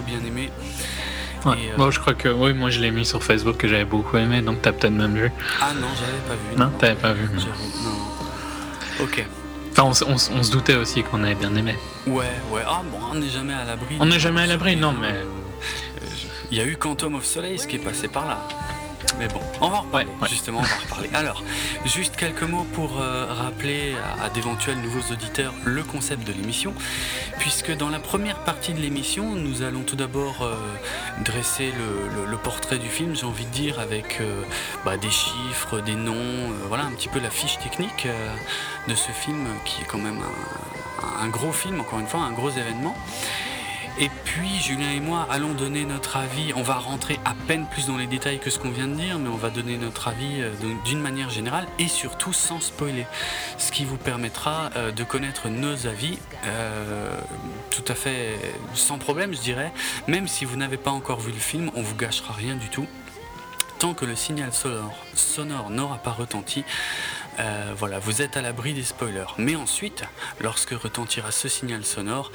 plutôt bien aimé. Ouais. Et, euh, Bon, je crois que oui, moi je l'ai mis sur Facebook que j'avais beaucoup aimé, donc t'as peut-être même vu. Ah non, j'avais pas vu. Non, t'avais pas vu. non. Ok. Enfin, on, se doutait aussi qu'on avait bien aimé. Ouais, ouais. Ah bon, on n'est jamais à l'abri. On n'est jamais à l'abri, non, mais Il y a eu Quantum of Solace qui est passé par là. Mais bon, on va en reparler. Ouais, ouais. Justement, on va en reparler. Alors, juste quelques mots pour euh, rappeler à, à d'éventuels nouveaux auditeurs le concept de l'émission. Puisque dans la première partie de l'émission, nous allons tout d'abord euh, dresser le, portrait du film, j'ai envie de dire, avec euh, bah, des chiffres, des noms, euh, voilà un petit peu la fiche technique de ce film qui est quand même un, gros film, encore une fois, un gros événement. Et puis Julien et moi allons donner notre avis. On va rentrer à peine plus dans les détails que ce qu'on vient de dire, mais on va donner notre avis d'une manière générale et surtout sans spoiler. Ce qui vous permettra euh, de connaître nos avis euh, tout à fait sans problème, je dirais. Même si vous n'avez pas encore vu le film, on vous gâchera rien du tout. Tant que le signal sonore, sonore n'aura pas retenti, euh, voilà, vous êtes à l'abri des spoilers. Mais ensuite, lorsque retentira ce signal sonore,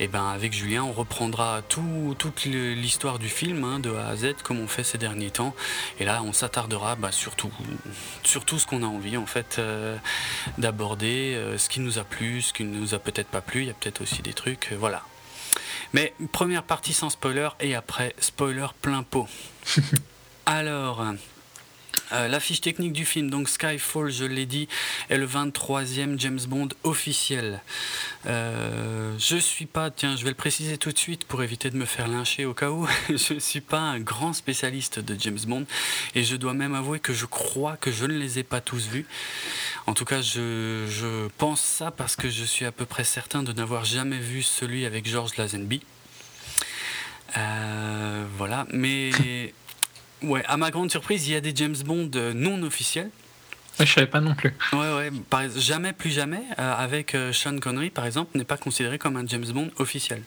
et ben avec Julien, on reprendra tout- toute l'histoire du film hein, de A à Z comme on fait ces derniers temps. Et là, on s'attardera bah, sur, tout, sur tout ce qu'on a envie en fait euh, d'aborder, euh, ce qui nous a plu, ce qui ne nous a peut-être pas plu. Il y a peut-être aussi des trucs, euh, voilà. Mais première partie sans spoiler et après spoiler plein pot. Alors. Euh, la fiche technique du film, donc Skyfall, je l'ai dit, est le 23e James Bond officiel. Euh, je suis pas, tiens, je vais le préciser tout de suite pour éviter de me faire lyncher au cas où, je suis pas un grand spécialiste de James Bond et je dois même avouer que je crois que je ne les ai pas tous vus. En tout cas, je, je pense ça parce que je suis à peu près certain de n'avoir jamais vu celui avec George Lazenby. Euh, voilà, mais ouais, à ma grande surprise, il y a des James Bond euh, non officiels. Ouais, je savais pas non plus. Ouais, ouais, par, jamais plus jamais, euh, avec euh, Sean Connery par exemple, n'est pas considéré comme un James Bond officiel.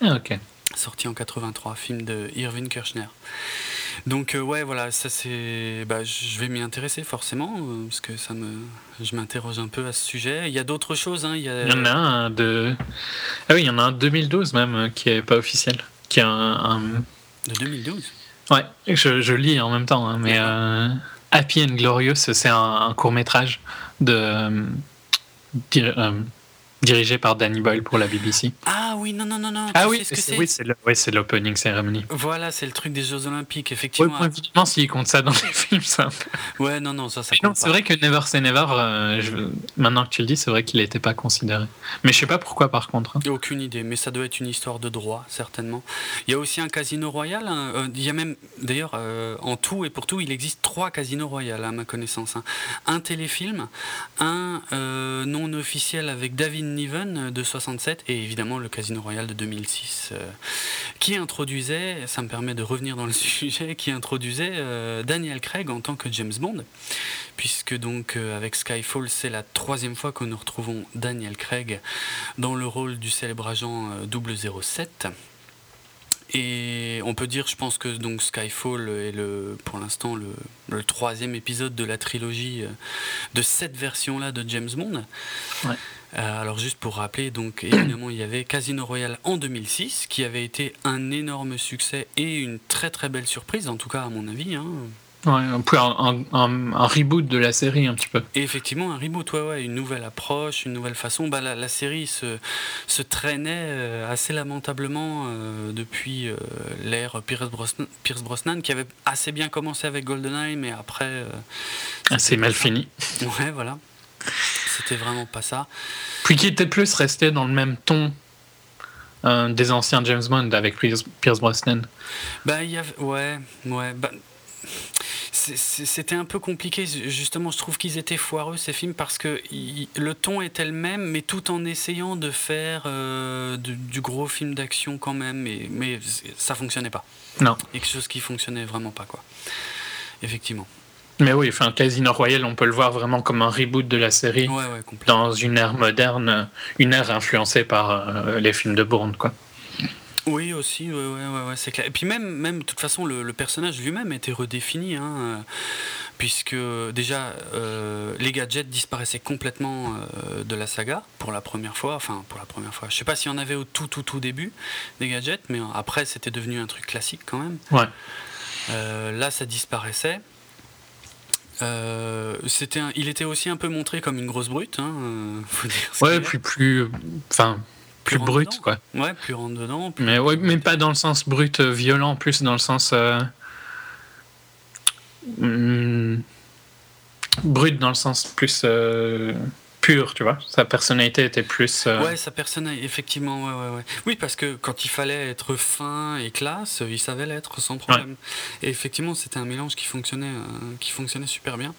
Ah, ok. Sorti en 83, film de Irving Kirchner. Donc euh, ouais, voilà, ça c'est, bah, je vais m'y intéresser forcément parce que ça me, je m'interroge un peu à ce sujet. Il y a d'autres choses, hein. Il y a, Il y en a un de. Ah oui, il y en a un 2012 même qui est pas officiel. Qui est un, un, De 2012 Ouais, je, je lis en même temps, hein, mais euh, Happy and Glorious, c'est un, un court métrage de euh, euh, dirigé par Danny Boyle pour la BBC. Ah oui, non, non, non, non. Ah oui, ce c'est c'est oui, le- l'opening ceremony. Voilà, c'est le truc des Jeux Olympiques, effectivement. bon, évidemment, s'il compte ça dans les films, ça. Ouais, non, non, ça, ça compte c'est vrai que Never Say Never, euh, je- maintenant que tu le dis, c'est vrai qu'il n'était pas considéré. Mais je sais pas pourquoi par contre. hein. Aucune idée, mais ça doit être une histoire de droit, certainement. Il y a aussi un casino royal. hein, euh, il y a même, d'ailleurs, euh, en tout et pour tout, il existe trois casinos royaux, à ma connaissance. hein. Un téléfilm, un euh, non officiel avec David Niven euh, de 67, et évidemment le casino royal de 2006, euh, qui introduisait, ça me permet de revenir dans le sujet, qui introduisait euh, Daniel Craig en tant que James Bond, puisque donc avec Skyfall, c'est la troisième fois que nous retrouvons Daniel Craig dans le rôle du célèbre agent euh, 007. Et on peut dire, je pense que donc Skyfall est le, pour l'instant le, troisième épisode de la trilogie de cette version-là de James Bond. Euh, alors juste pour rappeler, donc évidemment il y avait Casino Royale en 2006 qui avait été un énorme succès et une très très belle surprise, en tout cas à mon avis. hein. Ouais, un, un, un- un- un reboot de la série un petit peu. Et effectivement, un reboot, ouais, ouais, une nouvelle approche, une nouvelle façon. Bah, la, la série se, se traînait euh, assez lamentablement euh, depuis euh, l'ère Pierce Brosnan, Pierce Brosnan, qui avait assez bien commencé avec GoldenEye, mais après. euh, Ah, mal fini. Ouais, voilà. C'était vraiment pas ça. Puis qui était plus resté dans le même ton euh, des anciens James Bond avec Pierce, Brosnan. Bah, il y avait. Ouais, ouais. Bah, c'était un peu compliqué, justement. Je trouve qu'ils étaient foireux, ces films, parce que il- le ton était le même, mais tout en essayant de faire euh, du, du gros film d'action quand même. Mais, mais ça fonctionnait pas. Non. Quelque chose qui fonctionnait vraiment pas, quoi. Effectivement. Mais oui, enfin, Casino Royale, on peut le voir vraiment comme un reboot de la série Ouais, ouais, complètement. dans une ère moderne, une ère influencée par euh, les films de Bourne, quoi. Oui, aussi, ouais, ouais, c'est clair. Et puis même, même, de toute façon, le, le personnage lui-même était redéfini, hein, euh, puisque déjà, euh, les gadgets disparaissaient complètement euh, de la saga pour la première fois. Enfin, pour la première fois. Je sais pas s'il y en avait au tout, tout, tout début des gadgets, mais après, c'était devenu un truc classique quand même. Ouais. Là, ça disparaissait. Euh, c'était un- il était aussi un peu montré comme une grosse brute, hein, euh, faut dire Ouais, est. plus, plus, enfin, plus rentre brut, dedans. quoi. Ouais, plus rentre dedans. plus- Mais ouais, mais pas dans le sens brut euh, violent, plus dans le sens euh, hmm, brut dans le sens plus pur, tu vois. Sa personnalité était plus. euh, Ouais, sa personne, effectivement, ouais, ouais, ouais. Oui, parce que quand il fallait être fin et classe, il savait l'être sans problème. Et effectivement, c'était un mélange qui fonctionnait, euh, qui fonctionnait super bien.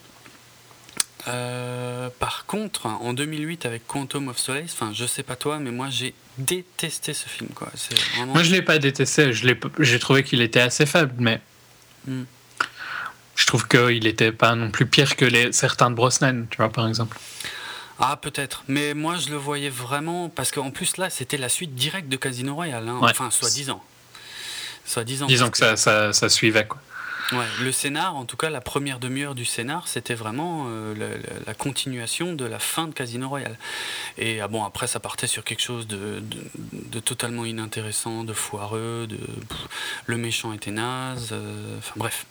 Euh, par contre, en 2008 avec Quantum of Solace, enfin, je sais pas toi, mais moi j'ai détesté ce film, quoi. Vraiment. Moi, je l'ai pas détesté. J'ai trouvé qu'il était assez faible, mais Hmm. je trouve qu'il était pas non plus pire que les certains de Brosnan, tu vois, par exemple. Ah, peut-être. Mais moi, je le voyais vraiment. Parce qu'en plus, là, c'était la suite directe de Casino Royale. hein. Ouais. Enfin, soi-disant. Soi-disant. Disons que ça, ça, ça suivait, quoi. Ouais, le scénar, en tout cas la première demi-heure du scénar, c'était vraiment euh, la, continuation de la fin de Casino Royale. Et ah bon, après ça partait sur quelque chose de, de- de totalement inintéressant, de foireux, de pff, le méchant était naze, euh, enfin bref.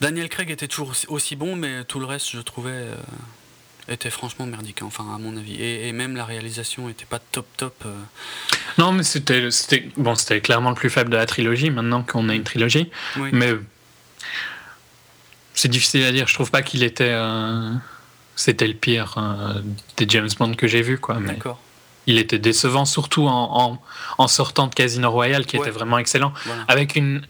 Daniel Craig était toujours aussi, aussi bon, mais tout le reste, je trouvais, euh, était franchement merdique, hein, enfin à mon avis. Et, et même la réalisation était pas top top. euh. Non, mais c'était, c'était, bon, c'était clairement le plus faible de la trilogie, maintenant qu'on a une trilogie. Oui. Mais c'est difficile à dire. Je trouve pas qu'il était. euh, c'était le pire euh, des James Bond que j'ai vu, quoi. Mais D'accord. il était décevant, surtout en, en, en sortant de Casino Royale, qui Ouais. était vraiment excellent. Voilà. Avec une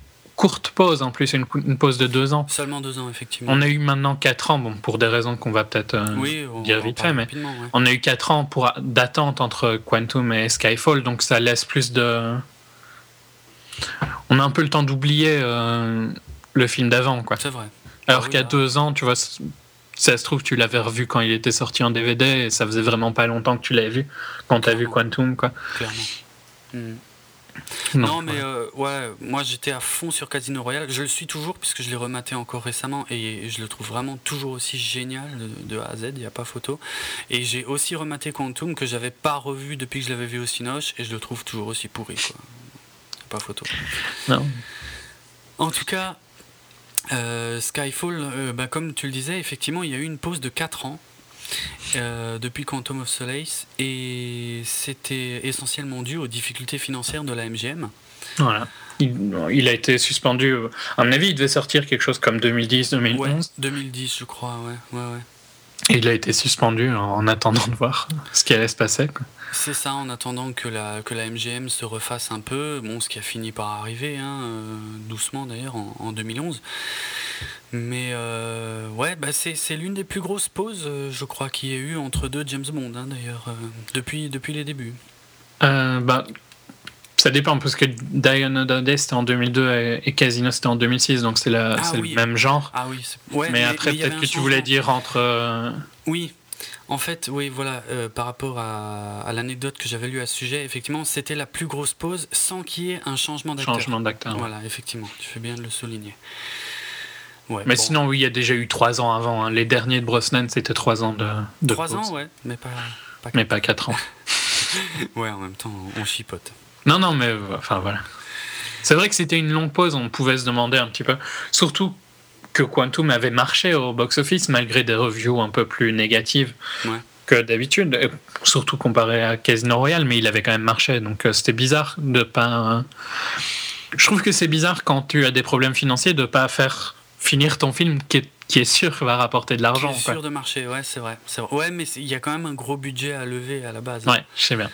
courte pause en plus, une, une pause de deux ans. Seulement deux ans, effectivement. On a eu maintenant quatre ans, bon, pour des raisons qu'on va peut-être euh, oui, dire vite fait, mais ouais. on a eu 4 ans pour, d'attente entre Quantum et Skyfall, donc ça laisse plus de. On a un peu le temps d'oublier euh, le film d'avant, quoi. C'est vrai. Alors oui, qu'à là. deux ans, tu vois, ça se trouve, tu l'avais revu quand il était sorti en DVD et ça faisait vraiment pas longtemps que tu l'avais vu quand t'as vu Clairement. Quantum, quoi. clairement. Hmm. Non, mais ouais. euh, ouais, moi j'étais à fond sur Casino Royale. Je le suis toujours puisque je l'ai rematé encore récemment et je le trouve vraiment toujours aussi génial de, de A à Z, il n'y a pas photo. Et j'ai aussi rematé Quantum que j'avais pas revu depuis que je l'avais vu au Cinoche et je le trouve toujours aussi pourri. Quoi. pas photo. Non. En tout cas, euh, Skyfall, euh, bah, comme tu le disais, effectivement, il y a eu une pause de 4 ans euh, depuis Quantum of Solace et c'était essentiellement dû aux difficultés financières de la MGM. Voilà. Il, il a été suspendu. À mon avis, il devait sortir quelque chose comme 2010, 2011. Ouais, 2010, je crois, ouais. ouais, ouais. Et il a été suspendu en, en attendant de voir ce qui allait se passer. quoi. C'est ça, en attendant que la, que la MGM se refasse un peu, bon, ce qui a fini par arriver, hein, euh, doucement d'ailleurs, en, en 2011. Mais euh, ouais, bah c'est c'est l'une des plus grosses pauses, euh, je crois, qu'il y ait eu entre deux James Bond, hein, d'ailleurs, euh, depuis, depuis les débuts. Bah, ça dépend parce que Another Day c'était en 2002 et, Casino c'était en 2006, donc c'est la- Ah c'est oui. le même genre. Ah oui, c'est- ouais, mais, après, y avait peut-être que tu voulais dire entre. Oui, en fait, oui, voilà, euh, par rapport à, à l'anecdote que j'avais lue à ce sujet, effectivement, c'était la plus grosse pause sans qu'il y ait un changement d'acteur. changement d'acteur. ouais. Voilà, effectivement, tu fais bien de le souligner. Ouais, Mais bon, sinon, oui, il y a déjà eu trois ans avant. hein. Les derniers de Brosnan, c'était trois ans de, de Trois pause. ans, ouais, mais pas. pas Mais pas quatre ans. Ouais, en même temps, on chipote. Non, non, mais enfin voilà. C'est vrai que c'était une longue pause, on pouvait se demander un petit peu. Surtout que Quantum avait marché au box-office malgré des reviews un peu plus négatives Ouais. que d'habitude, surtout comparé à Casino Royale, mais il avait quand même marché, donc euh, c'était bizarre de pas. Je trouve que c'est bizarre quand tu as des problèmes financiers de pas faire finir ton film qui est, qui est sûr va rapporter de l'argent. Qui est quoi. sûr de marcher, ouais, c'est vrai, c'est vrai. Ouais, mais c'est- il y a quand même un gros budget à lever à la base. Ouais, je sais bien.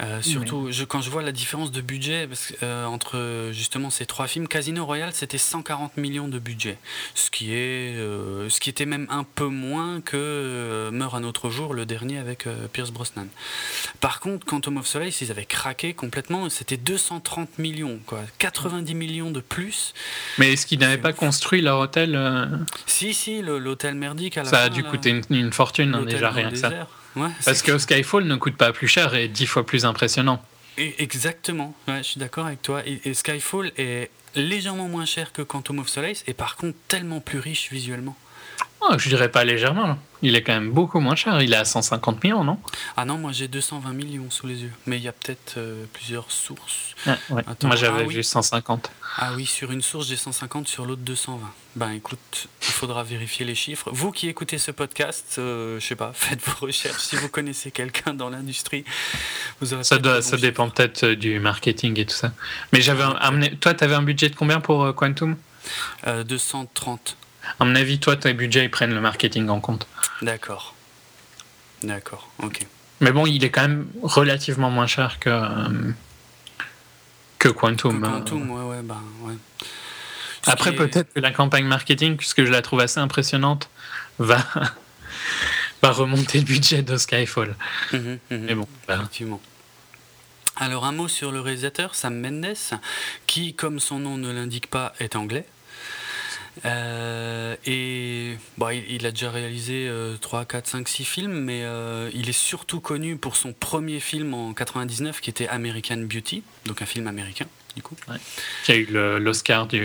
Euh, surtout, je, quand je vois la différence de budget parce euh, entre justement ces trois films, Casino Royale c'était 140 millions de budget, ce qui est, euh, ce qui était même un peu moins que Meurt un autre jour, le dernier avec Pierce Brosnan. Par contre, Quantum of Solace, ils avaient craqué complètement, c'était 230 millions, quoi, 90 millions de plus. Mais est-ce qu'ils n'avaient pas construit leur hôtel Si, si, l'hôtel merdique à la Ça a dû là, coûter une, une fortune, hein, déjà rien que ça. Ouais, Parce que Skyfall ne coûte pas plus cher et est dix fois plus impressionnant. Exactement, ouais, je suis d'accord avec toi. Et, et Skyfall est légèrement moins cher que Quantum of Solace et par contre tellement plus riche visuellement. Oh, je dirais pas légèrement. Il est quand même beaucoup moins cher. Il est à 150 millions, non? Ah non, moi j'ai 220 millions sous les yeux. Mais il y a peut-être euh, plusieurs sources. Ah, ouais. Attends, Moi j'avais ah oui. vu 150. Ah oui, sur une source j'ai 150, sur l'autre 220. Ben écoute, il faudra vérifier les chiffres. Vous qui écoutez ce podcast, euh, je sais pas, faites vos recherches. Si vous connaissez quelqu'un dans l'industrie, vous aurez Ça, doit, ça dépend peut-être euh, du marketing et tout ça. Mais j'avais un- amené. Toi, t'avais un budget de combien pour euh, Quantum? Euh, 230. À mon avis, toi, tes budgets, ils prennent le marketing en compte. D'accord. D'accord, ok. Mais bon, il est quand même relativement moins cher que, euh, que Quantum. Que euh. Quantum, ouais, ouais, ben ouais. Après, est- peut-être que la campagne marketing, puisque je la trouve assez impressionnante, va, va remonter le budget de Skyfall. Mhm, mhm. Mais bon, bah, Effectivement. Alors un mot sur le réalisateur, Sam Mendes, qui, comme son nom ne l'indique pas, est anglais. Euh, et bon, il, il a déjà réalisé euh, 3, 4, 5, 6 films, mais euh, il est surtout connu pour son premier film en 99 qui était American Beauty, donc un film américain du coup. qui a eu l'Oscar du,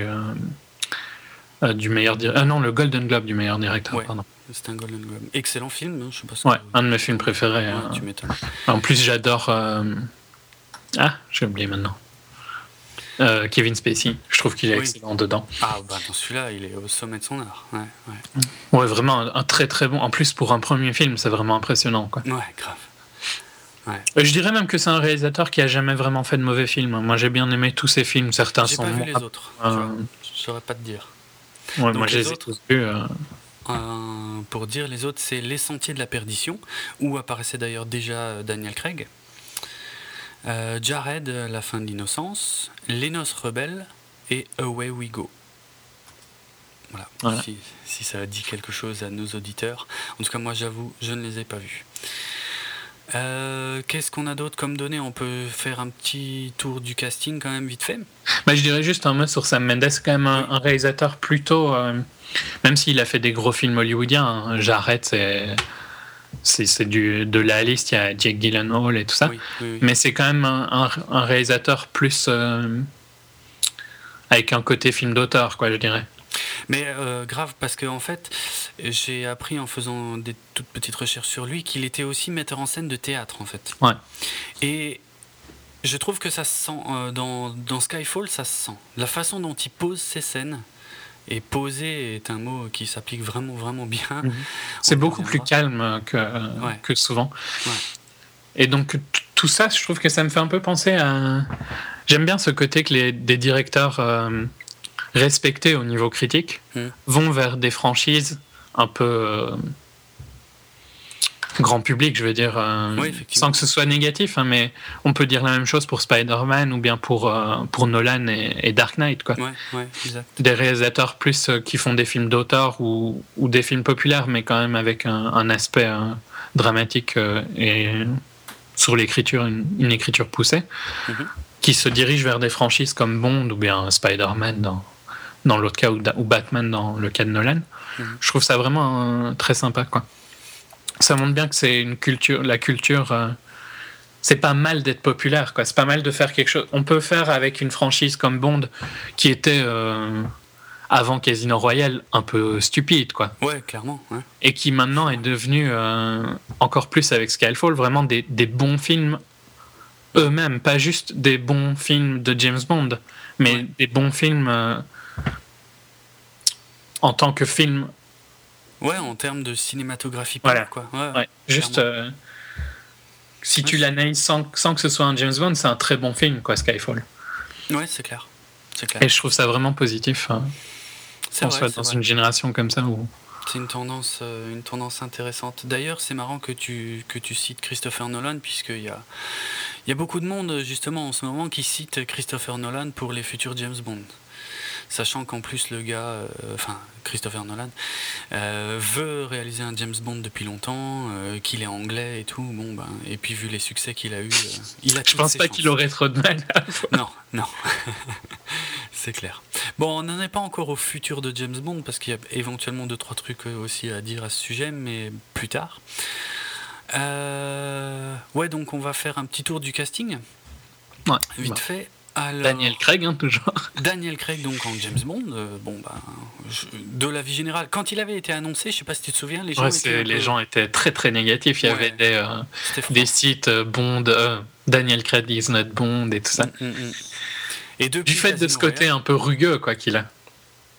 euh, du meilleur directeur. Ah non, le Golden Globe du meilleur directeur, Ouais. pardon. C'est un Golden Globe. Excellent film, hein, je sais pas ce Ouais, un de mes films préférés. Ouais, hein. tu m'étonnes. En plus, j'adore. Ah, j'ai oublié maintenant. Euh, Kevin Spacey. Je trouve qu'il est Oui. excellent dedans. Ah bah dans celui-là, il est au sommet de son art. Ouais, ouais. Ouais, vraiment un, un très très bon. En plus, pour un premier film, c'est vraiment impressionnant. Quoi. Ouais, grave. Euh, Je dirais même que c'est un réalisateur qui a jamais vraiment fait de mauvais films. Moi, j'ai bien aimé tous ses films. Certains J'ai sont. pas vu les autres. euh. Je saurais pas te dire. ouais, moi, je les ai autres tous vus. euh, Euh, pour dire les autres, c'est Les Sentiers de la Perdition, où apparaissait d'ailleurs déjà Daniel Craig. Euh, Jared, La fin de l'innocence, Les Noces rebelles et Away We Go. Voilà, Voilà. Si, si ça dit quelque chose à nos auditeurs. En tout cas, moi j'avoue, je ne les ai pas vus. Euh, Qu'est-ce qu'on a d'autre comme données? On peut faire un petit tour du casting quand même vite fait. Bah, je dirais juste un mot sur Sam Mendes, quand même un, un réalisateur plutôt, euh, même s'il a fait des gros films hollywoodiens, hein, j'arrête, c'est c'est de la liste, il y a Jake Gyllenhaal et tout ça, Oui, oui, oui. mais c'est quand même un, un- un réalisateur plus euh, avec un côté film d'auteur, quoi, je dirais. Mais euh, grave, parce que en fait, j'ai appris en faisant des toutes petites recherches sur lui qu'il était aussi metteur en scène de théâtre, en fait. Ouais. Et Je trouve que ça se sent euh, dans, dans Skyfall, ça se sent. La façon dont il pose ses scènes. Et poser est un mot qui s'applique vraiment, vraiment bien. Mhm. C'est beaucoup plus calme que, Ouais. que souvent. Ouais. Et donc, tout ça, je trouve que ça me fait un peu penser à. J'aime bien ce côté que les, des directeurs euh, respectés au niveau critique Mhm. vont vers des franchises un peu. euh, grand public, je veux dire, euh, Oui, sans que ce soit négatif, hein, mais on peut dire la même chose pour Spider-Man ou bien pour, euh, pour Nolan et, et Dark Knight. Quoi Ouais, ouais, exact. des réalisateurs plus euh, qui font des films d'auteur ou, ou des films populaires, mais quand même avec un, un aspect dramatique et sur l'écriture, une, une écriture poussée, Mhm. qui se dirigent vers des franchises comme Bond ou bien Spider-Man dans, dans l'autre cas ou, Batman dans le cas de Nolan. Mhm. Je trouve ça vraiment très sympa. Quoi. Ça montre bien que c'est une culture, la culture. euh, c'est pas mal d'être populaire, quoi. C'est pas mal de faire quelque chose. On peut faire avec une franchise comme Bond, qui était euh, avant Casino Royale un peu stupide, quoi, Ouais, clairement. ouais. et qui maintenant est devenu euh, encore plus avec Skyfall vraiment des, des bons films eux-mêmes, pas juste des bons films de James Bond, mais Ouais. des bons films euh, en tant que film. Ouais, en termes de cinématographie Voilà. quoi. Ouais, Ouais, juste. euh, si tu l'analyses sans, sans que ce soit un James Bond, c'est un très bon film, quoi, Skyfall. Ouais, c'est clair. C'est clair. Et je trouve ça vraiment positif. hein. C'est qu'on soit dans vrai. une génération comme ça où C'est une tendance, euh, une tendance intéressante. D'ailleurs, c'est marrant que tu, que tu cites Christopher Nolan, puisqu'il y a, il y a beaucoup de monde, justement, en ce moment, qui cite Christopher Nolan pour les futurs James Bond. Sachant qu'en plus, le gars, euh, enfin, Christopher Nolan, euh, veut réaliser un James Bond depuis longtemps, euh, qu'il est anglais et tout. Bon, ben, et puis, vu les succès qu'il a eu, il a je pense pas qu'il aurait trop de mal. à- Non, non. c'est clair. Bon, on n'en est pas encore au futur de James Bond parce qu'il y a éventuellement deux trois trucs aussi à dire à ce sujet, mais plus tard. Euh, Ouais, donc on va faire un petit tour du casting, Ouais, vite bah, fait. Alors, Daniel Craig, hein, toujours. Daniel Craig donc en James Bond. euh, bon ben, je- de la vie générale, quand il avait été annoncé, je sais pas si tu te souviens, les gens, Ouais, étaient les peu- gens étaient très très négatifs. Il y Ouais. avait des, euh, des sites euh, Bond, euh, Daniel Craig is not Bond et tout ça. Mm, mm, mm. Et depuis Du fait de ce côté Royale- un peu rugueux quoi qu'il a.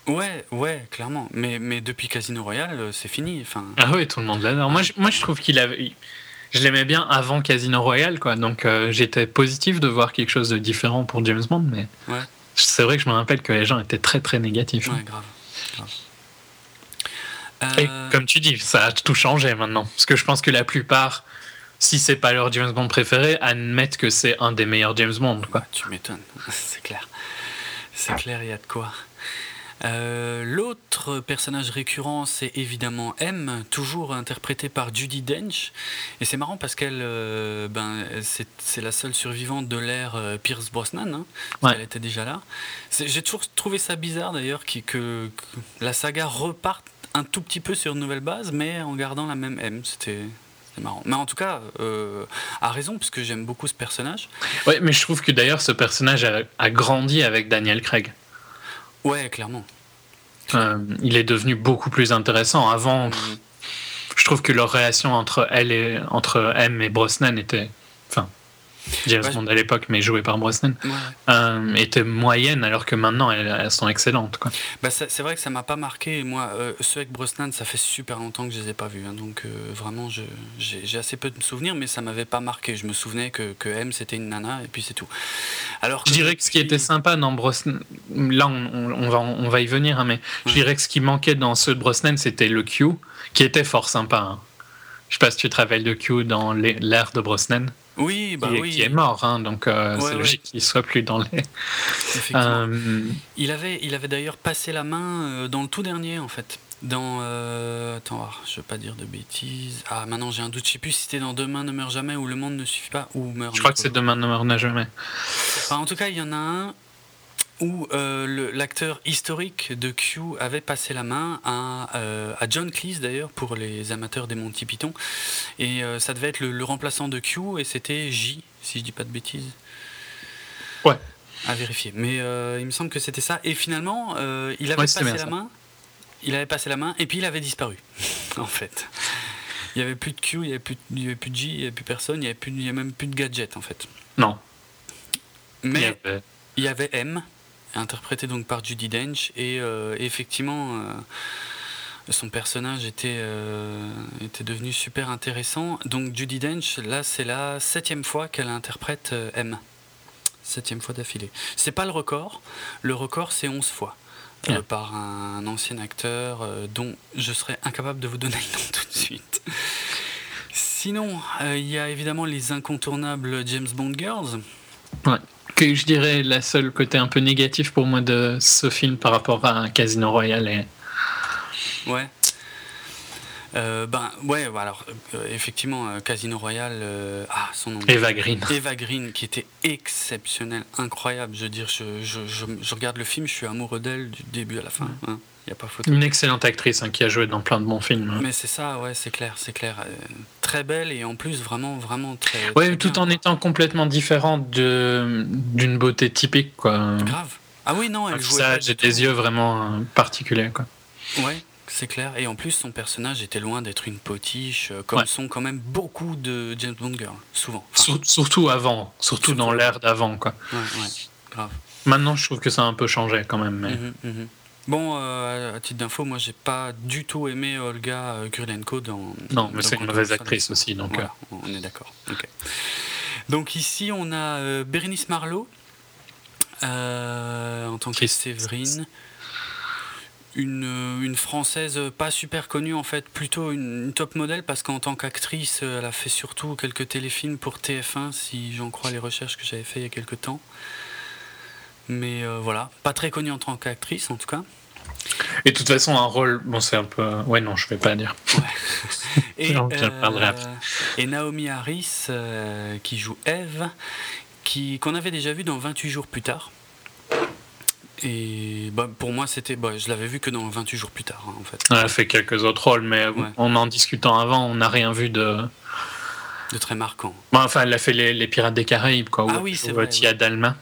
Ouais, ouais, clairement. Mais, mais depuis Casino Royale, c'est fini. Enfin, Ah oui, tout le monde l'adore. Moi, je, moi, je trouve qu'il avait. Je l'aimais bien avant Casino Royale, quoi. Donc, euh, j'étais positif de voir quelque chose de différent pour James Bond, mais Ouais. c'est vrai que je me rappelle que les gens étaient très très négatifs. ouais, grave. grave. Et Euh, comme tu dis, ça a tout changé maintenant. Parce que je pense que la plupart, si c'est pas leur James Bond préféré, admettent que c'est un des meilleurs James Bond, quoi. Tu m'étonnes, c'est clair. C'est clair, il y a de quoi. Euh, L'autre personnage récurrent, c'est évidemment M, toujours interprétée par Judy Dench. Et c'est marrant parce qu'elle, euh, ben, c'est la seule survivante de l'ère euh, Pierce Brosnan. hein, parce Ouais. qu'elle était déjà là. J'ai toujours trouvé ça bizarre d'ailleurs que, que la saga reparte un tout petit peu sur une nouvelle base, mais en gardant la même M. C'était marrant. Mais en tout cas, euh, a raison, puisque j'aime beaucoup ce personnage. Ouais, mais je trouve que d'ailleurs, ce personnage a, a grandi avec Daniel Craig. Ouais, clairement. Euh, il est devenu beaucoup plus intéressant. Avant, pff, Mhm. je trouve que leur relation entre elle et entre M et Brosnan était, enfin, James Ouais. Bond à l'époque, mais joué par Brosnan, Ouais. euh, était moyenne, alors que maintenant elles, elles sont excellentes. Quoi. Bah, c'est vrai que ça m'a pas marqué. Moi, euh, ceux avec Brosnan, ça fait super longtemps que je les ai pas vus. hein, donc euh, vraiment, je- j'ai assez peu de souvenirs, mais ça m'avait pas marqué. Je me souvenais que, que M c'était une nana et puis c'est tout. Alors Je dirais que ce qui était sympa dans Brosnan, là on, on- on va, on va y venir, hein, mais je Ouais. dirais que ce qui manquait dans ceux de Brosnan, c'était le Q, qui était fort sympa. hein. Je sais pas si tu te rappelles de Q dans l'ère de Brosnan, Oui, bah qui, est- oui. qui est mort, hein, donc euh, Ouais, c'est ouais. logique qu'il soit plus dans les. Euh, Il avait, il avait d'ailleurs passé la main euh, dans le tout dernier en fait. Dans. euh, attends, voir, je veux pas dire de bêtises. Ah, maintenant j'ai un doute. Je sais plus si c'était dans Demain ne meurt jamais ou Le monde ne suffit pas ou meurt. je crois que c'est. Demain ne meurt jamais. Enfin, en tout cas, il y en a un où euh, l'acteur historique de Q avait passé la main à, euh, à John Cleese d'ailleurs pour les amateurs des Monty Python. Et euh, ça devait être le, le remplaçant de Q et c'était J si je dis pas de bêtises. Ouais. à vérifier. Mais il me semble que c'était ça. Et finalement il avait Ouais, passé la ça. main. Il avait passé la main et puis il avait disparu en fait. Il y avait plus de Q il y avait avait plus de J il y avait plus personne il y avait même plus de gadget en fait. Non. Il y Mais avait- il y avait M, interprété donc par Judy Dench, et euh, effectivement, euh, son personnage était, euh, était devenu super intéressant. Donc Judy Dench, là, c'est la septième fois qu'elle interprète euh, M. Septième fois d'affilée. C'est pas le record. Le record, c'est 11 fois. euh, par un ancien acteur dont je serais incapable de vous donner le nom tout de suite. Sinon, il y a évidemment les incontournables James Bond Girls. Que je dirais la seule côté un peu négatif pour moi de ce film par rapport à Casino Royale et Ouais. Euh, ben ouais, bah alors euh, effectivement euh, Casino Royale, ah son nom. Eva Green. Eva Green qui était exceptionnelle, incroyable. Je veux dire, je, je, je, je regarde le film, je suis amoureux d'elle du début à la fin. Il n'y a pas photo. Une excellente actrice hein, qui a joué dans plein de bons films. hein. Mais c'est ça, ouais, c'est clair, c'est clair. Euh, très belle et en plus vraiment, vraiment très. Ouais, très tout bien. en étant complètement différente de d'une beauté typique quoi. Grave. Ah oui, non, elle jouait pas visage du et des tout. yeux vraiment euh, particuliers quoi. Ouais, c'est clair. Et en plus, son personnage était loin d'être une potiche, euh, comme Ouais. sont quand même beaucoup de James Bond girls, souvent. Enfin, Sur- surtout avant, surtout Surtout dans l'ère d'avant quoi. ouais, ouais, grave. Maintenant, je trouve que ça a un peu changé quand même. Mais... Mhm, mhm. Bon, euh, à titre d'info, moi j'ai pas du tout aimé Olga euh, Kurylenko dans. Non, mais c'est une mauvaise actrice aussi, donc. Voilà, on est d'accord. Donc ici, on a euh, Bérénice Marlowe euh, en tant que Séverine. Une, euh, une française pas super connue en fait, plutôt une, une top modèle parce qu'en tant qu'actrice, euh, elle a fait surtout quelques téléfilms pour TF1 si j'en crois les recherches que j'avais fait il y a quelques temps. Mais euh, voilà, pas très connue en tant qu'actrice en tout cas. Et de toute façon, un rôle, bon, c'est un peu. Ouais, non, je vais pas dire. Et, Non, après. et Naomi Harris euh, qui joue Eve, qui qu'on avait déjà vu dans 28 jours plus tard. Et bah, pour moi, c'était, bah, je l'avais vu que dans 28 jours plus tard, hein, en fait, Elle a fait quelques autres rôles, mais Ouais. en en discutant avant, on n'a rien vu de. de très marquant. Bon, enfin, elle a fait les, les Pirates des Caraïbes, quoi. Ah ou- oui, c'est vrai, Tia oui. Dalma.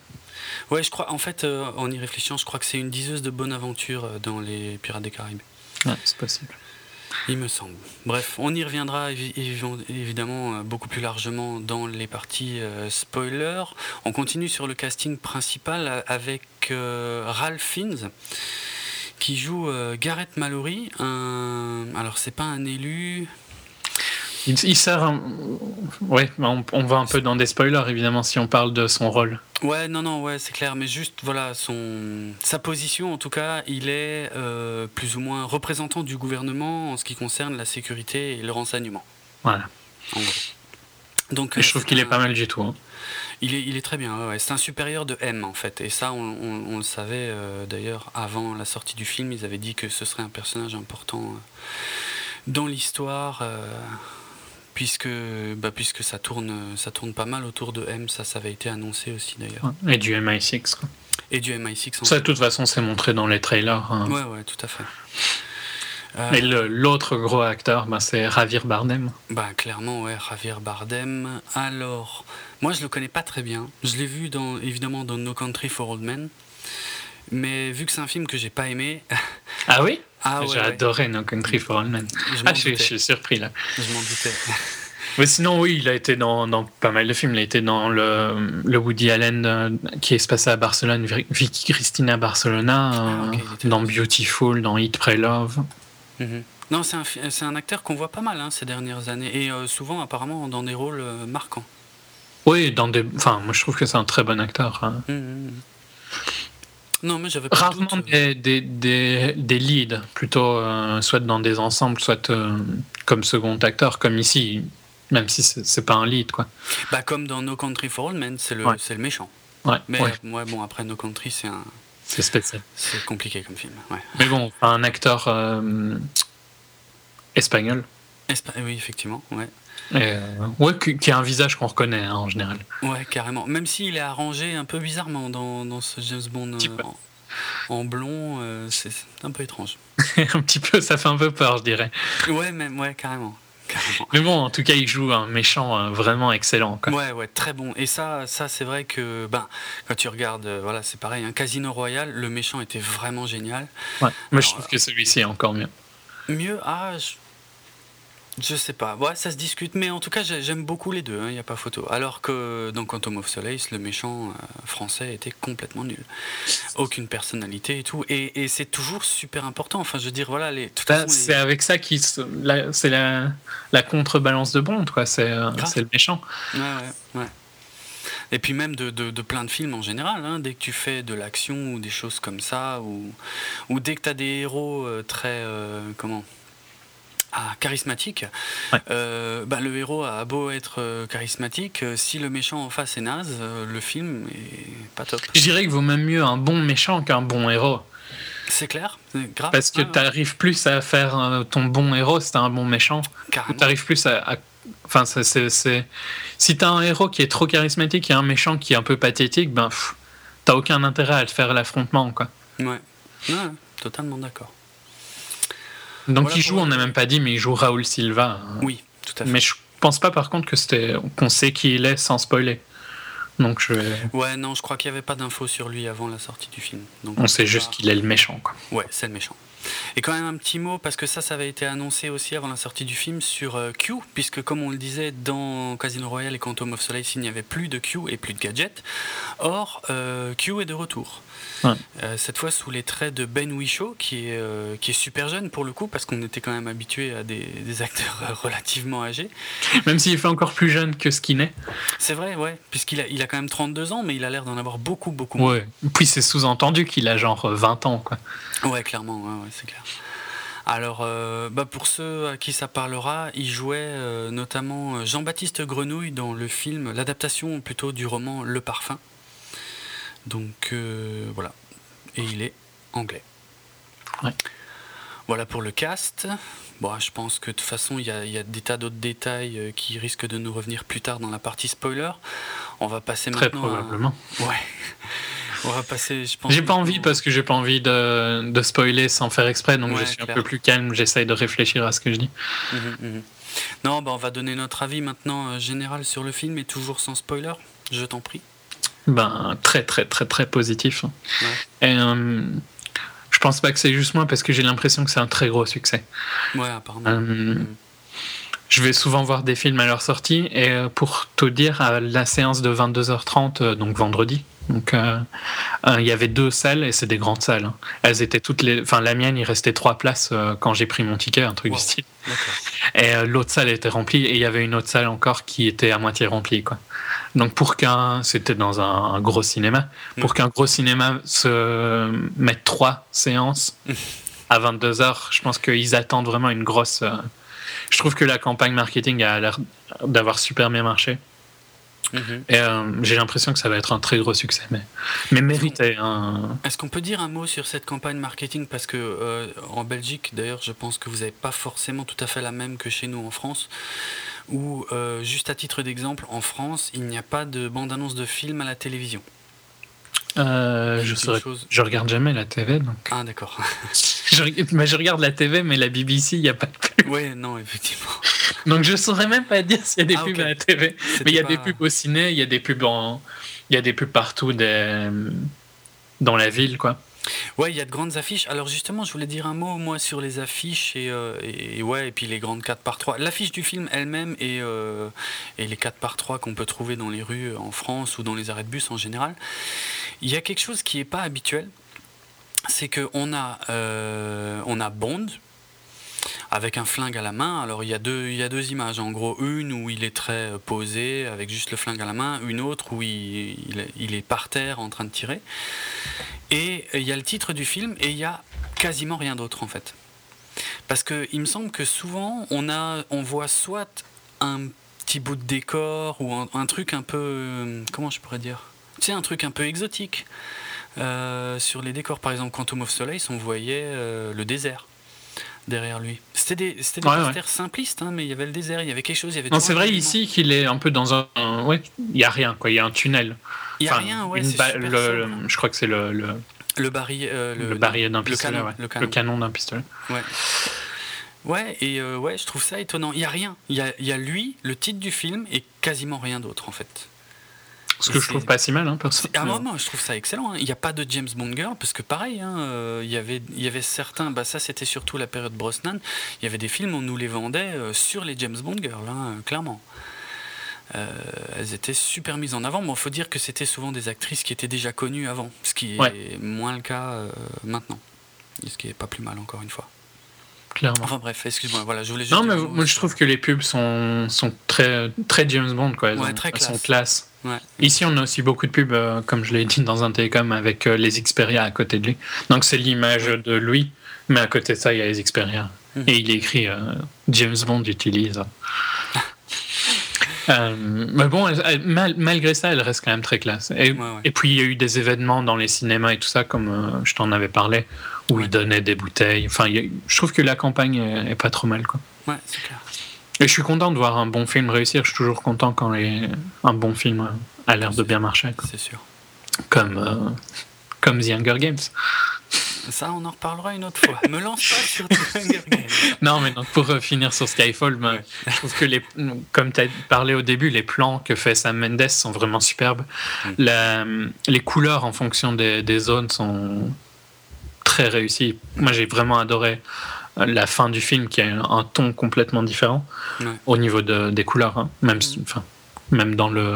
Ouais, je crois, en fait, euh, en y réfléchissant, je crois que c'est une diseuse de bonne aventure euh, dans les Pirates des Caraïbes. Ouais, c'est possible. Il me semble. Bref, on y reviendra évi- évi- évidemment euh, beaucoup plus largement dans les parties euh, spoiler. On continue sur le casting principal avec euh, Ralph Fiennes qui joue Garrett Mallory. Un... Alors c'est pas un élu. Il, il sert. un- Ouais, on, on va un peu dans des spoilers, évidemment, si on parle de son rôle. Ouais, non, non, ouais, c'est clair. Mais juste, voilà, son sa position, en tout cas, il est euh, plus ou moins représentant du gouvernement en ce qui concerne la sécurité et le renseignement. Voilà. En gros. Donc, Et euh, je trouve c'est qu'il est pas mal du tout. hein. Il est, il est très bien, ouais, ouais. c'est un supérieur de M en fait. Et ça, on, on- on le savait euh, d'ailleurs avant la sortie du film. Ils avaient dit que ce serait un personnage important euh, dans l'histoire, euh, puisque, bah, puisque ça, tourne, ça tourne pas mal autour de M. Ça, ça avait été annoncé aussi d'ailleurs. Et du MI6. quoi. Et du MI6 en Ça, de toute façon, c'est montré dans les trailers. hein. Ouais, ouais, tout à fait. Euh, Et l'autre gros acteur, ben, c'est Ravir Bardem. Bah clairement ouais, Javier Bardem. Alors, moi je le connais pas très bien. Je l'ai vu dans évidemment dans No Country for Old Men. Mais vu que c'est un film que j'ai pas aimé, Ah oui? Ah J'ai ouais, adoré No Country for Old Men. je Ah, je, suis- je suis surpris là. Je m'en doutais. Mais sinon, oui, il a été dans, dans pas mal de films. Il a été dans le, le Woody Allen euh, qui est passé à Barcelone, Vi- Vicky Cristina Barcelona, Ah, euh, dans. Beautiful, dans Hit, Pray, Love. Mhm. Non, c'est un, un acteur qu'on voit pas mal hein, ces dernières années. Et euh, souvent apparemment dans des rôles marquants. Oui, dans des. Enfin, moi je trouve que c'est un très bon acteur. hein. Mhm, mhm. Non, mais j'avais pas Rarement des, des, des, des leads, plutôt euh, soit dans des ensembles, soit euh, comme second acteur, comme ici, même si c'est pas un lead, quoi. Bah comme dans No Country for Old Men, c'est le, Ouais. le méchant. Ouais, Mais ouais, ouais, bon après No Country c'est un, c'est spécial. c'est compliqué comme film. Mais bon, un acteur euh, espagnol, Espa- oui effectivement. Ouais. Euh, ouais, qui, a un visage qu'on reconnaît hein, en général. Ouais, carrément. Même s'il est arrangé un peu bizarrement dans, dans ce James Bond euh, en, en blond, euh, c'est un peu étrange. un petit peu, ça fait un peu peur, je dirais. Ouais, même, ouais, carrément. carrément. Mais bon, en tout cas, il joue un méchant vraiment excellent. Quoi. Ouais, ouais, très bon. Et ça, ça c'est vrai que, ben, quand tu regardes, voilà, c'est pareil, un Casino Royale, le méchant était vraiment génial. Ouais. Mais je trouve que celui-ci est encore mieux. Mieux, ah, je, Je sais pas, ouais, ça se discute, mais en tout cas j'ai- j'aime beaucoup les deux, il n'y a pas photo. Alors que dans Quantum of Solace, le méchant euh, français était complètement nul. Aucune personnalité et tout, et, et c'est toujours super important. Enfin, je veux dire, voilà, les. Bah, les- C'est avec ça qui c'est la, la contrebalance de Bond, quoi. C'est euh, le méchant. Ouais, ouais, ouais. Et puis même de, de- de plein de films en général, hein, dès que tu fais de l'action ou des choses comme ça, ou, ou dès que tu as des héros euh, très... comment ah, charismatiques, Ouais. euh, bah, le héros a beau être euh, charismatique, euh, si le méchant en face est naze, le film est pas top. Je dirais qu'il vaut même mieux un bon méchant qu'un bon héros. C'est clair grave Parce que ouais, tu arrives plus à faire ton bon héros si t'as un bon méchant. carrément. Tu arrives plus à. à- Enfin, c'est- Si t'as un héros qui est trop charismatique et un méchant qui est un peu pathétique, ben. T'as aucun intérêt à le faire l'affrontement, quoi. Ouais. Ouais, totalement d'accord. Donc Voilà il joue, on n'a même pas dit, mais il joue Raoul Silva. Oui, tout à fait. Mais je pense pas par contre que c'était qu'on sait qui il est sans spoiler. Donc je vais- Ouais, non, je crois qu'il n'y avait pas d'infos sur lui avant la sortie du film. Donc, on sait juste pas- qu'il est le méchant. Quoi. Ouais, c'est le méchant. Et quand même un petit mot, parce que ça, ça avait été annoncé aussi avant la sortie du film sur euh, Q, puisque comme on le disait dans Casino Royale et Quantum of Solace, il n'y avait plus de Q et plus de gadgets. Or, euh, Q est de retour. Ouais. Euh, cette fois sous les traits de Ben Whishaw, qui est, euh, qui est super jeune pour le coup, parce qu'on était quand même habitué à des, des acteurs euh, relativement âgés. Même s'il fait encore plus jeune que ce qu'il est. C'est vrai, ouais, puisqu'il a, il a quand même 32 ans, mais il a l'air d'en avoir beaucoup, beaucoup moins. Ouais. Puis c'est sous-entendu qu'il a genre euh, 20 ans. Quoi. Ouais, clairement, ouais, ouais, c'est clair. Alors, euh, bah pour ceux à qui ça parlera, il jouait euh, notamment euh, Jean-Baptiste Grenouille dans le film, l'adaptation plutôt du roman Le Parfum. Donc euh, voilà. Et il est anglais. Ouais. Voilà pour le cast. Bon, je pense que de toute façon, il y a, il y a des tas d'autres détails euh, qui risquent de nous revenir plus tard dans la partie spoiler. On va passer Très maintenant. à- probablement. Ouais. On va passer, je pense. J'ai pas envie parce que j'ai pas envie de, de spoiler sans faire exprès, donc Ouais, je suis un peu plus calme, j'essaye de réfléchir à ce que je dis. Mhm, mhm. Non, bah on va donner notre avis maintenant euh, général sur le film et toujours sans spoiler. Je t'en prie. Ben, très très très très positif. Ouais. Et euh, je pense pas que c'est juste moi parce que j'ai l'impression que c'est un très gros succès. Ouais, apparemment. Euh, Je vais souvent voir des films à leur sortie et euh, pour te dire, à la séance de 22h30, euh, donc vendredi, donc euh, il y avait deux salles et c'est des grandes salles. hein. Elles étaient toutes les, enfin la mienne, il restait trois places quand j'ai pris mon ticket, un truc Wow. du style. Et l'autre salle était remplie et il y avait une autre salle encore qui était à moitié remplie. Quoi. Donc pour qu'un, c'était dans un, un gros cinéma, pour Mm. qu'un gros cinéma se mette trois séances à 22 heures, je pense qu'ils attendent vraiment une grosse. euh, Je trouve que la campagne marketing a l'air d'avoir super bien marché. Mhm. Et euh, j'ai l'impression que ça va être un très gros succès, mais, mais mérité. hein. Est-ce qu'on peut dire un mot sur cette campagne marketing? Parce que euh, en Belgique, d'ailleurs, je pense que vous n'avez pas forcément tout à fait la même que chez nous en France. Où, euh, juste à titre d'exemple, en France, il n'y a pas de bande-annonce de film à la télévision. Euh, je, chose- regarde jamais la TV, donc Ah, d'accord. je, mais je regarde la TV, mais la BBC, il n'y a pas de pub. ouais, non, effectivement. Donc je saurais même pas dire s'il y a des Ah, pubs à la TV. Mais il y a pas- des pubs au ciné, il y a des pubs en, il y a des pubs partout des... dans la ville, quoi. Ouais, il y a de grandes affiches. Alors justement, je voulais dire un mot moi sur les affiches et, euh, ouais et puis les grandes 4 par 3 L'affiche du film elle-même et, euh, les 4 par 3 qu'on peut trouver dans les rues en France ou dans les arrêts de bus en général. Il y a quelque chose qui n'est pas habituel, c'est que on a euh, on a Bond avec un flingue à la main. Alors il y a deux il y a deux images en gros, une où il est très euh, posé avec juste le flingue à la main, une autre où il, est- par terre en train de tirer. Et il y a le titre du film et il y a quasiment rien d'autre en fait. Parce que il me semble que souvent on a, on voit soit un petit bout de décor ou un, truc un peu, euh, comment je pourrais dire, tu sais un truc un peu exotique. Euh, sur les décors, par exemple, Quantum of Solace, on voyait euh, le désert derrière lui. C'était des, des Ouais, simplistes, hein, mais il y avait le désert, il y avait quelque chose, il y avait Non, c'est vrai élément. ici qu'il est un peu dans un, un- ouais, il y a rien, quoi. Il y a un tunnel. Il y a Enfin, rien, ouais, ba- le- je crois que c'est le, le, Le barillet, euh, le d'un le pistolet, canon, ouais. le le canon. d'un pistolet. Ouais. Ouais, et euh, ouais, je trouve ça étonnant. Il y a rien. Il y a, il y a lui, le titre du film, et quasiment rien d'autre, en fait. Ce que je trouve pas si mal, hein, perso. Ah, moi, moi, je trouve ça excellent. hein. Il n'y a pas de James Bond girl, parce que pareil, hein, euh, il y avait, il y avait certains, bah, ça c'était surtout la période Brosnan, il y avait des films, on nous les vendait euh, sur les James Bond girls, euh, clairement. Euh, elles étaient super mises en avant, mais il faut dire que c'était souvent des actrices qui étaient déjà connues avant, ce qui est moins le cas maintenant. Et Ce qui est pas plus mal, encore une fois. Clairement. Enfin bref, excuse-moi, voilà, je voulais juste. Non, mais moi je trouve que les pubs sont, sont très, très James Bond, quoi. Elles, Ouais, ont- très elles sont classe. classe. Ouais. Ici, on a aussi beaucoup de pubs, euh, comme je l'ai dit dans un télécom, avec euh, les Xperia à côté de lui. Donc c'est l'image de lui, mais à côté de ça, il y a les Xperia. Mhm. Et il est écrit euh, James Bond utilise. Mais bon, elle- mal- malgré ça, elle reste quand même très classe. Et, Ouais, ouais. et puis, il y a eu des événements dans les cinémas et tout ça, comme je t'en avais parlé, où Ouais. ils donnaient des bouteilles. Enfin, il a- je trouve que la campagne est, est pas trop mal. Quoi. Ouais, c'est clair. Et je suis content de voir un bon film réussir. Je suis toujours content quand les- un bon film a l'air de bien marcher. C'est sûr. Comme, euh, comme The Hunger Games. Ça, on en reparlera une autre fois. Me lance pas sur The Hunger Games. Non, mais pour euh, finir sur Skyfall, ben, Ouais. je trouve que, les, comme tu as parlé au début, les plans que fait Sam Mendes sont vraiment superbes. Mm. La- les couleurs en fonction des, des zones sont très réussies. Moi, j'ai vraiment adoré euh, la fin du film qui a un ton complètement différent Ouais. au niveau de- des couleurs. hein. Même, enfin, même dans le.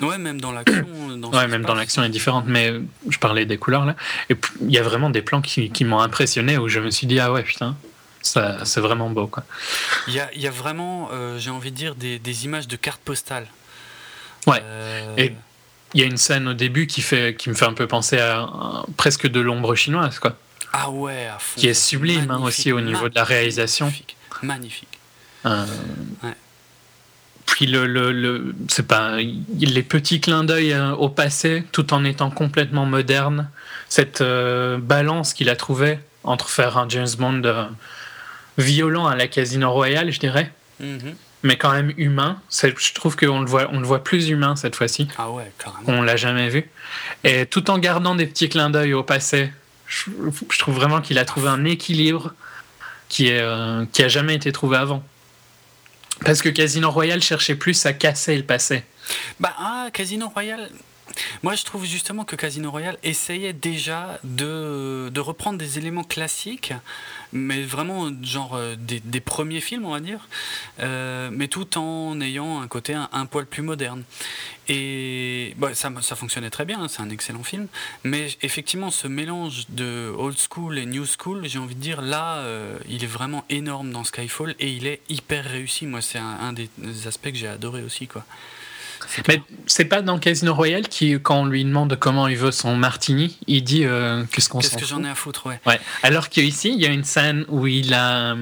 Ouais, même dans l'action. Ce Ouais, même dans l'action est différente, mais je parlais des couleurs là. Et il y a vraiment des plans qui, qui m'ont impressionné où je me suis dit, ah ouais, putain, ça, c'est vraiment beau quoi. Il y a, il y a vraiment, euh, j'ai envie de dire, des, des images de cartes postales. Ouais. Euh, Et- Il y a une scène au début qui, fait, qui me fait un peu penser à, à presque de l'ombre chinoise, quoi. Ah ouais, à fond. Qui est sublime hein, aussi au niveau de la réalisation. Magnifique. Magnifique. Euh, Ouais. Puis le, le, le- c'est pas les petits clins d'œil euh, au passé, tout en étant complètement moderne. Cette euh, balance qu'il a trouvée entre faire un James Bond euh, violent à la Casino Royale, je dirais, Mhm. Mais quand même humain. Je trouve qu'on le voit, on le voit plus humain cette fois-ci. Ah ouais, carrément. On l'a jamais vu. Et tout en gardant des petits clins d'œil au passé, je, je trouve vraiment qu'il a trouvé un équilibre qui, est, euh, qui a jamais été trouvé avant. Parce que Casino Royale cherchait plus à casser le passé. Bah, ah, Casino Royale. Moi, je trouve justement que Casino Royale essayait déjà de, reprendre des éléments classiques, mais vraiment genre euh, des, premiers films, on va dire, euh, mais tout en ayant un côté un, poil plus moderne. Et bah, ça, fonctionnait très bien, hein, c'est un excellent film, mais effectivement, ce mélange de old school et new school, j'ai envie de dire, là, euh, il est vraiment énorme dans Skyfall et il est hyper réussi. Moi, c'est un, un des aspects que j'ai adoré aussi, quoi. Mais c'est pas dans Casino Royale qui, quand on lui demande comment il veut son martini, il dit euh, qu'est-ce qu'on Qu'est-ce que j'en ai à foutre, ouais. Ouais. Alors qu'ici, il y a une scène où il, a,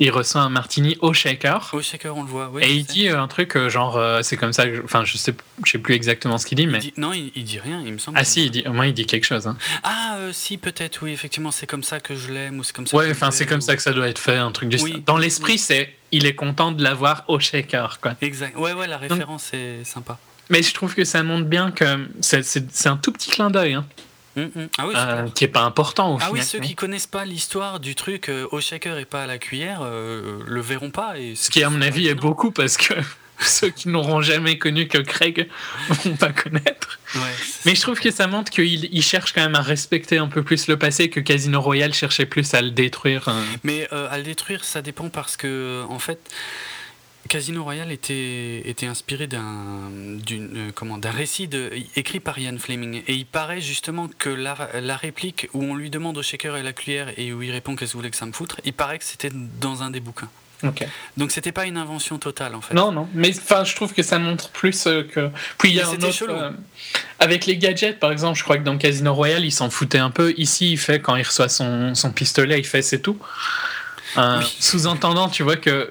il reçoit un martini au shaker. Au shaker, on le voit, oui. et il dit euh, un truc euh, genre, euh, c'est comme ça, enfin, je sais, je sais plus exactement ce qu'il dit, Il mais. dit- Non, il, il dit rien, il me semble. Ah si, il dit, au moins il dit quelque chose. hein. Ah, euh, si, peut-être, oui, effectivement, c'est comme ça que je l'aime, ou c'est comme ça Ouais, enfin, c'est comme ou- ça que ça doit être fait, un truc du Oui. Dans l'esprit, c'est il est content de l'avoir au shaker, quoi. Exact. Ouais, ouais, la référence est sympa. Mais je trouve que ça montre bien que c'est- un tout petit clin d'œil, hein, Hum, hum. Ah oui, euh, qui est pas important au Ah oui, ceux qui connaissent pas l'histoire du truc euh, au shaker et pas à la cuillère euh, le verront pas. Et Ce qui, à mon avis, est beaucoup parce que ceux qui n'auront jamais connu que Craig vont pas connaître. Ouais, Mais je trouve que ça montre qu'il il cherche quand même à respecter un peu plus le passé que Casino Royale cherchait plus à le détruire. euh. Mais euh, à le détruire, ça dépend parce que, en fait, Casino Royale était, était inspiré d'un euh, comment, d'un récit de, écrit par Ian Fleming. Et il paraît justement que la, la réplique où on lui demande au shaker et la cuillère et où il répond qu'est-ce que vous voulez que ça me foutre, il paraît que c'était dans un des bouquins. Donc c'était pas une invention totale en fait. Non, non, mais enfin, je trouve que ça montre plus euh, que. Puis il y a un autre. euh, avec les gadgets, par exemple, je crois que dans Casino Royale, il s'en foutait un peu. Ici, il fait, quand il reçoit son, son pistolet, il fait c'est tout. Euh, Oui. Sous-entendant, tu vois que.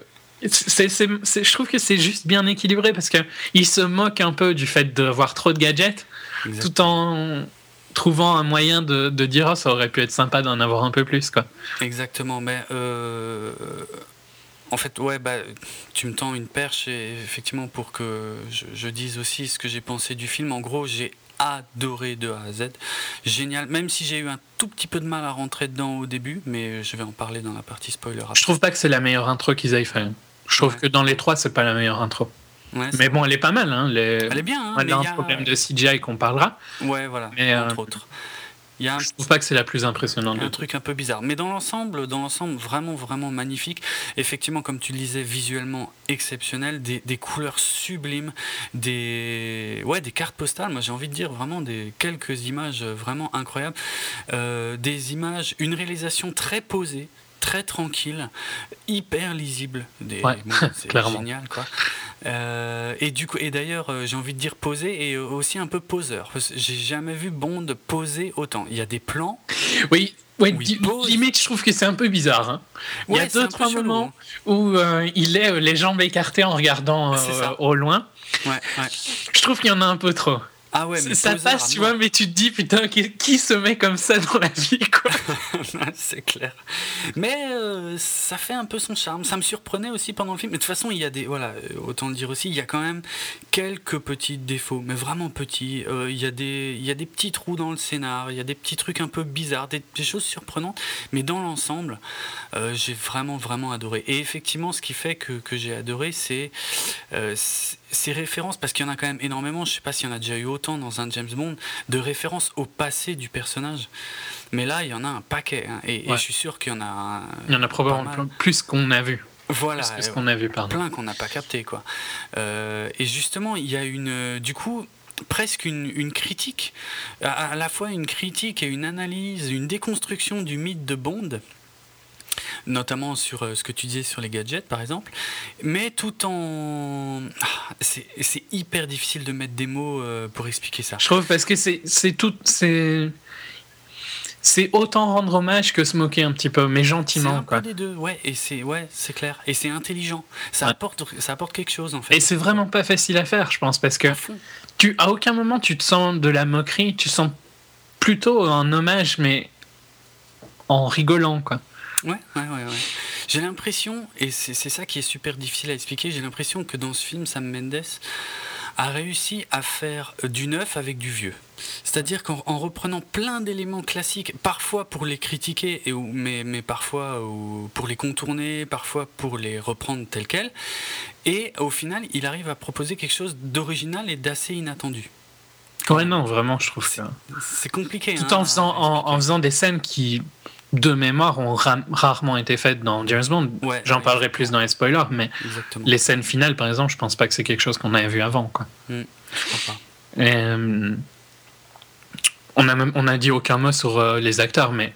c'est c'est- c'est- je trouve que c'est juste bien équilibré parce que il se moque un peu du fait d'avoir trop de gadgets Exact. tout en trouvant un moyen de, de dire oh, ça aurait pu être sympa d'en avoir un peu plus quoi. Exactement, mais euh, en fait, ouais, bah, tu me tends une perche et effectivement pour que je, je dise aussi ce que j'ai pensé du film. En gros, j'ai adoré de A à Z, génial. Même si j'ai eu un tout petit peu de mal à rentrer dedans au début, mais je vais en parler dans la partie spoiler. Je après. trouve pas que c'est la meilleure intro qu'ils aient fait. Je trouve Ouais. que dans les trois, c'est pas la meilleure intro. Ouais, Mais bon, elle est pas mal. Hein, les... Elle est bien, hein, Elle mais a un a- problème de CGI qu'on parlera. Ouais, voilà, Mais, euh, entre autres. Il y a un Je trouve pas que c'est la plus impressionnante. un truc un peu bizarre. Mais dans l'ensemble, dans l'ensemble, vraiment, vraiment magnifique. Effectivement, comme tu le disais, visuellement exceptionnel, des, des couleurs sublimes, des, ouais, des cartes postales. Moi, j'ai envie de dire vraiment des quelques images vraiment incroyables, Euh, des images, une réalisation très posée. Très tranquille, hyper lisible. Des, Ouais, bon, c'est clairement. génial, quoi. Euh, et du coup, et d'ailleurs, euh, j'ai envie de dire posé et aussi un peu poseur. J'ai jamais vu Bond poser autant. Il y a des plans Oui, ouais, limite, je trouve que c'est un peu bizarre. hein. Il y a deux, trois moments hein. où euh, il est euh, les jambes écartées en regardant euh, au loin. Ouais. Je trouve qu'il y en a un peu trop. Ah ouais, mais ça passe, tu vois, mais tu te dis, putain, qui, qui se met comme ça dans la vie, quoi c'est clair. Mais euh, ça fait un peu son charme. Ça me surprenait aussi pendant le film. Mais de toute façon, il y a des. Voilà, euh, autant le dire aussi, il y a quand même quelques petits défauts, mais vraiment petits. Euh, il, y a des, il y a des petits trous dans le scénar, il y a des petits trucs un peu bizarres, des, des choses surprenantes. Mais dans l'ensemble, euh, j'ai vraiment, vraiment adoré. Et effectivement, ce qui fait que, que j'ai adoré, c'est ces références, parce qu'il y en a quand même énormément. Je sais pas s'il y en a déjà eu autant dans un James Bond, de références au passé du personnage. Mais là, il y en a un paquet. hein, et, je suis sûr qu'il y en a. Il y en a probablement plus qu'on a vu. Voilà. Plus que ce euh, qu'on a vu, pardon. plein qu'on n'a pas capté quoi. Euh, et justement, il y a une, euh, du coup, presque une, une critique, à, à la fois une critique et une analyse, une déconstruction du mythe de Bond. Notamment sur euh, ce que tu disais sur les gadgets, par exemple, mais tout en. Ah, c'est c'est hyper difficile de mettre des mots euh, pour expliquer ça. Je trouve parce que c'est c'est tout. C'est. C'est autant rendre hommage que se moquer un petit peu, mais C'est gentiment, un quoi. peu des deux, ouais, et c'est ouais, c'est clair, et c'est intelligent. Ça Ouais. apporte, ça apporte quelque chose en fait. Et c'est vraiment pas facile à faire, je pense, parce que À tu, à aucun moment tu te sens de la moquerie, tu sens plutôt un hommage, mais en rigolant, quoi. Ouais, ouais, ouais, ouais. J'ai l'impression, et c'est ça qui est super difficile à expliquer, j'ai l'impression que dans ce film, Sam Mendes a réussi à faire du neuf avec du vieux. C'est-à-dire qu'en en reprenant plein d'éléments classiques, parfois pour les critiquer, et, mais, mais parfois ou pour les contourner, parfois pour les reprendre tels quels, et au final, il arrive à proposer quelque chose d'original et d'assez inattendu. Ouais, non, vraiment, je trouve que. C'est compliqué. Tout hein, en faisant, à en, en expliquer. faisant des scènes qui, de mémoire, ont ra- rarement été faites dans James Bond. Ouais, J'en ouais, parlerai plus dans les spoilers, mais Exactement. les scènes finales, par exemple, je pense pas que c'est quelque chose qu'on avait vu avant, quoi. Je crois pas. Et, euh, on a même, on a dit aucun mot sur euh, les acteurs, mais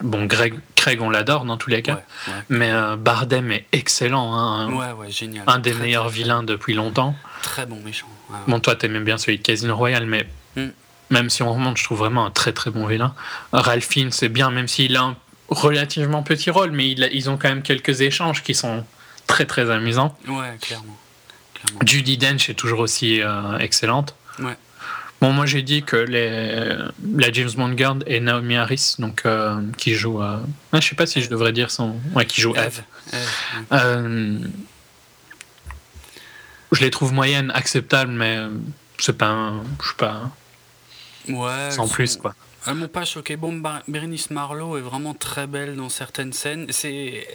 bon, Greg, Craig, on l'adore dans tous les cas. Ouais, ouais. Mais euh, Bardem est excellent, hein, Ouais, ouais, génial. un des Très, meilleurs très, vilains depuis longtemps. Très bon méchant. Bon, toi, t'aimais bien celui de Casino Royale, mais Mm. Même si on remonte, je trouve vraiment un très très bon vilain. Ralph Fiennes, c'est bien, même s'il a un relativement petit rôle, mais il a- ils ont quand même quelques échanges qui sont très très amusants. ouais, clairement. clairement. Judy Dench est toujours aussi euh, excellente. Ouais. Bon, moi j'ai dit que les, la James Bond Girl est Naomi Harris, donc euh, qui joue. euh, ah, je sais pas si je devrais dire son. Ouais, qui joue Eve. Euh, je les trouve moyennes, acceptables, mais c'est pas. un- Je sais pas. Ouais, Sans plus, sont- quoi. Elles m'ont pas choqué. Bon, Bérénice Marlowe est vraiment très belle dans certaines scènes. C'est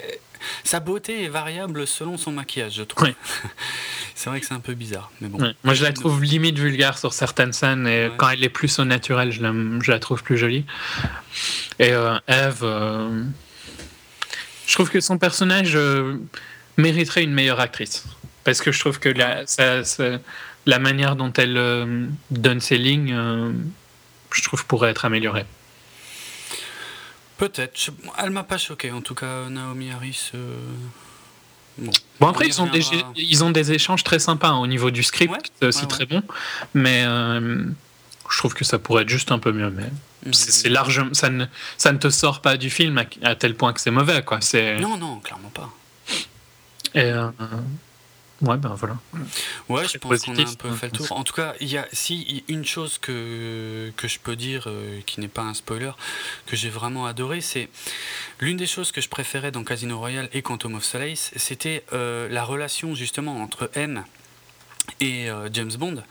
sa beauté est variable selon son maquillage, je trouve. Oui. c'est vrai que c'est un peu bizarre, mais bon. Moi, je la trouve limite vulgaire sur certaines scènes, et Ouais. quand elle est plus au naturel, je la, je la trouve plus jolie. Et euh, Eve, euh, je trouve que son personnage euh, mériterait une meilleure actrice. Parce que je trouve que la, ça- ça- la manière dont elle euh, donne ses lignes, euh, je trouve pourrait être améliorée. Peut-être. Elle m'a pas choqué, en tout cas, Naomi Harris. euh, Bon. Bon, après, ils ont, des, reviendra. ils ont des échanges très sympas hein, au niveau du script, Ouais, c'est aussi ouais, très bon. Mais je trouve que ça pourrait être juste un peu mieux. Mais Mhm. c'est largement, ça ne, ça ne te sort pas du film à, à tel point que c'est mauvais, quoi. Non, non, clairement pas. et, ouais, ben voilà. Ouais, je pense qu'on a un peu fait le tour. En tout cas, il y a si une chose que, que je peux dire euh, qui n'est pas un spoiler, que j'ai vraiment adoré, c'est l'une des choses que je préférais dans Casino Royale et Quantum of Solace, c'était euh, la relation justement entre M et euh, James Bond.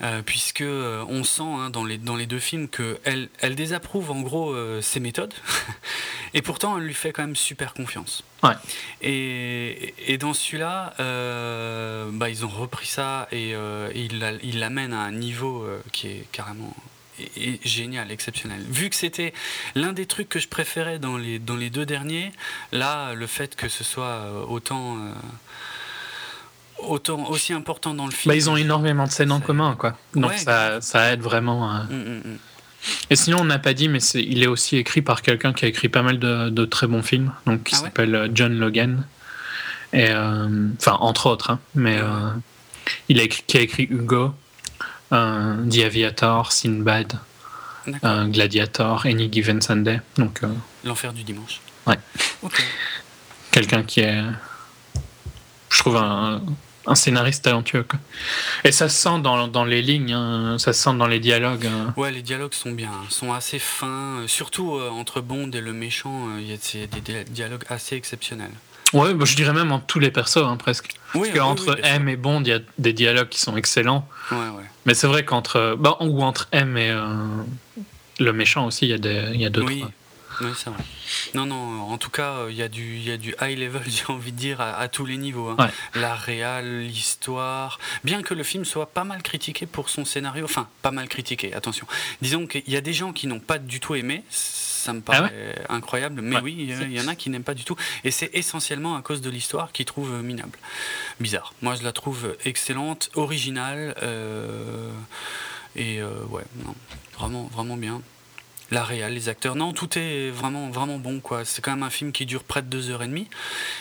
Euh, puisque euh, on sent hein, dans, les, dans les deux films qu'elle elle désapprouve en gros euh, ses méthodes, et pourtant elle lui fait quand même super confiance. Ouais. Et, et dans celui-là, euh, bah, ils ont repris ça et, euh, ils la- ils l'amènent à un niveau euh, qui est carrément et- et génial, exceptionnel. Vu que c'était l'un des trucs que je préférais dans les, dans les deux derniers, là, le fait que ce soit autant, autant aussi important dans le film. Bah, ils ont énormément de scènes en commun, quoi. Donc Ouais. ça, ça aide vraiment. à- Mm, mm, mm. Et sinon, on n'a pas dit, mais il est aussi écrit par quelqu'un qui a écrit pas mal de, de très bons films, donc qui Ah s'appelle euh, John Logan. Et euh, enfin, entre autres, hein, mais euh, il a écrit, qui a écrit Hugo, euh, The Aviator, Sinbad, Gladiator, Any Given Sunday. Donc, L'enfer du dimanche. Ouais. Ok. quelqu'un qui est, je trouve, un, un scénariste talentueux. quoi. Et ça se sent dans, dans les lignes, hein, ça se sent dans les dialogues. hein. Ouais, les dialogues sont bien, sont assez fins, euh, surtout euh, entre Bond et le méchant, euh, il y a des dia- dialogues assez exceptionnels. Ouais, bah, je dirais même en tous les persos, hein, presque. Oui, Parce qu'entre M et Bond, il y a des dialogues qui sont excellents. Ouais, ouais. Mais c'est vrai qu'entre. Bah, ou entre M et euh, le méchant aussi, il y a, des, il y a deux, Oui, trois. Oui c'est vrai. Non, non, en tout cas, euh, il y, a du- il y a du high level, j'ai envie de dire, à, à tous les niveaux. hein. Ouais. La réal, l'histoire. Bien que le film soit pas mal critiqué pour son scénario, enfin, pas mal critiqué, attention. Disons qu'il y a des gens qui n'ont pas du tout aimé, ça me Ah paraît incroyable, mais Ouais. oui, il y en a qui n'aiment pas du tout. Et c'est essentiellement à cause de l'histoire qu'ils trouvent minable. Bizarre. Moi, je la trouve excellente, originale, euh, et euh, ouais, non, vraiment, vraiment bien. La réal, les acteurs, non, tout est vraiment, vraiment bon, quoi. C'est quand même un film qui dure près de deux heures et demie.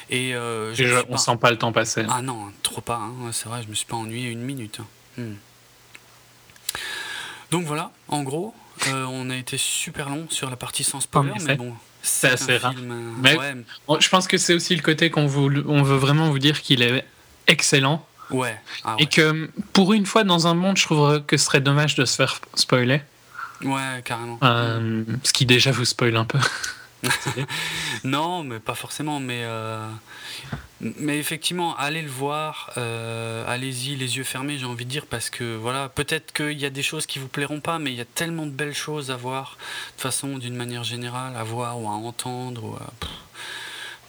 Et euh, je on pas- sent pas le temps passer. ah non, trop pas, hein. C'est vrai, je me suis pas ennuyé une minute. hein. Hmm. Donc voilà, en gros, euh, on a été super long sur la partie sans spoiler, mais bon, C'est assez rare. film, euh, Mais- ouais, Bon, Je pense que c'est aussi le côté qu'on veut, on veut vraiment vous dire qu'il est excellent. ouais, ah Et que pour une fois dans un monde, je trouve que ce serait dommage de se faire spoiler. Ouais, carrément. Euh, ce qui déjà vous spoil un peu. Non, mais pas forcément, mais euh, mais effectivement, allez le voir, euh, allez-y les yeux fermés, j'ai envie de dire, parce que voilà, peut-être qu'il y a des choses qui vous plairont pas, mais il y a tellement de belles choses à voir, de façon, d'une manière générale, à voir ou à entendre, ou à-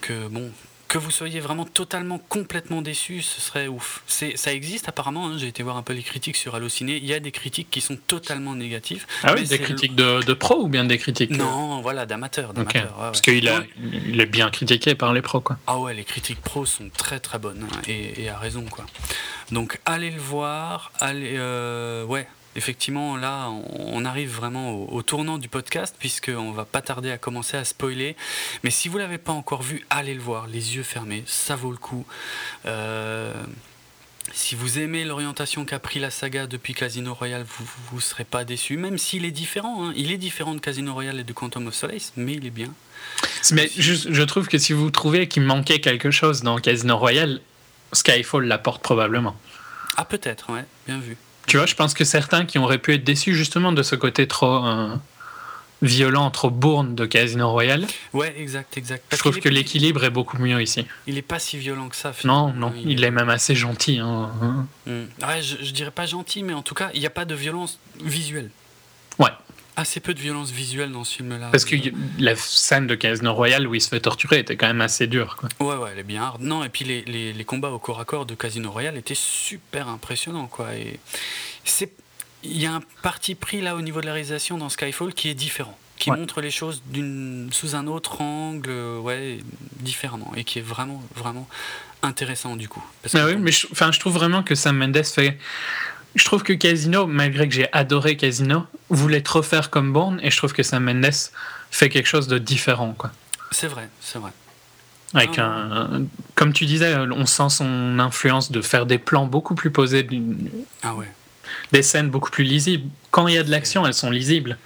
que bon. Que vous soyez vraiment totalement, complètement déçu, ce serait ouf. C'est, ça existe apparemment, hein, j'ai été voir un peu les critiques sur Allociné, il y a des critiques qui sont totalement négatives. Ah oui, des critiques de, de pro ou bien des critiques euh, Non, voilà, d'amateurs. Ouais, Parce qu'il Ouais. il est bien critiqué par les pros, quoi. Ah ouais, les critiques pro sont très très bonnes hein, et, et à raison quoi. Donc allez le voir, allez, euh, ouais, effectivement là on, arrive vraiment au, au tournant du podcast puisqu'on va pas tarder à commencer à spoiler. Mais si vous l'avez pas encore vu, allez le voir, les yeux fermés, ça vaut le coup. Euh, si vous aimez l'orientation qu'a pris la saga depuis Casino Royale, vous ne serez pas déçu, même s'il est différent. hein. Il est différent de Casino Royale et de Quantum of Solace, mais il est bien. Mais je, je trouve que si vous trouvez qu'il manquait quelque chose dans Casino Royale, Skyfall l'apporte probablement. Ah peut-être, ouais, bien vu. Tu vois, je pense que certains qui auraient pu être déçus justement de ce côté trop euh, violent, trop bourne de Casino Royale, Ouais, exact, exact. je trouve que l'équilibre est beaucoup mieux ici. Il est pas si violent que ça, Non, finalement. non, il est même assez gentil. hein, hein. Hmm. Ouais, je, je dirais pas gentil, mais en tout cas, il n'y a pas de violence visuelle. Ouais. Assez peu de violence visuelle dans ce film-là. Parce que la scène de Casino Royale où il se fait torturer était quand même assez dure. Quoi. Ouais, ouais, elle est bien hard. Non, et puis les, les, les combats au corps à corps de Casino Royale étaient super impressionnants, quoi. Et c'est, il y a un parti pris là au niveau de la réalisation dans Skyfall qui est différent, qui Ouais. montre les choses d'une sous un autre angle, ouais, différemment, et qui est vraiment, vraiment intéressant du coup. Parce Ah que- oui, mais je, enfin, je trouve vraiment que Sam Mendes fait. Je trouve que Casino, malgré que j'ai adoré Casino, voulait trop faire comme Bourne, et je trouve que Sam Mendes fait quelque chose de différent. Quoi. c'est vrai, c'est vrai. Avec Ah. un, comme tu disais, on sent son influence de faire des plans beaucoup plus posés, Ah ouais. des scènes beaucoup plus lisibles. Quand il y a de l'action, elles sont lisibles.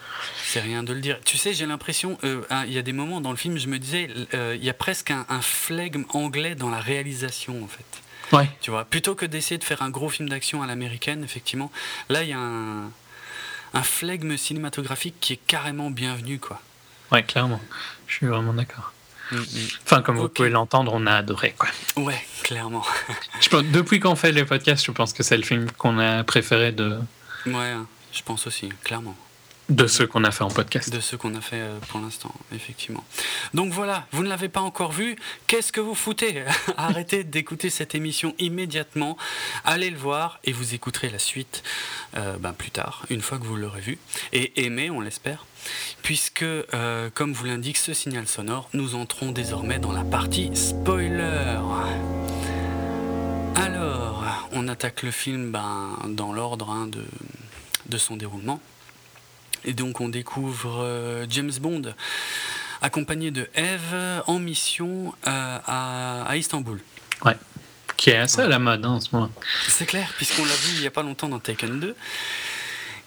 C'est rien de le dire. Tu sais, j'ai l'impression, euh, hein, il y a des moments dans le film, je me disais, euh, il y a presque un, un flegme anglais dans la réalisation, en fait. Ouais. Tu vois, plutôt que d'essayer de faire un gros film d'action à l'américaine, effectivement, là, il y a un, un flegme cinématographique qui est carrément bienvenu, quoi. Ouais, clairement. Je suis vraiment d'accord. Mm, Enfin, comme vous pouvez l'entendre, on a adoré. Quoi. mm. Ouais, clairement. Je pense- depuis qu'on fait les podcasts, je pense que c'est le film qu'on a préféré de, Ouais, je pense aussi, clairement. De ceux qu'on a fait en podcast. De ceux qu'on a fait euh, pour l'instant, effectivement. Donc voilà, vous ne l'avez pas encore vu. Qu'est-ce que vous foutez? Arrêtez d'écouter cette émission immédiatement. Allez le voir et vous écouterez la suite euh, ben, plus tard, une fois que vous l'aurez vu. Et aimé, on l'espère. Puisque, euh, comme vous l'indique ce signal sonore, nous entrons désormais dans la partie spoiler. Alors, on attaque le film ben, dans l'ordre hein, de, de son déroulement. Et donc on découvre euh, James Bond accompagné de Eve en mission euh, à, à Istanbul. Ouais. Qui est assez à la mode hein, en ce moment. C'est clair, puisqu'on l'a vu il n'y a pas longtemps dans Taken 2.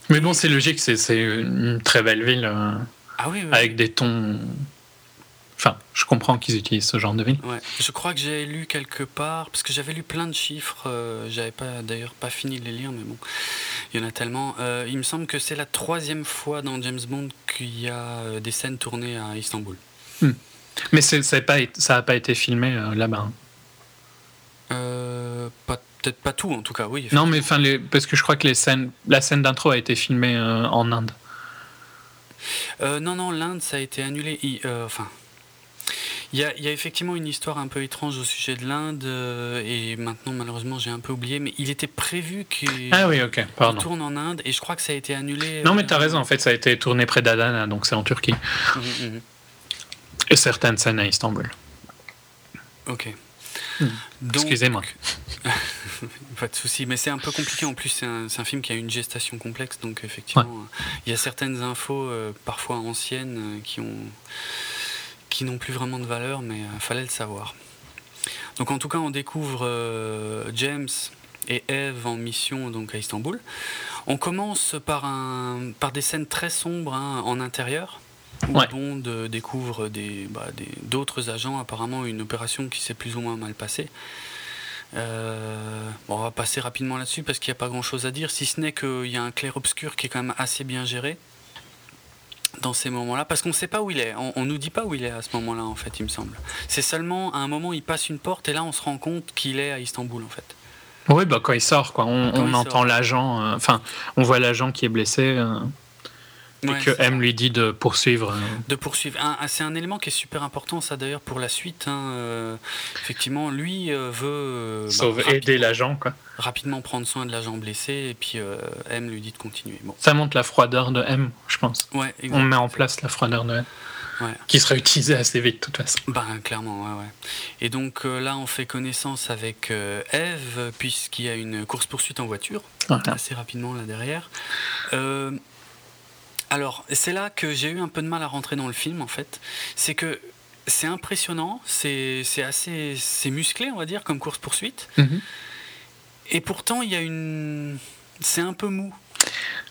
Mais bon, c'est logique, c'est c'est une très belle ville euh, Ah oui, oui. avec des tons. Enfin, je comprends qu'ils utilisent ce genre de ville. Ouais. Je crois que j'ai lu quelque part, parce que j'avais lu plein de chiffres, euh, j'avais pas d'ailleurs pas fini de les lire, mais bon, il y en a tellement. Euh, il me semble que c'est la troisième fois dans James Bond qu'il y a euh, des scènes tournées à Istanbul. Mais c'est- ça n'a pas, été- pas filmé euh, là-bas. hein. Pas- Peut-être pas tout en tout cas, oui. Non, mais enfin, les- parce que je crois que les scènes, la scène d'intro a été filmée en Inde. Non, non, l'Inde, ça a été annulé. Enfin, il y, a, il y a effectivement une histoire un peu étrange au sujet de l'Inde, euh, et maintenant, malheureusement, j'ai un peu oublié, mais il était prévu qu'il Ah oui, ok, qu'il pardon. tourne en Inde, et je crois que ça a été annulé. Non, mais euh, t'as raison, en fait, ça a été tourné près d'Adana, donc c'est en Turquie. mhm, mhm. Et certaines scènes à Istanbul. Ok. Excusez-moi. Pas de souci, mais c'est un peu compliqué. En plus, c'est un, film qui a une gestation complexe, donc effectivement, euh, il y a certaines infos, euh, parfois anciennes, euh, qui ont qui n'ont plus vraiment de valeur, mais il fallait le savoir. Donc en tout cas, on découvre euh, James et Eve en mission donc à Istanbul. On commence par un par des scènes très sombres hein, en intérieur. Où Ouais. Bond euh, découvre des, bah, d'autres agents, apparemment une opération qui s'est plus ou moins mal passée. Euh, bon, on va passer rapidement là-dessus parce qu'il n'y a pas grand-chose à dire, si ce n'est qu'il y a un clair-obscur qui est quand même assez bien géré dans ces moments-là, parce qu'on ne sait pas où il est. On, on nous dit pas où il est à ce moment-là, en fait, il me semble. C'est seulement à un moment, il passe une porte et là, on se rend compte qu'il est à Istanbul, en fait. Oui, bah, quand il sort, quoi. On, entend l'agent, euh, enfin, on voit l'agent qui est blessé euh, Ouais, et que M ça. lui dit de poursuivre. euh. de poursuivre. C'est un élément qui est super important, ça d'ailleurs pour la suite. hein, euh, effectivement, lui euh, veut euh, bah, Sauver- rapidement- aider l'agent, quoi. rapidement prendre soin de l'agent blessé et puis euh, M lui dit de continuer. Bon, Ça montre la froideur de M, je pense. ouais, On met en place la froideur de M, Ouais. qui sera utilisée assez vite, de toute façon. Ben, clairement, ouais, ouais. Et donc là, on fait connaissance avec Eve, puisqu'il y a une course-poursuite en voiture, Voilà. assez rapidement là derrière. Alors, c'est là que j'ai eu un peu de mal à rentrer dans le film, en fait. C'est que c'est impressionnant, c'est assez c'est musclé, on va dire, comme course-poursuite. Mhm. Et pourtant, il y a une. C'est un peu mou.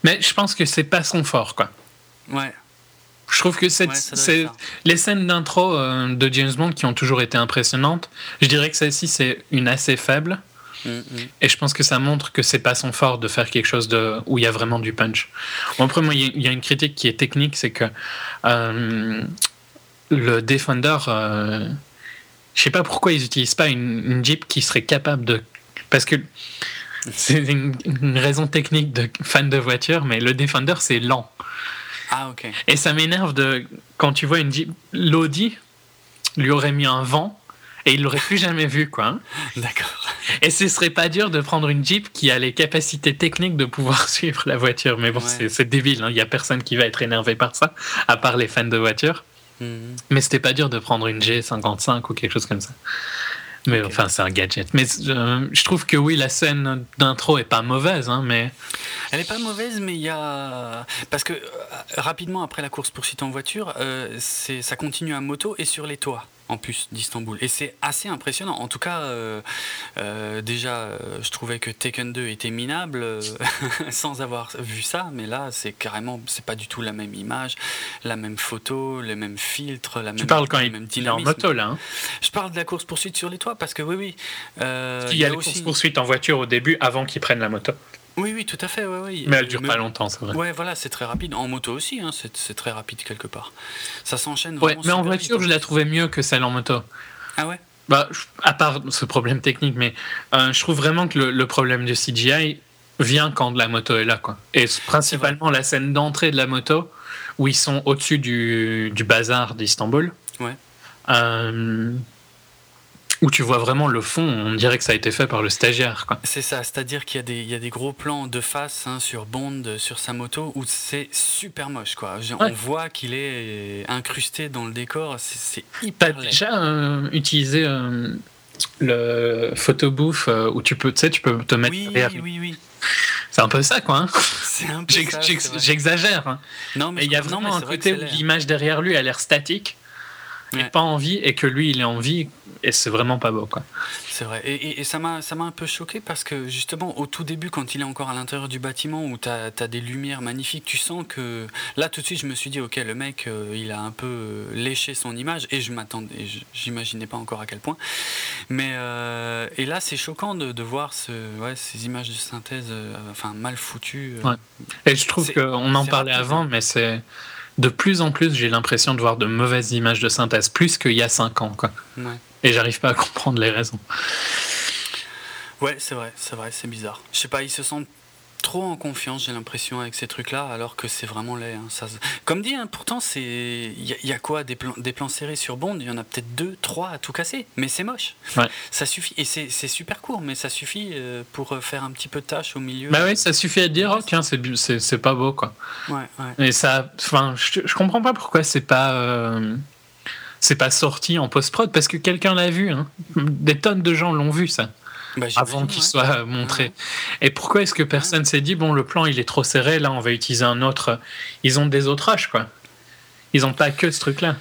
Mais je pense que c'est pas son fort, quoi. Ouais. Je trouve que cette, Ouais, les scènes d'intro euh, de James Bond qui ont toujours été impressionnantes, je dirais que celle-ci c'est une assez faible. Mm. Et je pense que ça montre que c'est pas son fort de faire quelque chose de, où il y a vraiment du punch. Bon, après, moi, il y a- il y, a une critique qui est technique, c'est que euh, le Defender, euh, je sais pas pourquoi ils utilisent pas une, une Jeep qui serait capable de. Parce que c'est une, une raison technique de fan de voiture, mais le Defender c'est lent. Ah, ok. Et ça m'énerve de quand tu vois une Jeep. L'Audi lui aurait mis un vent et il l'aurait plus jamais vu, quoi. hein. D'accord. Et ce serait pas dur de prendre une Jeep qui a les capacités techniques de pouvoir suivre la voiture. Mais bon, Ouais. c'est- débile. hein. Il y a personne qui va être énervé par ça, à part les fans de voiture. Mm. Mais c'était pas dur de prendre une G55 ou quelque chose comme ça. Mais enfin, c'est un gadget. Mais euh, je trouve que oui, la scène d'intro est pas mauvaise, hein, mais Elle est pas mauvaise, mais il y a parce que euh, rapidement après la course poursuite en voiture, euh, ça continue à moto et sur les toits en plus d'Istanbul. Et c'est assez impressionnant. En tout cas, euh, euh, déjà, euh, je trouvais que Taken 2 était minable sans avoir vu ça, mais là, c'est carrément, c'est pas du tout la même image, la même photo, les mêmes filtres, la tu même. parles quand même il est en moto là. hein. Je parle de la course poursuite sur les toits parce que oui, oui. il y a, a les aussi- courses-poursuites en voiture au début avant qu'ils prennent la moto. Oui, oui, tout à fait. Ouais, ouais. Mais elle dure pas longtemps, c'est vrai. Ouais, voilà, c'est très rapide. En moto aussi, hein, c'est très rapide quelque part. Ça s'enchaîne Ouais, vraiment. mais en voiture, vite. je la trouvais mieux que celle en moto. Ah ouais? Bah, à part ce problème technique, mais euh, je trouve vraiment que le, le problème du CGI, vient quand la moto est là, quoi. Et principalement la scène d'entrée de la moto, où ils sont au-dessus du, du bazar d'Istanbul. Ouais. Euh, où tu vois vraiment le fond, on dirait que ça a été fait par le stagiaire. C'est ça, c'est-à-dire qu'il y, a des- il y a des gros plans de face hein, sur Bond, sur sa moto, où c'est super moche. Quoi. Ouais. On voit qu'il est incrusté dans le décor, c'est T'as hyper laid. déjà euh, utilisé euh, le photo booth euh, où tu peux, tu peux te mettre Oui, derrière. oui, oui. C'est un peu ça, quoi. hein. J'exagère. hein. Non, mais il y a non, vraiment un côté où l'image derrière lui a l'air statique et Ouais. pas en vie, et que lui, il est en vie, et c'est vraiment pas beau, quoi. C'est vrai. Et, et- et ça m'a ça m'a un peu choqué parce que justement, au tout début, quand il est encore à l'intérieur du bâtiment où tu as, des lumières magnifiques, tu sens que là, tout de suite, je me suis dit, ok, le mec, euh, il a un peu euh, léché son image et je m'attendais, j'imaginais pas encore à quel point. Mais euh, et là, c'est choquant de, de voir ce, ouais, ces images de synthèse, enfin mal foutues. Ouais. Et je trouve qu'on en parlait rapide, avant, hein. mais c'est. De plus en plus, j'ai l'impression de voir de mauvaises images de synthèse, plus qu'il y a 5 ans, quoi. Ouais. Et j'arrive pas à comprendre les raisons. Ouais, c'est vrai, c'est vrai, c'est bizarre. Je sais pas, ils se sentent trop en confiance, j'ai l'impression, avec ces trucs-là, alors que c'est vraiment laid. hein, ça se- Comme dit, hein, pourtant, c'est il y, a- il y a quoi des plans, des plans serrés sur Bond? Il y en a peut-être deux, trois à tout casser, mais c'est moche. Ouais. Ça suffit, et c'est super court, mais ça suffit euh, pour euh, faire un petit peu de tâche au milieu. Bah oui, ça suffit à dire, oh tiens, c'est pas beau, quoi. Ouais, ouais. Et ça. Enfin, je, je comprends pas pourquoi c'est pas. euh, c'est pas sorti en post-prod, parce que quelqu'un l'a vu. hein. Des tonnes de gens l'ont vu, ça. Bah, avant qu'il ouais. soit montré. Et pourquoi est-ce que personne s'est dit bon le plan il est trop serré là on va utiliser un autre Ils ont des autres âges quoi. Ils ont pas que ce truc là.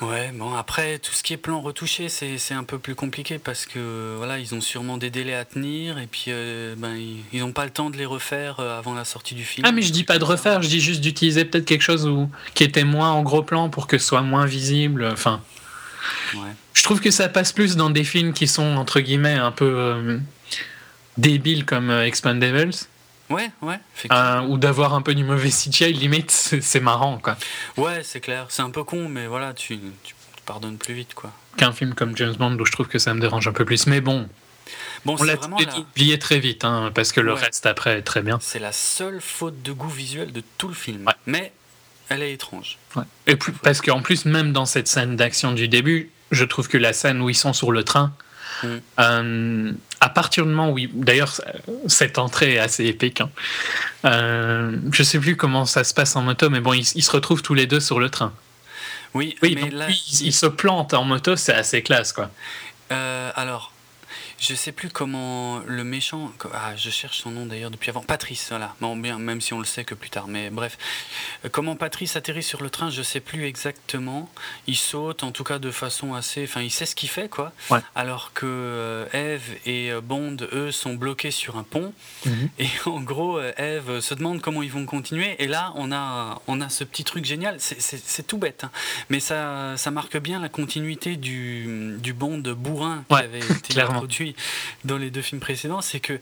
Ouais, bon, après, tout ce qui est plan retouché, c'est c'est un peu plus compliqué parce que voilà, ils ont sûrement des délais à tenir et puis euh, ben, ils n'ont pas le temps de les refaire euh, avant la sortie du film. Ah mais je dis pas de refaire, je dis juste d'utiliser peut-être quelque chose où, qui était moins en gros plan pour que ce soit moins visible. Enfin, Ouais. je trouve que ça passe plus dans des films qui sont entre guillemets un peu euh, débiles comme euh, Expendables Ouais, ouais, euh, ou d'avoir un peu du mauvais CGI limite c'est marrant quoi. Ouais, c'est clair. C'est un peu con, mais voilà, tu, tu pardonnes plus vite, quoi. Qu'un film comme James Bond où je trouve que ça me dérange un peu plus. Mais bon, Bon, on l'a oublié très vite hein, parce que le Ouais. reste après est très bien. c'est la seule faute de goût visuel de tout le film. Ouais. Mais elle est étrange. Ouais. Et plus, parce qu'en plus, même dans cette scène d'action du début, je trouve que la scène où ils sont sur le train, Mm. euh, à partir du moment où. ils- D'ailleurs, cette entrée est assez épique. Hein. Euh, je sais plus comment ça se passe en moto, mais bon, ils, ils se retrouvent tous les deux sur le train. Oui, Oui, mais là, ils se plantent en moto, c'est assez classe, quoi. Euh, alors, je sais plus comment le méchant. Ah, je cherche son nom d'ailleurs depuis avant. Patrice, voilà. Bon, bien, même si on le sait que plus tard. Mais bref, Euh, comment Patrice atterrit sur le train, je sais plus exactement. Il saute, en tout cas de façon assez. Enfin, il sait ce qu'il fait, quoi. Ouais. Alors que euh, Eve et euh, Bond, eux, sont bloqués sur un pont. Mhm. Et en gros, Eve se demande comment ils vont continuer. Et là, on a, on a ce petit truc génial. C'est- tout bête, hein. mais ça, ça marque bien la continuité du, du Bond bourrin qui avait été clairement. Dans les deux films précédents. C'est que,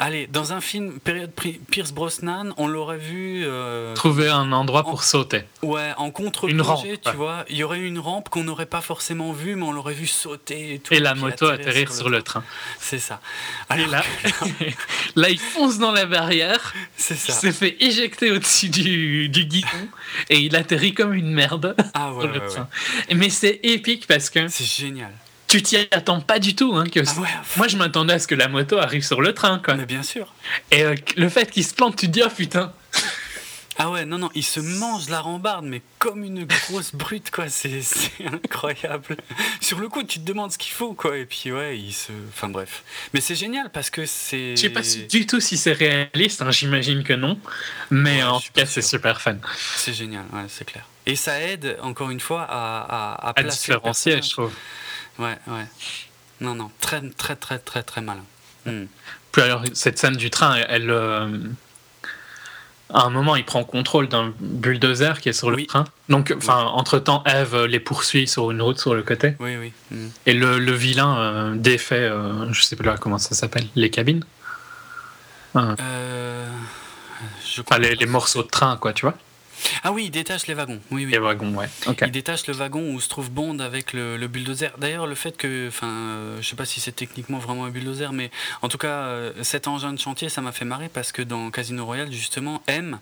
allez, dans un film période Pierce Brosnan, on l'aurait vu. euh, Trouver un endroit En- pour sauter. Ouais, en contre Une rampe, tu ouais. vois, il y aurait une rampe qu'on n'aurait pas forcément vue, mais on l'aurait vu sauter et tout. Et la moto atterrir sur le train. C'est ça. Alors là, que- là, il fonce dans la barrière, c'est il ça. s'est fait éjecter au-dessus du, du guidon, et il atterrit comme une merde Ah ouais, sur le ouais, train. Mais c'est épique parce que C'est génial. Tu t'y attends pas du tout. Hein, que Ah ouais, Moi, je m'attendais à ce que la moto arrive sur le train. Quoi. mais bien sûr. Et euh, le fait qu'il se plante, tu te dis, oh putain. Ah ouais, non, non, il se mange la rambarde, mais comme une grosse brute, quoi. C'est incroyable. Sur le coup, tu te demandes ce qu'il faut, quoi. Et puis, ouais, il se. Enfin, bref. Mais c'est génial parce que c'est. Je sais pas si- du tout si c'est réaliste, hein, j'imagine que non. Mais Ouais, en tout cas, c'est super fun. C'est génial, ouais, c'est clair. Et ça aide, encore une fois, à, à, à À différencier, je trouve. Ouais, ouais. Non, non, très, très, très, très, très malin. Hmm. Puis alors, cette scène du train, elle. euh, à un moment, il prend contrôle d'un bulldozer qui est sur le Oui. train. Donc, enfin, entre-temps, Eve les poursuit sur une route sur le côté. Oui, oui. hmm. Et le, le vilain euh, défait, euh, je sais plus là comment ça s'appelle, les cabines. Euh, je Enfin, les, les morceaux de train, quoi, tu vois. Ah oui, il détache les wagons. Oui, oui. Les wagons, ouais. Il détache le wagon où se trouve Bond avec le, le bulldozer. D'ailleurs, le fait que, enfin, euh, je sais pas si c'est techniquement vraiment un bulldozer, mais en tout cas, euh, cet engin de chantier, ça m'a fait marrer parce que dans Casino Royale, justement, M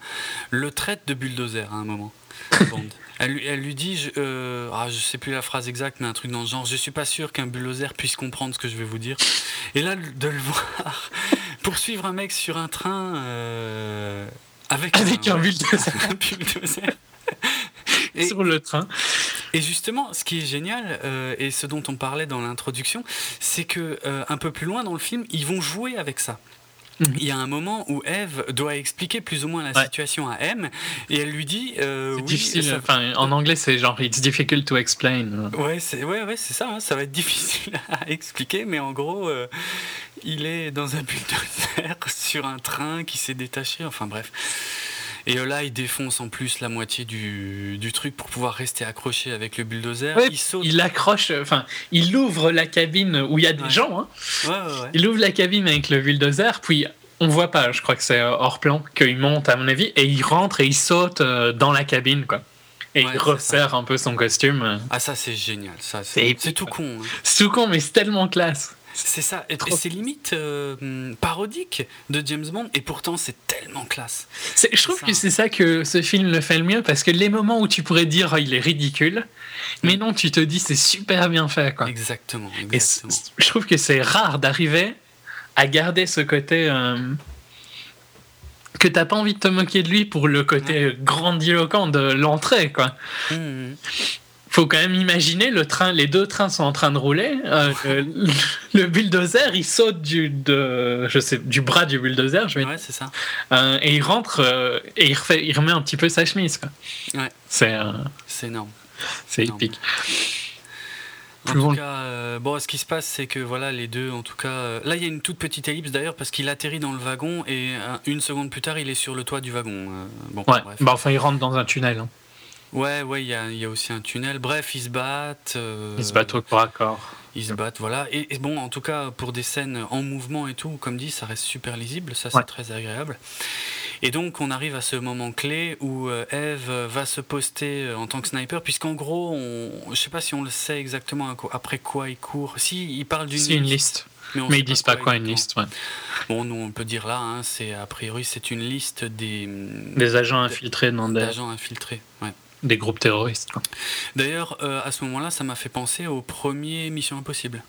le traite de bulldozer à un moment. Bond. Elle, lui- elle lui dit, je, euh, ah, je sais plus la phrase exacte, mais un truc dans le genre, je suis pas sûr qu'un bulldozer puisse comprendre ce que je vais vous dire. Et là, de le voir poursuivre un mec sur un train euh, avec, Avec un bulldozer. un bulldozer. Et- Sur le train. et justement, ce qui est génial, euh, et ce dont on parlait dans l'introduction, c'est que euh, un peu plus loin dans le film, ils vont jouer avec ça. Il y a un moment où Eve doit expliquer plus ou moins la Ouais. situation à M, et elle lui dit euh, oui, difficile. ça- Enfin, en anglais, c'est genre it's difficult to explain. Ouais, c'est ouais, ouais, c'est ça. hein, ça va être difficile à expliquer, mais en gros, euh, il est dans un bulldozer sur un train qui s'est détaché. Enfin bref. Et là, il défonce en plus la moitié du, du truc pour pouvoir rester accroché avec le bulldozer. Ouais, il saute. Il accroche, enfin, il ouvre la cabine où il y a des Ouais. gens. Hein. Ouais. Il ouvre la cabine avec le bulldozer, puis on voit pas, je crois que c'est euh, hors plan, qu'il monte à mon avis, et il rentre et il saute euh, dans la cabine, quoi. Et Ouais, il resserre un peu son costume. euh. Ah ça c'est génial, ça C'est tout con. hein. C'est tout con, mais c'est tellement classe. C'est ça, et, c'est limite euh, parodique de James Bond, et pourtant c'est tellement classe. Je trouve ça. que c'est ça que ce film le fait le mieux, parce que les moments où tu pourrais dire oh, il est ridicule, mais non, tu te dis c'est super bien fait, quoi. Exactement, Et je trouve que c'est rare d'arriver à garder ce côté euh, que t'as pas envie de te moquer de lui pour le côté grandiloquent de l'entrée, quoi. Hum. Faut quand même imaginer le train, les deux trains sont en train de rouler. euh, le, le bulldozer, il saute du, de, je sais, du bras du bulldozer, je vais, Ouais, c'est ça. euh, et il rentre euh, et il, refait, il remet un petit peu sa chemise. Quoi. Ouais. C'est, euh, C'est énorme. c'est épique. En Plus tout cas, euh, bon, ce qui se passe, c'est que voilà, les deux, en tout cas, euh, là, il y a une toute petite ellipse d'ailleurs parce qu'il atterrit dans le wagon et euh, une seconde plus tard, il est sur le toit du wagon. euh, bon, Ouais. bref. Bah, enfin, il rentre dans un tunnel. hein. Ouais, ouais, il y a, il y a aussi un tunnel. Bref, ils se battent. euh, Il se bat au corps à corps. Ils se battent, voilà. Et, et bon, en tout cas, pour des scènes en mouvement et tout, comme dit, ça reste super lisible, ça c'est Ouais. très agréable. Et donc, on arrive à ce moment clé où euh, Eve va se poster euh, en tant que sniper, puisqu'en gros, on, je sais pas si on le sait exactement après quoi il court. Si, il parle d'une une liste. on Mais ils disent pas quoi une liste. ouais. Bon, nous, on peut dire là, hein, c'est a priori, c'est une liste des, Des agents infiltrés dans des, d'agents infiltrés. ouais. Des groupes terroristes. D'ailleurs, euh, à ce moment-là, ça m'a fait penser au premier Mission Impossible.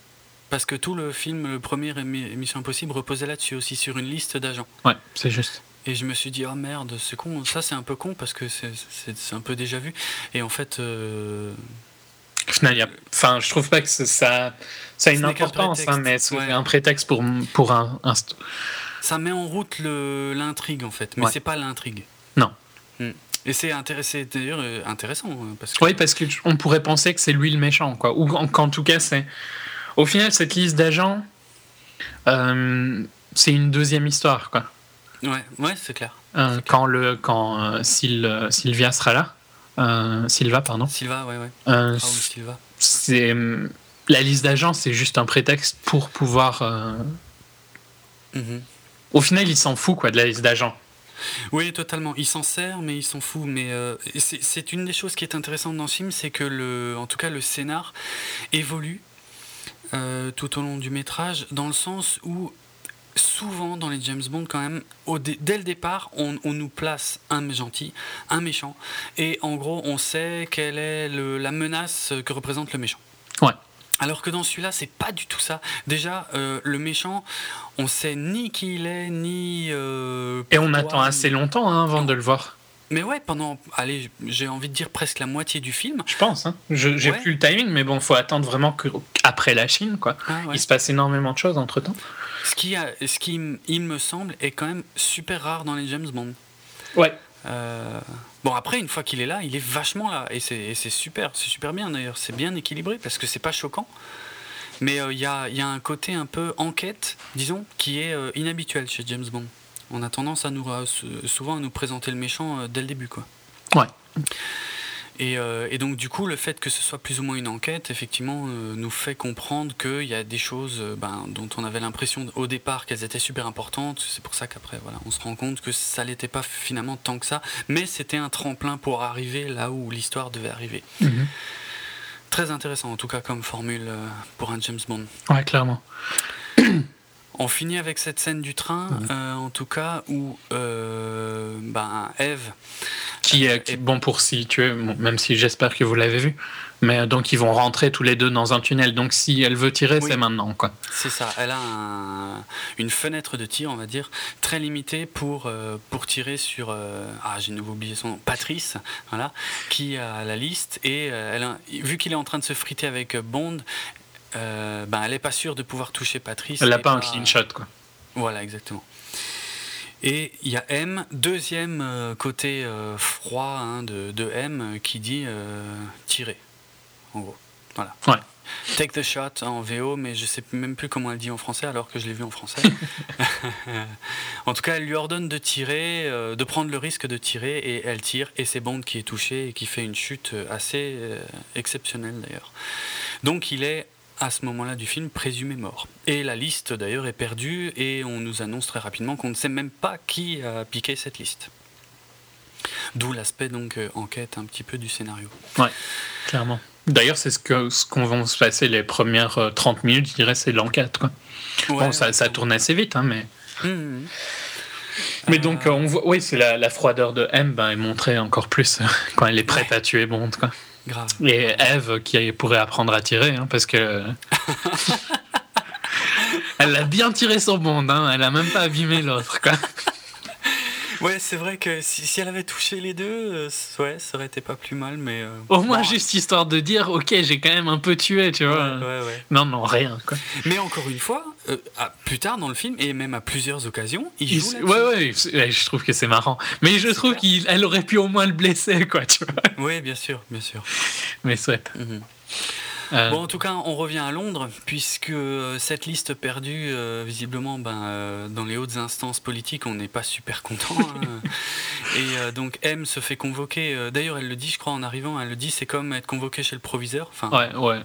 Parce que tout le film, le premier Mission Impossible, reposait là-dessus aussi, sur une liste d'agents. Ouais, c'est juste. Et je me suis dit, oh merde, c'est con, ça c'est un peu con parce que c'est- un peu déjà vu. Et en fait, euh, final, a- enfin, je trouve pas que ça, ça a une importance, hein, mais c'est ouais. un prétexte pour, pour un, un- ça met en route l'intrigue en fait, mais Ouais. c'est pas l'intrigue. Non. Hmm. Et c'est d'ailleurs euh, intéressant euh, parce que Oui, parce qu'on pourrait penser que c'est lui le méchant, quoi. Ou en- qu'en tout cas, c'est. Au final, cette liste d'agents, euh, c'est une deuxième histoire, quoi. ouais, ouais, c'est clair. Euh, quand le, quand euh, Syl- Sylvia sera là, Sylva, pardon, Silva, ouais, ouais. Silva. c'est la liste d'agents, c'est juste un prétexte pour pouvoir. Mhm. Au final, il s'en fout, quoi, de la liste d'agents. Oui, totalement. Il s'en sert, mais il s'en fout. Mais euh, c'est une des choses qui est intéressante dans ce film, c'est que le, en tout cas, le scénar évolue euh, tout au long du métrage, dans le sens où souvent dans les James Bond, quand même, au dé- dès le départ, on, on nous place un gentil, un méchant, et en gros, on sait quelle est le- la menace que représente le méchant. Ouais. Alors que dans celui-là, c'est pas du tout ça. Déjà, euh, le méchant, on sait ni qui il est, ni. euh, Et on attend assez longtemps hein, avant Non. de le voir. mais ouais, pendant, allez, j'ai envie de dire presque la moitié du film. Je pense. Hein. Je- J'ai Ouais. plus le timing, mais bon, faut attendre vraiment que après la Chine, quoi. Ah ouais. Il se passe énormément de choses entre temps. Ce qui, a- ce qui, il me semble, est quand même super rare dans les James Bond. Ouais. Euh, Bon, après, une fois qu'il est là, il est vachement là. Et c'est super, c'est super bien d'ailleurs. C'est bien équilibré parce que c'est pas choquant. Mais euh, il y, a, y a un côté un peu enquête, disons, qui est euh, inhabituel chez James Bond. On a tendance à nous, souvent à nous présenter le méchant euh, dès le début, quoi. Ouais. Et, euh, et donc du coup, le fait que ce soit plus ou moins une enquête, effectivement, euh, nous fait comprendre qu'il y a des choses euh, ben, dont on avait l'impression au départ qu'elles étaient super importantes. C'est pour ça qu'après, voilà, on se rend compte que ça l'était pas finalement tant que ça, mais c'était un tremplin pour arriver là où l'histoire devait arriver. Mhm. Très intéressant en tout cas comme formule pour un James Bond. Ouais, clairement. On finit avec cette scène du train, euh, en tout cas, où euh, ben, Eve. Qui est bon pour situer, bon, même si j'espère que vous l'avez vu. Mais donc ils vont rentrer tous les deux dans un tunnel. Donc si elle veut tirer, Oui. c'est maintenant, quoi. C'est ça, elle a un- une fenêtre de tir, on va dire, très limitée pour, euh, pour tirer sur. euh, ah, j'ai oublié son nom, Patrice, voilà, qui a la liste. Et euh, elle a- vu qu'il est en train de se friter avec Bond, euh, ben, elle n'est pas sûre de pouvoir toucher Patrice. Elle n'a pas un clean shot, quoi. Voilà, exactement. Et il y a M, deuxième euh, côté euh, froid hein, de, de M, qui dit tirer, en gros. Voilà. Ouais. Take the shot en VO, mais je sais même plus comment elle dit en français alors que je l'ai vu en français. en tout cas, elle lui ordonne de tirer, euh, de prendre le risque de tirer, et elle tire, et c'est Bond qui est touché et qui fait une chute assez euh, exceptionnelle d'ailleurs. Donc il est à ce moment-là du film présumé mort. Et la liste d'ailleurs est perdue et on nous annonce très rapidement qu'on ne sait même pas qui a piqué cette liste. D'où l'aspect donc euh, enquête un petit peu du scénario. Clairement. D'ailleurs, c'est ce que ce qu'on va se passer les premières euh, 30 minutes, je dirais, c'est l'enquête, quoi. bon, ça, ça tourne assez vite, hein, mais. Mhm. Mais Euh, donc, euh, on voit, oui, c'est la, la froideur de M ben, est montrée encore plus euh, quand elle est prête à tuer Bond, quoi. Grave. Et Eve qui pourrait apprendre à tirer, hein, parce que. elle a bien tiré son Bond, hein, elle a même pas abîmé l'autre, quoi. Ouais, c'est vrai que si, si elle avait touché les deux, euh, ouais, ça aurait été pas plus mal, mais. euh, Au moins, juste histoire de dire, ok, j'ai quand même un peu tué, tu ouais, vois. ouais, ouais. Non, non, rien, quoi. Mais encore une fois, euh, à- plus tard dans le film, et même à plusieurs occasions, il Il- joue là-dessus. ouais, ouais, je trouve que c'est marrant. Mais je trouve qu'elle aurait pu au moins le blesser, quoi, tu vois. Oui, bien sûr, bien sûr. Mais soit. Mhm. Euh, Bon, en tout cas, on revient à Londres, puisque euh, cette liste perdue, euh, visiblement, ben, dans les hautes instances politiques, on n'est pas super content. hein. Et donc, M se fait convoquer. D'ailleurs, elle le dit, je crois, en arrivant, elle le dit, c'est comme être convoqué chez le proviseur. Enfin, ouais, ouais.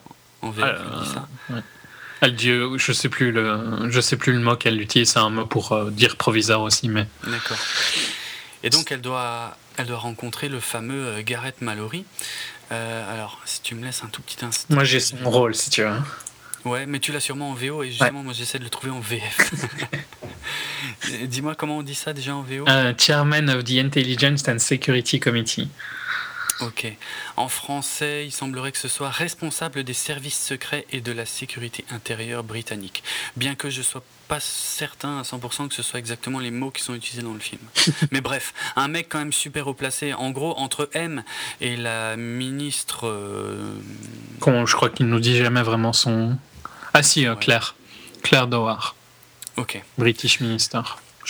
ça. ouais. Elle dit, je sais plus le, je sais plus le mot qu'elle utilise, c'est un mot pour euh, dire proviseur aussi, mais D'accord. Et donc, elle doit, elle doit rencontrer le fameux euh, Gareth Mallory. Euh, alors, si tu me laisses un tout petit instant. moi j'ai son rôle si tu veux. Ouais, mais tu l'as sûrement en VO et justement, moi j'essaie de le trouver en VF. Dis-moi comment on dit ça déjà en VO chairman of the Intelligence and Security Committee. Ok. En français, il semblerait que ce soit responsable des services secrets et de la sécurité intérieure britannique. Bien que je sois pas certain à 100% que ce soit exactement les mots qui sont utilisés dans le film. Mais bref, un mec quand même super haut placé. En gros, entre M et la ministre. euh, Qu'on- je crois qu'il nous dit jamais vraiment son. Ah si, euh, Ouais. Claire. Claire Dowar, Ok. British Minister.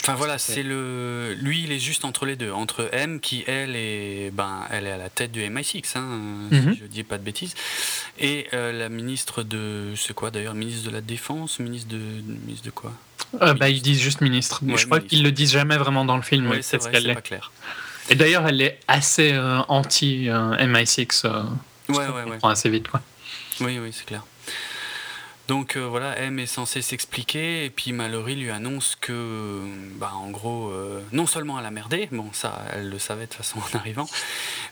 Enfin voilà, c'est le. Lui, il est juste entre les deux. Entre M, qui elle est, ben, elle est à la tête du MI6, hein, euh, Mhm. si je dis pas de bêtises, et euh, la ministre de, c'est quoi d'ailleurs, ministre de la Défense, ministre de, ministre de quoi? Euh, bah, ils disent juste ministre. Ouais, je crois qu'ils le disent jamais vraiment dans le film. Oui, mais c'est ce qu'elle est. pas clair. Et d'ailleurs, elle est assez euh, anti euh, MI6. euh, Ouais, ouais, ouais. prend assez vite, quoi. Oui, oui, c'est clair. Donc euh, voilà, M est censé s'expliquer, et puis Mallory lui annonce que, bah, en gros, euh, non seulement elle a merdé, bon, ça, elle le savait de toute façon en arrivant,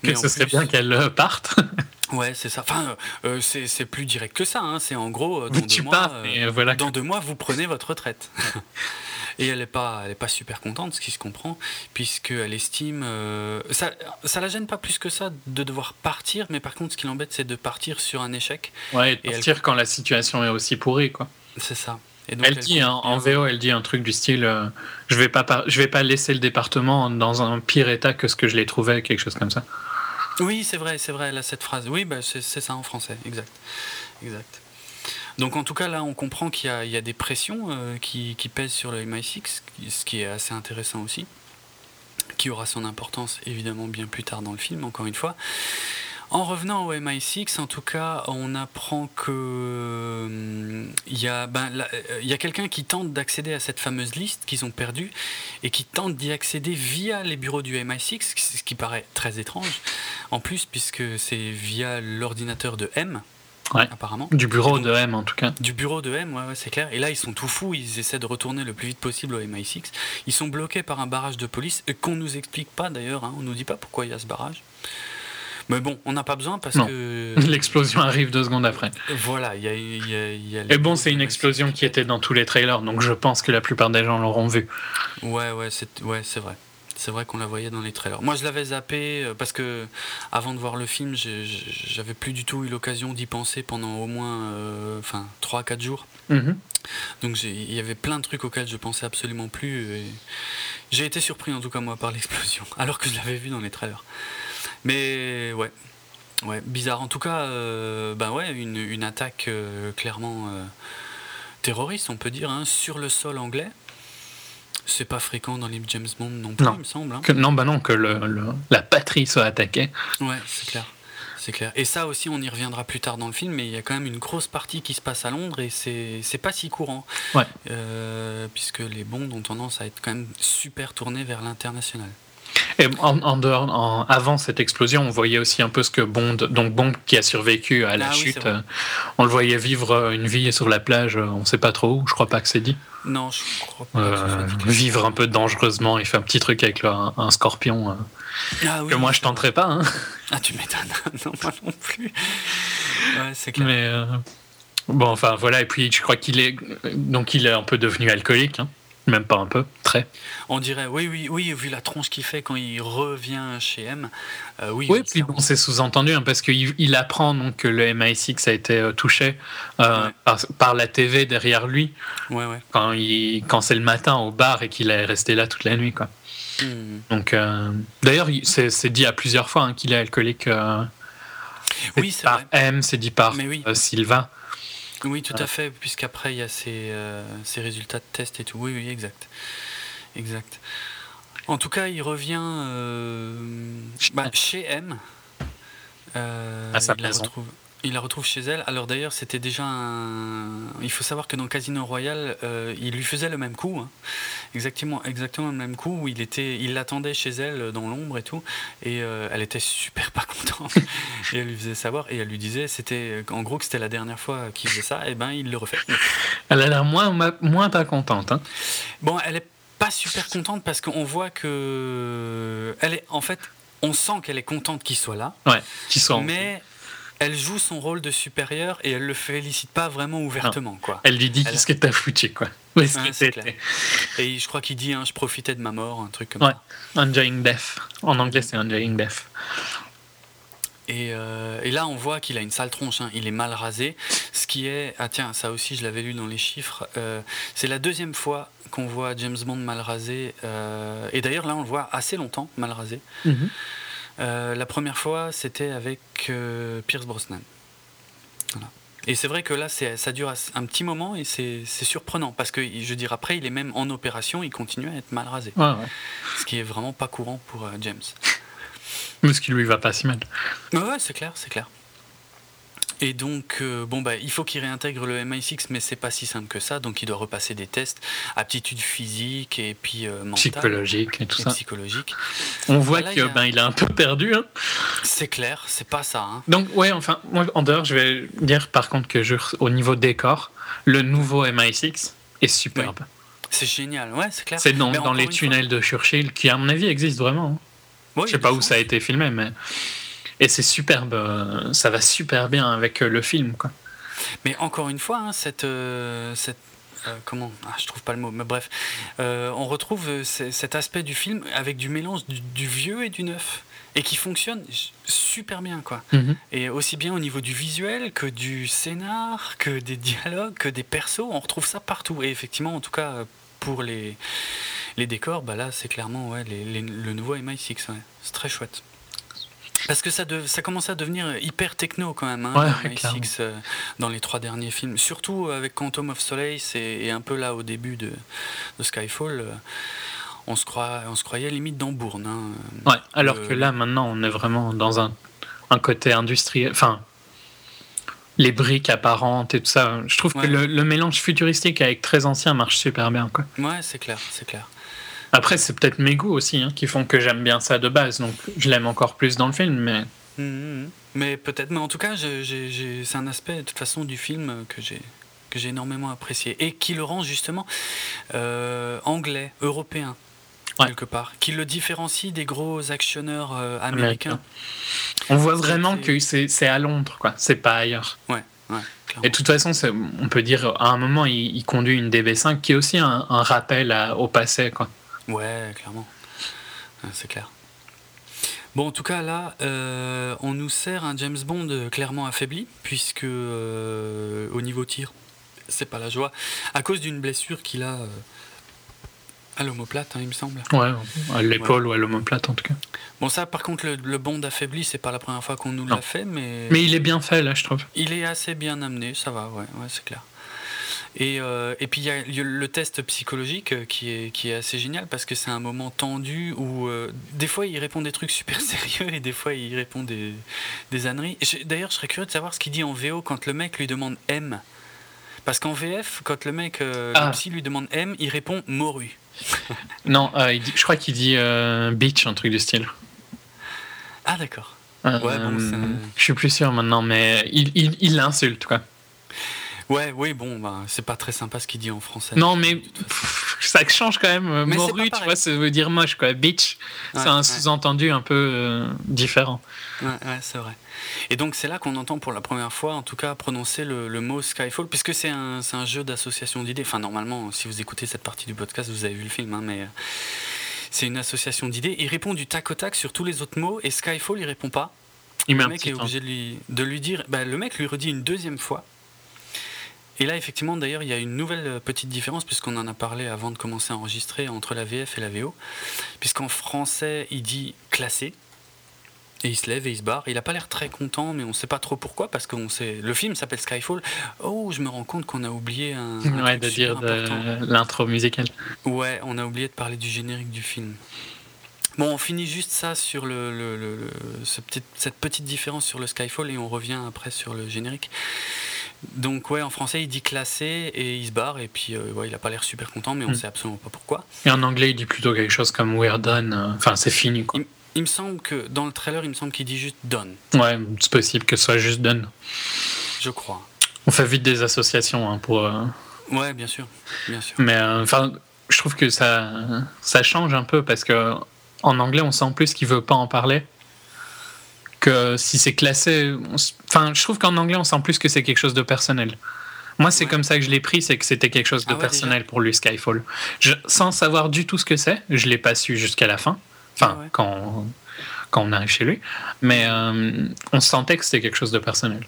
Que en ce serait bien qu'elle euh, parte. Ouais, c'est ça. Enfin, euh, c'est plus direct que ça. hein. C'est en gros, dans, deux mois, pars, et voilà. dans deux mois, vous prenez votre retraite. Et elle n'est pas, elle est pas super contente, ce qui se comprend, puisqu'elle estime. euh, ça, ça la gêne pas plus que ça de devoir partir, mais par contre, ce qui l'embête, c'est de partir sur un échec. Ouais, et de Et elle- partir quand la situation est aussi pourrie, quoi. C'est ça. Et donc, Elle dit hein, en VO, elle dit un truc du style euh, je vais pas par- je vais pas laisser le département dans un pire état que ce que je l'ai trouvé, quelque chose comme ça. Oui, c'est vrai, c'est vrai, elle a cette phrase. Oui, bah, c'est c'est ça en français, exact. exact. Donc en tout cas, là, on comprend qu'il y, a- des pressions euh, qui, pèsent sur le MI6, ce qui est assez intéressant aussi, qui aura son importance évidemment bien plus tard dans le film, encore une fois. En revenant au MI6, en tout cas, on apprend que a, ben, euh, il y a quelqu'un qui tente d'accéder à cette fameuse liste qu'ils ont perdue et qui tente d'y accéder via les bureaux du MI6, ce qui paraît très étrange. En plus, puisque c'est via l'ordinateur de M, Ouais. apparemment. Du bureau Donc, de M en tout cas. Du bureau de M, ouais, ouais, c'est clair. Et là, ils sont tout fous. Ils essaient de retourner le plus vite possible au MI6. Ils sont bloqués par un barrage de police qu'on nous explique pas d'ailleurs. Hein, on nous dit pas pourquoi il y a ce barrage. Mais bon, on n'a pas besoin parce Non. que L'explosion arrive deux secondes après. voilà, il y a, il y a- il y a les Et bon, c'est une MI6. explosion qui était dans tous les trailers, donc je pense que la plupart des gens l'auront vu. Ouais, ouais, c'est ouais, c'est vrai. C'est vrai qu'on la voyait dans les trailers. Moi, je l'avais zappé euh, parce que avant de voir le film, j'avais plus du tout eu l'occasion d'y penser pendant au moins, euh, enfin, 3-4 jours. Mhm. Donc il y avait plein de trucs auxquels je pensais absolument plus. J'ai été surpris en tout cas moi par l'explosion, alors que je l'avais vu dans les trailers. Mais ouais, ouais, bizarre. En tout cas, euh, bah ouais, une, une attaque euh, clairement euh, terroriste, on peut dire, hein, sur le sol anglais. C'est pas fréquent dans les James Bond non plus, Non. il me semble. hein. Que- non, bah non, que le- le- la patrie soit attaquée. Ouais, c'est clair. C'est clair. Et ça aussi, on y reviendra plus tard dans le film, mais il y a quand même une grosse partie qui se passe à Londres et c'est pas si courant. Ouais. Euh, puisque les bonds ont tendance à être quand même super tournés vers l'international. Et en, en dehors, en- avant cette explosion, on voyait aussi un peu ce que Bond, donc Bond qui a survécu à la Ah chute, euh, on le voyait vivre une vie sur la plage, euh, on sait pas trop où, je crois pas que c'est dit. Non, je crois pas Euh, vivre un peu dangereusement, il fait un petit truc avec le- un, un scorpion euh, Ah oui, que moi je tenterais pas. hein. Ah, tu m'étonnes. non, moi non plus. Ouais, c'est clair. Mais euh, bon, enfin voilà, et puis je crois qu'il est donc il est un peu devenu alcoolique, hein. Même pas un peu, très. On dirait, oui, oui, oui, vu la tronche qu'il fait quand il revient chez M. euh, oui, Oui, puis bon, c'est sous-entendu hein, parce qu'il il apprend donc que le MI6 a été euh, touché euh, Ouais. par, par la TV derrière lui Ouais, ouais. quand, il, quand c'est le matin au bar et qu'il est resté là toute la nuit. Quoi. Hmm. Donc, d'ailleurs, il- c'est dit à plusieurs fois hein, qu'il est alcoolique. Oui, c'est par vrai. M, c'est dit par oui. Sylvain. Oui, tout à fait, puisqu'après il y a ces, euh, ces résultats de test et tout. Oui, oui, exact. Exact. En tout cas, il revient euh, Chez bah, M. chez M. Euh, À sa il la maison. retrouve. Il la retrouve chez elle. Alors d'ailleurs, c'était déjà un. Il faut savoir que dans Casino Royale, euh, il lui faisait le même coup, hein. exactement, exactement le même coup où il était, il l'attendait chez elle dans l'ombre et tout, et euh, elle était super pas contente. et elle lui faisait savoir et elle lui disait, c'était, en gros, que c'était la dernière fois qu'il faisait ça. Et ben, il le refait. Elle a l'air moins, moins pas contente. hein. Bon, elle est pas super contente parce qu'on voit que elle est en fait, on sent qu'elle est contente qu'il soit là, Ouais, qui sont. mais elle joue son rôle de supérieur et elle le félicite pas vraiment ouvertement, quoi. Elle lui dit Elle- Qu'est-ce que t'as foutu, quoi Ouais, que clair. Et je crois qu'il dit, hein, je profitais de ma mort, un truc comme Ouais. ça. Enjoying death. En anglais, c'est enjoying death. Et, euh, et là, on voit qu'il a une sale tronche, hein, il est mal rasé. Ce qui est. Ah, tiens, ça aussi, je l'avais lu dans les chiffres. euh, c'est la deuxième fois qu'on voit James Bond mal rasé. euh, et d'ailleurs, là, on le voit assez longtemps mal rasé. Euh, la première fois, c'était avec euh, Pierce Brosnan. Voilà. Et c'est vrai que là, ça dure un petit moment et c'est surprenant parce que, je veux dire, après, il est même en opération, il continue à être mal rasé. Ouais, ouais. Ce qui est vraiment pas courant pour euh, James. Mais ce qui lui va pas si mal. Ouais, c'est clair, c'est clair. Et donc, euh, bon, bah, il faut qu'il réintègre le MI6, mais c'est pas si simple que ça. Donc, il doit repasser des tests, aptitude physique et puis euh, mentale Psychologique et tout et ça. psychologique. On voit Là, que il y a- ben, il est un peu perdu. hein. C'est clair, c'est pas ça. Hein. Donc, ouais, enfin, moi, en dehors, je vais dire par contre que je, au niveau décor, le nouveau MI6 est superbe. C'est génial, ouais, c'est clair. C'est dans, dans les tunnels de Churchill, qui à mon avis existent vraiment. hein. Ouais, Je sais pas où ça a été filmé, mais. Et c'est superbe, euh, ça va super bien avec euh, le film, quoi. Mais encore une fois, hein, cette, euh, cette euh, comment? Ah, Je trouve pas le mot, mais bref, euh, on retrouve cet aspect du film avec du mélange du, du vieux et du neuf et qui fonctionne super bien, quoi. Et aussi bien au niveau du visuel que du scénar, que des dialogues, que des persos, on retrouve ça partout. Et effectivement, en tout cas, pour les, les décors, bah là, c'est clairement ouais, les- les- le nouveau MI6. ouais. C'est très chouette. Parce que ça, de- ça commence à devenir hyper techno quand même, hein, Ouais, le ouais, MI6 euh, dans les trois derniers films. Surtout avec Quantum of Solace et, et un peu là au début de, de Skyfall. euh, on, se croit, on se croyait limite dans Bourne. hein. Ouais, alors que là, maintenant, on est vraiment dans un. un côté industriel. Enfin, les briques apparentes et tout ça. Je trouve Ouais. que le, le mélange futuristique avec très ancien marche super bien. Quoi. Ouais, c'est clair, c'est clair. Après, c'est peut-être mes goûts aussi hein, qui font que j'aime bien ça de base. Donc, je l'aime encore plus dans le film. Mais Mhm, mhm. Mais peut-être, mais en tout cas, c'est un aspect de toute façon du film que j'ai que j'ai énormément apprécié et qui le rend justement euh, anglais, européen Ouais. quelque part, qui le différencie des gros actionneurs euh, américains. on voit vraiment que c'est à Londres. quoi. C'est pas ailleurs. Ouais, ouais. Et de toute façon, on peut dire à un moment, il, il conduit une DB5 qui est aussi un, un rappel à- au passé. Quoi. Ouais, clairement. C'est clair. Bon, en tout cas, là, euh, on nous sert un James Bond euh, clairement affaibli, puisque euh, au niveau tir, c'est pas la joie, à cause d'une blessure qu'il a euh, à l'omoplate, hein, il me semble. Ouais, à l'épaule ou à l'omoplate en tout cas. Bon, ça, par contre, le, le Bond affaibli, c'est pas la première fois qu'on nous l'a fait, mais, Mais il est bien fait là, je trouve. il est assez bien amené, ça va, ouais, ouais c'est clair. Et, euh, et puis il y a il le test psychologique euh, qui est, qui est assez génial parce que c'est un moment tendu où euh, des fois il répond des trucs super sérieux et des fois il répond des, des âneries. D'ailleurs, je serais curieux de savoir ce qu'il dit en VO quand le mec lui demande M. Parce qu'en VF, quand le mec, euh, Ah. le psy lui demande M, il répond morue. Non, il dit- je crois qu'il dit bitch, un truc du style. Ah d'accord. Ouais, bon, c'est- je suis plus sûr maintenant, mais il, il, il l'insulte quoi. Ouais, oui, bon, bah, c'est pas très sympa ce qu'il dit en français. Non, mais pff, ça change quand même. Mais c'est Morue, pas tu vois, ça veut dire moche quoi. Bitch, Ouais, c'est un ouais. sous-entendu un peu euh, différent. Ouais, ouais, c'est vrai. Et donc c'est là qu'on entend pour la première fois, en tout cas, prononcer le, le mot Skyfall, puisque c'est un, jeu d'association d'idées. Enfin, normalement, si vous écoutez cette partie du podcast, vous avez vu le film, hein, mais euh, c'est une association d'idées. Il répond du tac au tac sur tous les autres mots, et Skyfall, il répond pas. Il met Le un mec petit est temps. obligé de lui, de lui dire. bah, le mec lui redit une deuxième fois. Et là, effectivement, d'ailleurs, il y a une nouvelle euh, petite différence, puisqu'on en a parlé avant de commencer à enregistrer entre la VF et la VO. Puisqu'en français, il dit classé. Et il se lève et il se barre. Il a pas l'air très content, mais on sait pas trop pourquoi, parce que sait... le film s'appelle Skyfall. Oh, je me rends compte qu'on a oublié un. un Ouais, de dire de l'intro musicale. Ouais, on a oublié de parler du générique du film. Bon, on finit juste ça sur le, le- le- le- ce petit- cette petite différence sur le Skyfall et on revient après sur le générique. Donc ouais, en français il dit classé et il se barre et puis euh, ouais, il a pas l'air super content mais on Mm. sait absolument pas pourquoi. Et en anglais, il dit plutôt quelque chose comme we're done. Enfin, c'est fini quoi. Il me semble que dans le trailer il me semble qu'il dit juste done, Ouais, c'est possible que ce soit juste done. je crois. On fait vite des associations hein, pour. euh, Ouais, bien sûr, bien sûr. Mais euh, enfin, je trouve que ça, ça change un peu parce que en anglais, on sent plus qu'il veut pas en parler. Que si c'est classé, enfin, je trouve qu'en anglais, on sent plus que c'est quelque chose de personnel. Moi, c'est Ouais. comme ça que je l'ai pris, c'est que c'était quelque chose de Ah ouais, personnel pour lui, Skyfall. Je- sans savoir du tout ce que c'est, je l'ai pas su jusqu'à la fin. Enfin, Ah ouais. quand, quand on arrive chez lui. Mais euh, on sentait que c'était quelque chose de personnel.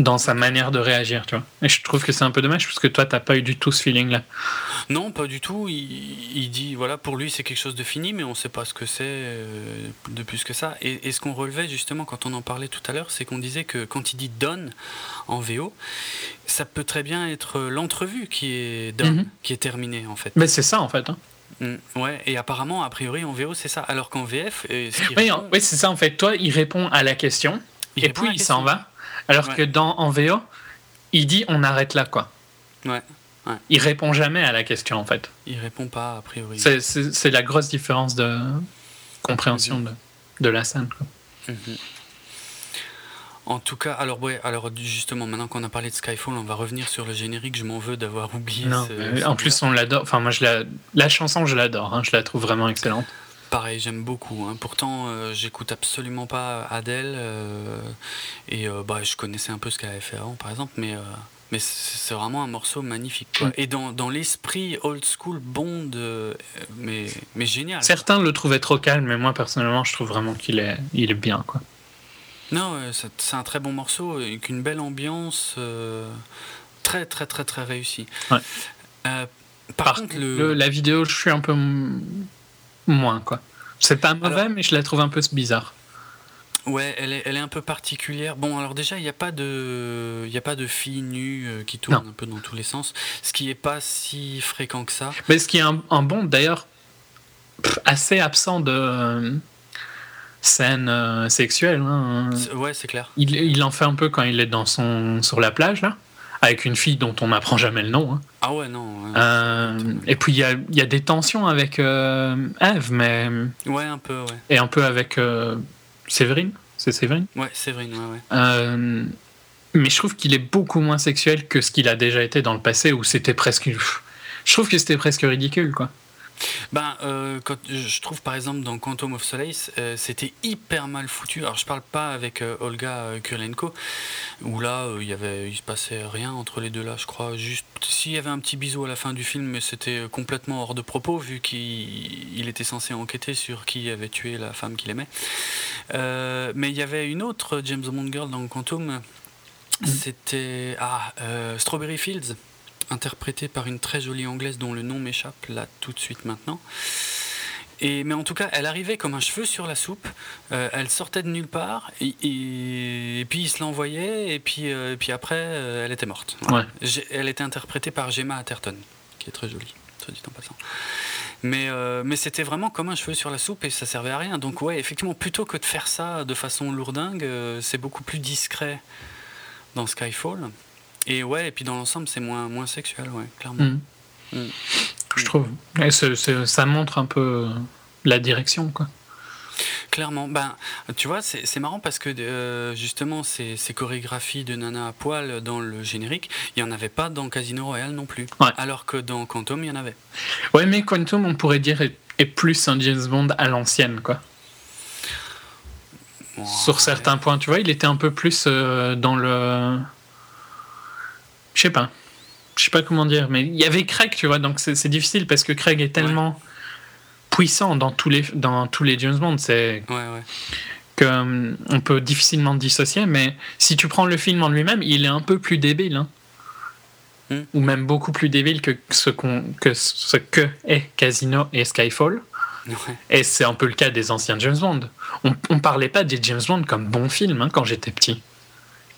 Dans sa manière de réagir, tu vois. Et je trouve que c'est un peu dommage parce que toi, t'as pas eu du tout ce feeling-là. Non, pas du tout. Il, il dit, voilà, pour lui, c'est quelque chose de fini, mais on ne sait pas ce que c'est euh, de plus que ça. Et, et ce qu'on relevait justement quand on en parlait tout à l'heure, c'est qu'on disait que quand il dit done en VO, ça peut très bien être l'entrevue qui est done, Mhm. qui est terminée en fait. Mais c'est ça, en fait. hein. Mm, ouais, et apparemment, a priori, en VO, c'est ça. Alors qu'en VF, euh, ce Oui, répond, en- oui, c'est ça en fait. Toi, il répond à la question il et puis il s'en va. Alors Ouais. que dans en VO, il dit on arrête là quoi. Ouais, ouais. Il répond jamais à la question en fait. Il répond pas, a priori. C'est- la grosse différence de compréhension de, de la scène. quoi. Mhm. En tout cas, alors ouais, alors justement, maintenant qu'on a parlé de Skyfall, on va revenir sur le générique. Je m'en veux d'avoir oublié. Non, ce- mais ce en plus, on l'adore. Enfin, moi, je la, la chanson, je l'adore. hein. Je la trouve vraiment excellente. Pareil, j'aime beaucoup. hein. Pourtant, euh, j'écoute absolument pas Adele. euh, et euh, bah, je connaissais un peu ce qu'elle avait fait avant, par exemple. Mais, mais c'est vraiment un morceau magnifique. quoi. Mm. Et dans, dans l'esprit old school Bond, mais, mais génial. Certains le trouvaient trop calme, mais moi, personnellement, je trouve vraiment qu'il est, il est bien. Quoi. Non, c'est un très bon morceau, avec une belle ambiance. très, très, très, très réussi. Ouais. Par, Par contre, le- le... la vidéo, je suis un peu moins. quoi. C'est pas mauvais, Alors- mais je la trouve un peu bizarre. Ouais, elle est, elle est un peu particulière. Bon, alors déjà, il n'y a pas de, il a pas de filles nues euh, qui tournent Non. un peu dans tous les sens, ce qui est pas si fréquent que ça. Mais ce qui est un, un bon, d'ailleurs, assez absent de. euh, scènes euh, sexuelles. hein. Ouais, c'est clair. Il, il en fait un peu quand il est dans son, sur la plage, là, avec une fille dont on n'apprend jamais le nom. hein. Ah ouais, non. ouais. Euh, et puis il y a, y a des tensions avec euh, Eve, mais. Ouais, un peu, ouais. Et un peu avec euh, Séverine. C'est Séverine? Ouais, Séverine, ouais, ouais. Mais je trouve qu'il est beaucoup moins sexuel que ce qu'il a déjà été dans le passé où c'était presque. Je trouve que c'était presque ridicule, quoi. Ben, euh, quand, je trouve par exemple dans Quantum of Solace, euh, c'était hyper mal foutu. Alors je parle pas avec euh, Olga Kurylenko, où là il y avait, il se passait rien entre les deux là, je crois. Juste s'il y avait un petit bisou à la fin du film, mais c'était complètement hors de propos vu qu'il il était censé enquêter sur qui avait tué la femme qu'il aimait. Mais il y avait une autre James Bond girl dans Quantum. C'était ah Strawberry Fields interprétée par une très jolie anglaise dont le nom m'échappe là tout de suite maintenant. Et, mais en tout cas, elle arrivait comme un cheveu sur la soupe. euh, elle sortait de nulle part et, et- et puis il se l'envoyait et puis, euh, et puis après, euh, elle était morte. Ouais. Elle était interprétée par Gemma Atherton, qui est très jolie, soit dit en passant. Mais, mais c'était vraiment comme un cheveu sur la soupe et ça servait à rien. Donc ouais, effectivement, plutôt que de faire ça de façon lourdingue, c'est beaucoup plus discret dans Skyfall. Et ouais, et puis dans l'ensemble, c'est moins, moins sexuel, ouais, clairement. Mm. Mm. Je trouve. Et ça montre un peu la direction, quoi. Clairement, ben, tu vois, c'est c'est marrant parce que euh, justement, ces, ces chorégraphies de Nana à poil dans le générique, il n'y en avait pas dans Casino Royale non plus. Ouais. Alors que dans Quantum, il y en avait. Ouais, mais Quantum, on pourrait dire, est, est plus un James Bond à l'ancienne, quoi. Bon, Sur ouais. certains points, tu vois, il était un peu plus euh, dans le. Je sais pas. Je sais pas comment dire, mais il y avait Craig, tu vois, donc c'est difficile parce que Craig est tellement puissant dans tous les, dans tous les James Bond, c'est Ouais, ouais. que hum, on peut difficilement dissocier, mais si tu prends le film en lui-même, il est un peu plus débile. hein. Hmm. Ou même beaucoup plus débile que ce, qu'on, que ce que est Casino et Skyfall. Ouais. Et c'est un peu le cas des anciens James Bond. On, on parlait pas des James Bond comme bons films hein, quand j'étais petit.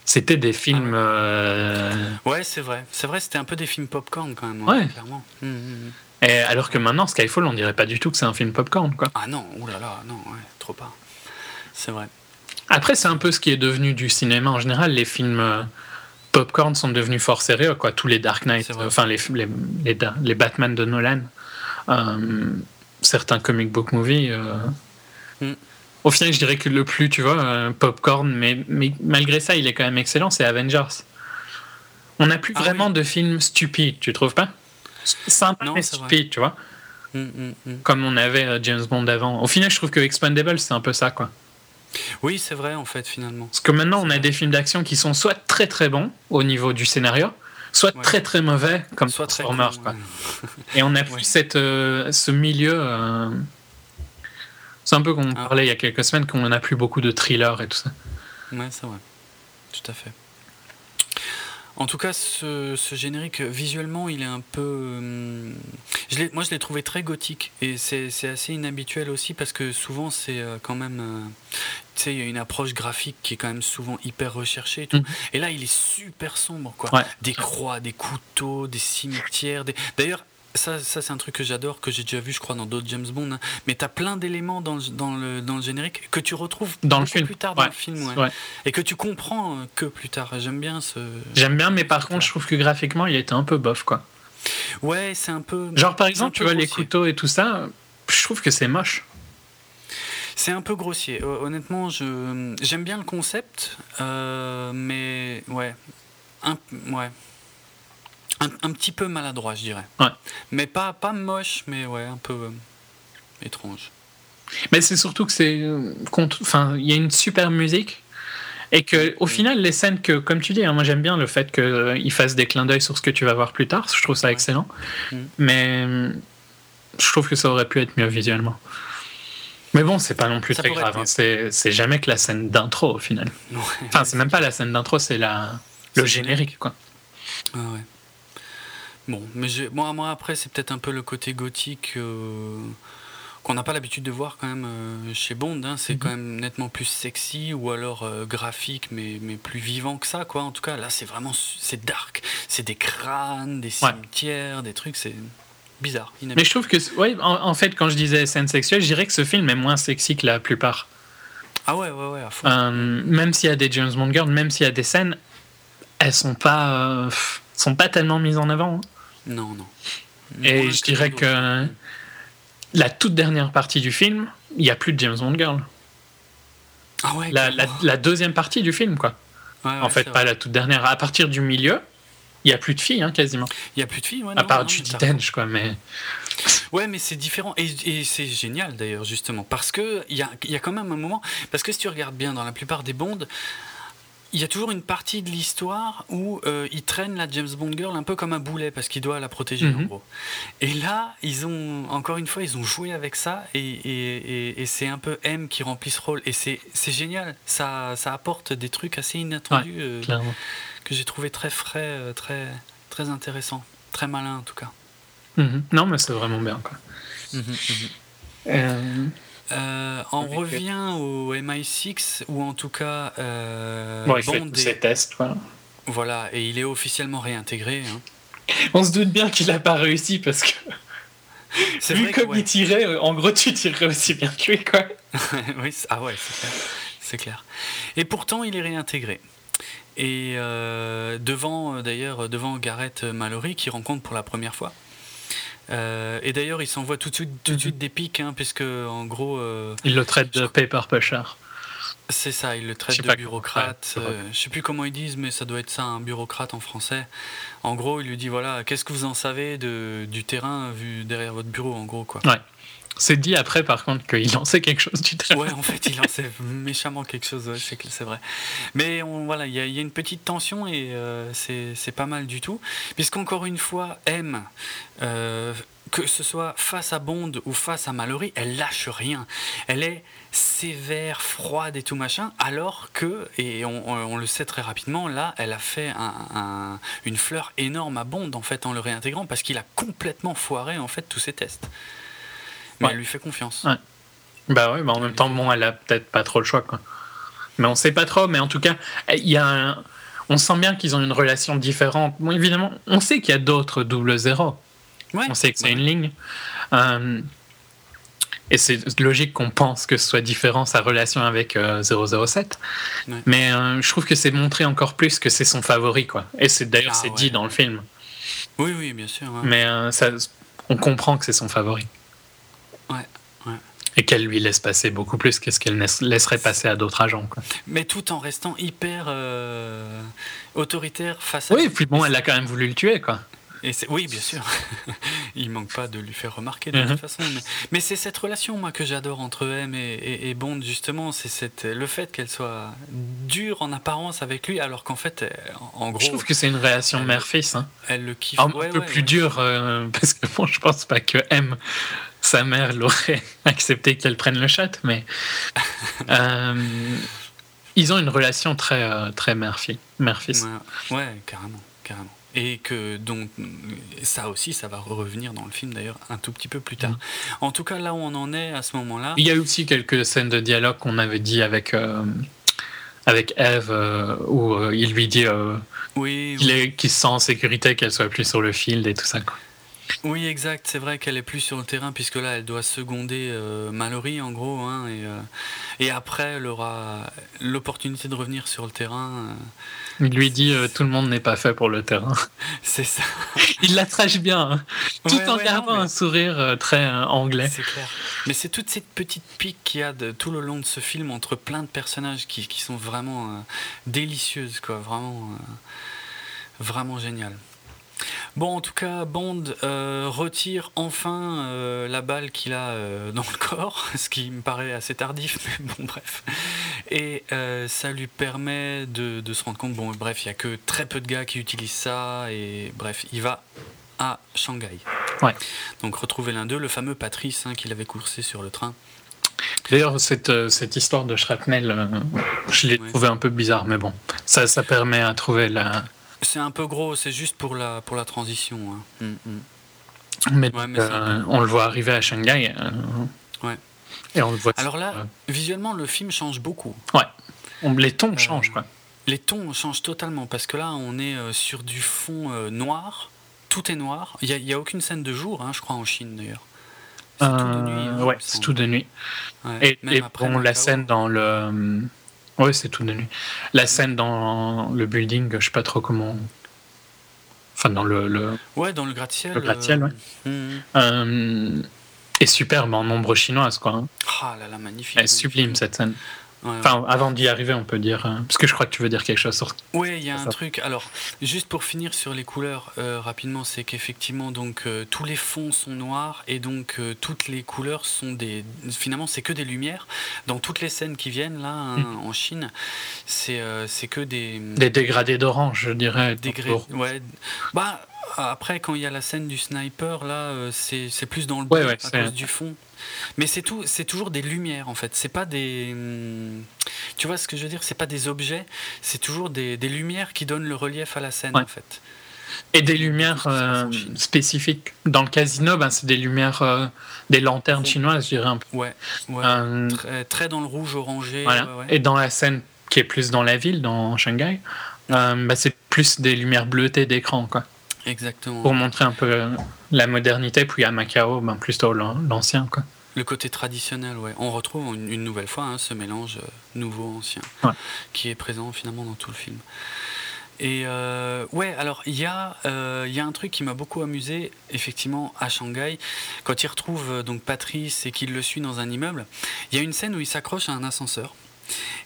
C'était des films. Ah euh, Ouais, c'est vrai. C'est vrai, c'était un peu des films popcorn quand même, ouais, clairement. Mm, mm, mm. et alors que maintenant, Skyfall, on dirait pas du tout que c'est un film popcorn. Quoi. Ah non, oulala, non, ouais, trop pas. C'est vrai. Après, c'est un peu ce qui est devenu du cinéma en général. Les films euh, popcorn sont devenus fort sérieux. Quoi. Tous les Dark Knight, enfin les, les, les, Batman de Nolan, euh, certains comic book movies. euh, Mm. Au final, je dirais que le plus, tu vois, popcorn, mais, mais malgré ça, il est quand même excellent, c'est Avengers. On n'a plus Ah vraiment oui. de films stupides, tu trouves pas? Sympa mais stupide, tu vois, Mm, mm, mm. comme on avait euh, James Bond avant. Au final, je trouve que Expendables, c'est un peu ça, quoi. Oui, c'est vrai en fait, finalement. Parce que maintenant, on a des films d'action qui sont soit très très bons au niveau du scénario, soit Ouais. très très mauvais comme Soit très Transformers. con, quoi. ouais. Et on a plus Ouais. cette, euh, ce milieu. euh, C'est un peu comme on Ah. parlait il y a quelques semaines qu'on n'a plus beaucoup de thrillers et tout ça. Ouais, c'est vrai. Tout à fait. En tout cas, ce, ce générique, visuellement, il est un peu. hum, je l'ai- moi, je l'ai trouvé très gothique. Et c'est assez inhabituel aussi parce que souvent, c'est euh, quand même. euh, tu sais, il y a une approche graphique qui est quand même souvent hyper recherchée et tout. Mhm. Et là, il est super sombre, quoi. Ouais. Des croix, des couteaux, des cimetières. Des... Ça, ça c'est un truc que j'adore, que j'ai déjà vu, je crois, dans d'autres James Bond. hein. Mais t'as plein d'éléments dans, le- dans, le, dans le générique que tu retrouves Dans le film. plus tard dans Ouais. le film. ouais. Ouais. Et que tu comprends euh, que plus tard. J'aime bien ce. J'aime bien, mais par contre, je trouve que graphiquement, il était un peu bof, quoi. Ouais, c'est un peu. Genre, par exemple, tu vois, les couteaux et tout ça, je trouve que c'est moche. C'est un peu grossier. Hon- Honnêtement, je j'aime bien le concept, euh, mais ouais, un, ouais, un, un petit peu maladroit, je dirais. Ouais. Mais pas pas moche, mais ouais, un peu euh, étrange. Mais c'est surtout que c'est. euh, Enfin, il y a une super musique. Et que, au final, les scènes que, comme tu dis, hein, moi j'aime bien le fait qu'ils fassent des clins d'œil sur ce que tu vas voir plus tard. Je trouve ça excellent. Mm. Mais euh, je trouve que ça aurait pu être mieux visuellement. Mais bon, c'est pas non plus Ça très grave. hein. C'est jamais que la scène d'intro au final. Ouais. Enfin, c'est même pas la scène d'intro, c'est la le générique, quoi. Ah ouais. Bon, mais moi, moi après, c'est peut-être un peu le côté gothique euh, qu'on n'a pas l'habitude de voir quand même euh, chez Bond. hein. C'est Mhm. quand même nettement plus sexy ou alors euh, graphique, mais, mais plus vivant que ça, quoi. En tout cas, là, c'est vraiment c'est dark. C'est des crânes, des Ouais. cimetières, des trucs. C'est bizarre. Mais je trouve que, ouais, en, en fait, quand je disais scène sexuelle, je dirais que ce film est moins sexy que la plupart. Ah ouais, ouais, ouais, à fond. Même s'il y a des James Bond girls, même s'il y a des scènes, elles sont pas, sont pas tellement mises en avant. hein. Non, non. Et je dirais que la toute dernière partie du film, il n'y a plus de James Bond girl. Ah ouais, La, la- carrément. la deuxième partie du film, quoi. Ouais, ouais, en fait, pas la toute dernière. À partir du milieu, il n'y a plus de filles, hein, quasiment. Il y a plus de filles, ouais. à non, part non, Judi. Dench, quoi. Mais Ouais, mais c'est différent. Et, et c'est génial d'ailleurs, justement. Parce que il y a, y a quand même un moment. Parce que si tu regardes bien dans la plupart des bondes, il y a toujours une partie de l'histoire où euh, il traîne la James Bond girl un peu comme un boulet parce qu'il doit la protéger en Mhm. gros. Et là, ils ont encore une fois, ils ont joué avec ça et, et- et- et c'est un peu M qui remplit ce rôle et c'est c'est génial. Ça, ça apporte des trucs assez inattendus euh, que j'ai trouvé très frais, euh, très très intéressant, très malin en tout cas. Mhm. Non, mais c'est vraiment bien, quoi. Euh, Euh, on revient au MI6 ou en tout cas euh, bon, il fait Bond tous est- ses tests, voilà et il est officiellement réintégré. hein. On se doute bien qu'il n'a pas réussi parce que, C'est vu vrai que, comme ouais. il tirait, euh, en gros, tu tirerais aussi bien que lui, quoi. oui, ah ouais, c'est clair. C'est clair. Et pourtant, il est réintégré. Et euh, devant, d'ailleurs, devant Gareth Mallory, qui rencontre pour la première fois. Euh, et d'ailleurs, il s'envoie tout de suite, tout de Mhm. suite des pics, hein, puisque en gros, euh, Il le traite de paper pusher. c'est ça, il le traite de bureaucrate. comment- ouais, euh, je sais plus comment ils disent, mais ça doit être ça, un bureaucrate en français. En gros, il lui dit voilà, qu'est-ce que vous en savez de, du terrain vu derrière votre bureau, en gros, quoi. C'est dit après, par contre, qu'il lançait quelque chose du terrain. Ouais, en fait, il en sait méchamment quelque chose, ouais, c'est vrai. Mais on, voilà, il y, a- une petite tension et euh, c'est pas mal du tout. Puisqu'encore une fois, M, euh, que ce soit face à Bond ou face à Mallory, elle lâche rien. Elle est sévère, froide et tout machin, alors que, et on, le sait très rapidement, là, elle a fait un- un- une fleur énorme à Bond, en fait, en le réintégrant, parce qu'il a complètement foiré, en fait, tous ses tests. Mais Ouais. elle lui fait confiance. Ouais. Bah ouais, bah en même temps, bon, elle a peut-être pas trop le choix, quoi. Mais on sait pas trop, mais en tout cas, il y a un- On sent bien qu'ils ont une relation différente. Bon, évidemment, on sait qu'il y a d'autres double zéro. Ouais. On sait que c'est une ligne. Euh, et c'est logique qu'on pense que ce soit différent sa relation avec euh, 007. Ouais. Mais euh, je trouve que c'est montré encore plus que c'est son favori, quoi. Et c'est d'ailleurs Ah c'est dit dans le film. Oui, oui, bien sûr. Mais euh, ça, on comprend que c'est son favori. Et qu'elle lui laisse passer beaucoup plus que ce qu'elle laisse- laisserait passer à d'autres agents. Quoi. Mais tout en restant hyper euh, autoritaire face à Oui, puis bon, elle a quand même voulu le tuer, quoi. Et oui, bien sûr. Il manque pas de lui faire remarquer de Mhm. toute façon. Mais, mais c'est cette relation, moi, que j'adore entre M et, et- et Bond, justement. C'est le fait qu'elle soit dure en apparence avec lui, alors qu'en fait, en, gros, Je trouve que c'est une relation mère-fils. Hein. elle le kiffe. Un Ouais, peu ouais, plus ouais. dur, euh, parce que bon, je pense pas que M, sa mère, l'aurait accepté qu'elle prenne le chat, mais euh, ils ont une relation très, euh, très mère-fille. Mère-fils. Ouais, ouais, carrément, carrément. Et que donc ça aussi, ça va revenir dans le film d'ailleurs un tout petit peu plus tard. Mhm. En tout cas, là où on en est à ce moment-là, Il y a aussi quelques scènes de dialogue qu'on avait dit avec, euh, avec Eve, euh, où il lui dit oui, qu'il oui. qu'il se sent en sécurité, qu'elle soit plus sur le field et tout ça. Quoi. Oui, exact. C'est vrai qu'elle est plus sur le terrain puisque là, elle doit seconder euh, Mallory en gros, hein, et, euh, et après, elle aura l'opportunité de revenir sur le terrain. euh, Il lui dit euh, tout le monde n'est pas fait pour le terrain. c'est ça. Il la trash bien, hein, tout Ouais, en ouais, gardant non, mais un sourire très anglais. C'est clair. Mais c'est toute cette petite pique qu'il y a de, tout le long de ce film entre plein de personnages qui, qui sont vraiment délicieuses, quoi. Vraiment, vraiment génial. Bon, en tout cas, Bond euh, retire enfin euh, la balle qu'il a euh, dans le corps, ce qui me paraît assez tardif, mais bon, bref. Et ça lui permet de, de se rendre compte, bon, bref, il n'y a que très peu de gars qui utilisent ça, et bref, il va à Shanghai. Ouais. Donc retrouver l'un d'eux, le fameux Patrice hein, qu'il avait coursé sur le train. D'ailleurs, cette, cette histoire de shrapnel, je l'ai Ouais. trouvé un peu bizarre, mais bon, ça, ça permet à trouver la. C'est un peu gros, c'est juste pour la, pour la transition. hein. Mm, mm. Mais, Ouais, euh, on le voit arriver à Shanghai. euh, Ouais. Et on le voit. Alors là, euh, visuellement, le film change beaucoup. on- les tons euh, changent, quoi. Les tons changent totalement parce que là, on est euh, sur du fond euh, noir. Tout est noir. Il n'y a, il y a aucune scène de jour, hein, je crois, en Chine d'ailleurs. C'est tout de nuit. hein, ouais, c'est tout de nuit. Ouais. Et, Même et après bon, la scène dans le. Ouais, c'est tout de nuit. La scène dans le building, je sais pas trop comment. Enfin, dans le. le... Ouais, dans le gratte-ciel. Le gratte-ciel, euh, ouais. hum. euh, est superbe en ombre chinoise, quoi. hein. Ah là là, magnifique. Elle est sublime, cette scène. Ouais, ouais. Enfin, avant d'y arriver, on peut dire. euh, Parce que je crois que tu veux dire quelque chose sur. Ouais, il y a un ça. truc. Alors, juste pour finir sur les couleurs euh, rapidement, c'est qu'effectivement, donc euh, tous les fonds sont noirs et donc toutes les couleurs sont des. Finalement, c'est que des lumières. Dans toutes les scènes qui viennent là hein, en Chine, c'est c'est que des. Des dégradés d'orange, je dirais. des pour- Ouais. Bah. Après, quand il y a la scène du sniper, là, c'est plus dans le Ouais, bleu ouais, à cause du fond. Mais c'est tout, c'est toujours des lumières en fait. C'est pas des, hum, tu vois ce que je veux dire? C'est pas des objets. C'est toujours des, des lumières qui donnent le relief à la scène Ouais. en fait. Et des lumières euh, spécifiques. Dans le casino, ben, c'est des lumières, euh, des lanternes chinoises, je dirais un peu. Ouais. ouais. Euh, Très, très dans le rouge orangé. voilà. ouais, ouais. Et dans la scène qui est plus dans la ville, dans Shanghai, ben, c'est plus des lumières bleutées d'écran, quoi. Exactement. Pour montrer un peu la modernité. Puis à Macao, ben, plutôt l'an- l'ancien, quoi. Le côté traditionnel, ouais. On retrouve une, une nouvelle fois hein, ce mélange euh, nouveau-ancien Ouais. qui est présent finalement dans tout le film. Et euh, ouais, alors il y, a, euh, y a un truc qui m'a beaucoup amusé, effectivement, à Shanghai, quand il retrouve euh, donc Patrice et qu'il le suit dans un immeuble. Il y a une scène où il s'accroche à un ascenseur.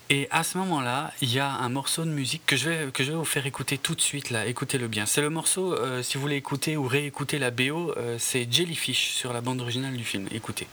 Et à ce moment-là, il y a un morceau de musique que je vais, que je vais vous faire écouter tout de suite, là. Écoutez-le bien. C'est le morceau, euh, si vous voulez écouter ou réécouter la BO, c'est Jellyfish sur la bande originale du film. Écoutez.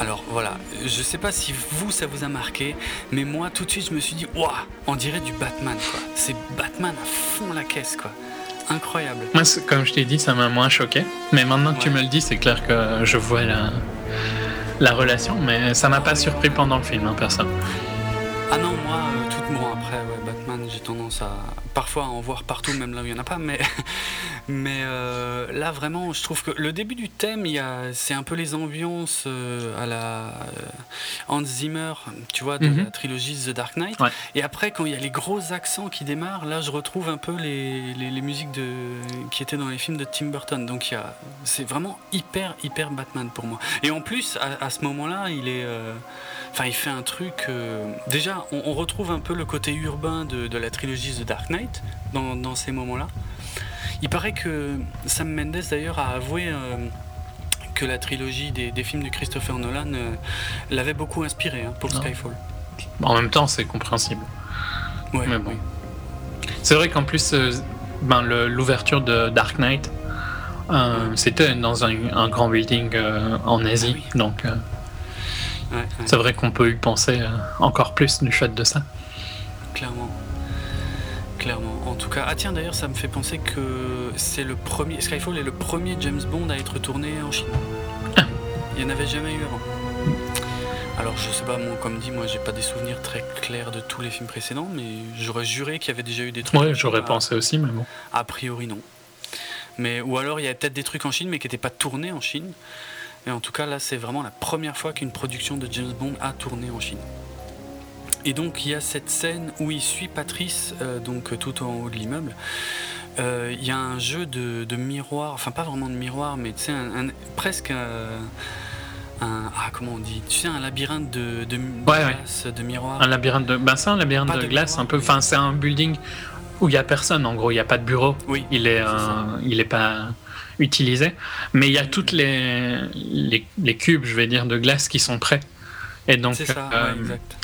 Alors voilà, je sais pas si vous ça vous a marqué, mais moi tout de suite je me suis dit, waouh, on dirait du Batman quoi. C'est Batman à fond la caisse quoi. Incroyable. Moi, comme je t'ai dit, ça m'a moins choqué. Mais maintenant que tu me le dis, c'est clair que je vois la, la relation. Mais ça m'a pas surpris pendant le film, hein, personne. Ah non, moi, euh, tout bon après, ouais, Batman, j'ai tendance à parfois à en voir partout, même là où il n'y en a pas, mais, mais euh, là vraiment, je trouve que le début du thème, il y a- c'est un peu les ambiances euh, à la euh, Hans Zimmer, tu vois, de Mhm. la trilogie The Dark Knight. Ouais. Et après, quand il y a les gros accents qui démarrent, là, je retrouve un peu les, les, les musiques de, qui étaient dans les films de Tim Burton. Donc, il y a, c'est vraiment hyper, hyper Batman pour moi. Et en plus, à, à ce moment-là, il est. euh, Enfin, il fait un truc. euh, déjà, on, on retrouve un peu le côté urbain de, de la trilogie The Dark Knight dans, dans ces moments-là. Il paraît que Sam Mendes, d'ailleurs, a avoué euh, que la trilogie des, des films de Christopher Nolan euh, l'avait beaucoup inspiré hein, pour Ah. Skyfall. En même temps, c'est compréhensible. Ouais, Mais bon. oui. C'est vrai qu'en plus, ben, l'ouverture de Dark Knight, euh, c'était dans un, un grand building euh, en Asie. Ah oui. Donc, euh, Ouais, c'est vrai qu'on peut y penser euh, encore plus du fait de ça. clairement. Clairement. En tout cas, ah tiens, d'ailleurs, ça me fait penser que c'est le premier. Skyfall est le premier James Bond à être tourné en Chine. Ah. Il n'y en avait jamais eu avant. Alors, je sais pas, moi, comme dit, moi, j'ai pas des souvenirs très clairs de tous les films précédents, mais j'aurais juré qu'il y avait déjà eu des trucs. Ouais, j'aurais pensé aussi, mais bon. A priori, non. Mais, ou alors, il y a peut-être des trucs en Chine, mais qui n'étaient pas tournés en Chine. Et en tout cas, là, c'est vraiment la première fois qu'une production de James Bond a tourné en Chine. Et donc, il y a cette scène où il suit Patrice, euh, donc tout en haut de l'immeuble. Euh, Il y a un jeu de, de miroir, enfin pas vraiment de miroir, mais tu sais, un, un- presque euh, un. Ah, comment on dit Tu sais, un labyrinthe de, de, ouais. glace, de miroir. Un labyrinthe de. Ben, c'est un labyrinthe de, de glace, miroir, un peu. mais- Enfin, c'est un building où il y a personne, en gros. Il n'y a pas de bureau. Oui, Il est, il est pas utilisé. Mais il y a toutes les, les, les cubes, je vais dire, de glace qui sont prêts. Et donc, ça, euh, ouais, exact.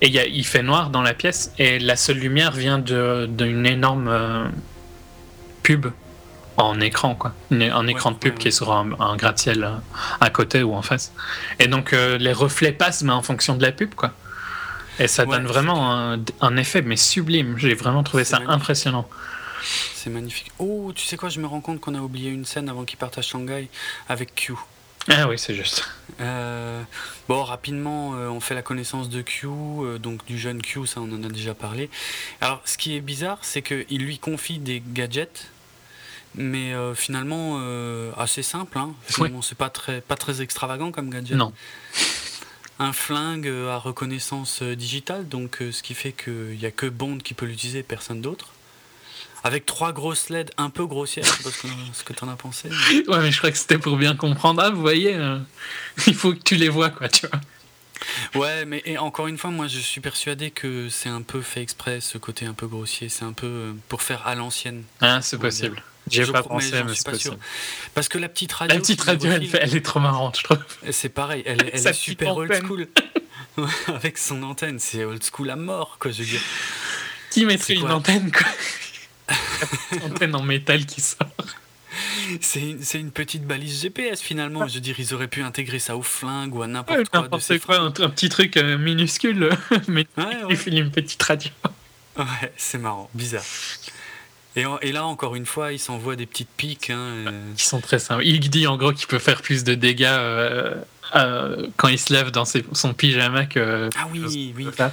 et il, y a- il fait noir dans la pièce et la seule lumière vient de- d'une énorme euh, pub en écran, quoi. Une- un écran de pub ouais, qui est sur un, un gratte-ciel euh, à côté ou en face. Et donc euh, les reflets passent, mais en fonction de la pub, quoi. Et ça donne vraiment un, un effet, mais sublime. J'ai vraiment trouvé ça magnifique. impressionnant. C'est magnifique. Oh, tu sais quoi, je me rends compte qu'on a oublié une scène avant qu'il parte à Shanghai avec Q. Ah oui, c'est juste. Euh, bon, rapidement, euh, on fait la connaissance de Q, euh, donc du jeune Q, ça on en a déjà parlé. Alors, ce qui est bizarre, c'est qu'il lui confie des gadgets mais finalement assez simple. Hein. Finalement, c'est pas très, pas très extravagant comme gadget. Non. Un flingue à reconnaissance digitale, donc ce qui fait qu'il n'y a que Bond qui peut l'utiliser, personne d'autre. Avec trois grosses LED un peu grossières, je sais pas ce que, t'en as pensé. mais- Ouais, mais je crois que c'était pour bien comprendre. Ah, vous voyez, euh, il faut que tu les vois, quoi, tu vois. Ouais, mais et encore une fois, moi je suis persuadé que c'est un peu fait exprès, ce côté un peu grossier. C'est un peu euh, pour faire à l'ancienne. Ah, c'est possible. J'y ai Je pas mais pensé, mais suis c'est pas sûr. possible. Parce que la petite radio. La petite radio, elle, est trop marrante, je trouve. C'est pareil, elle, elle est super old school. Avec son antenne, c'est old school à mort, quoi, je veux dire. Qui mettrait une antenne, quoi? Antenne en métal qui sort. C'est une, petite balise GPS finalement. Je veux dire, ils auraient pu intégrer ça au flingue ou à n'importe Ouais, quoi N'importe quoi, un, un petit truc euh, minuscule, mais Ouais, il ouais. une petite radio. Ouais, c'est marrant, bizarre. Et, en- et là, encore une fois, ils s'envoient des petites piques. hein, euh, Qui sont très simples. Il dit en gros qu'il peut faire plus de dégâts euh, euh, quand il se lève dans ses- son pyjama que. Ah oui, oui. ça.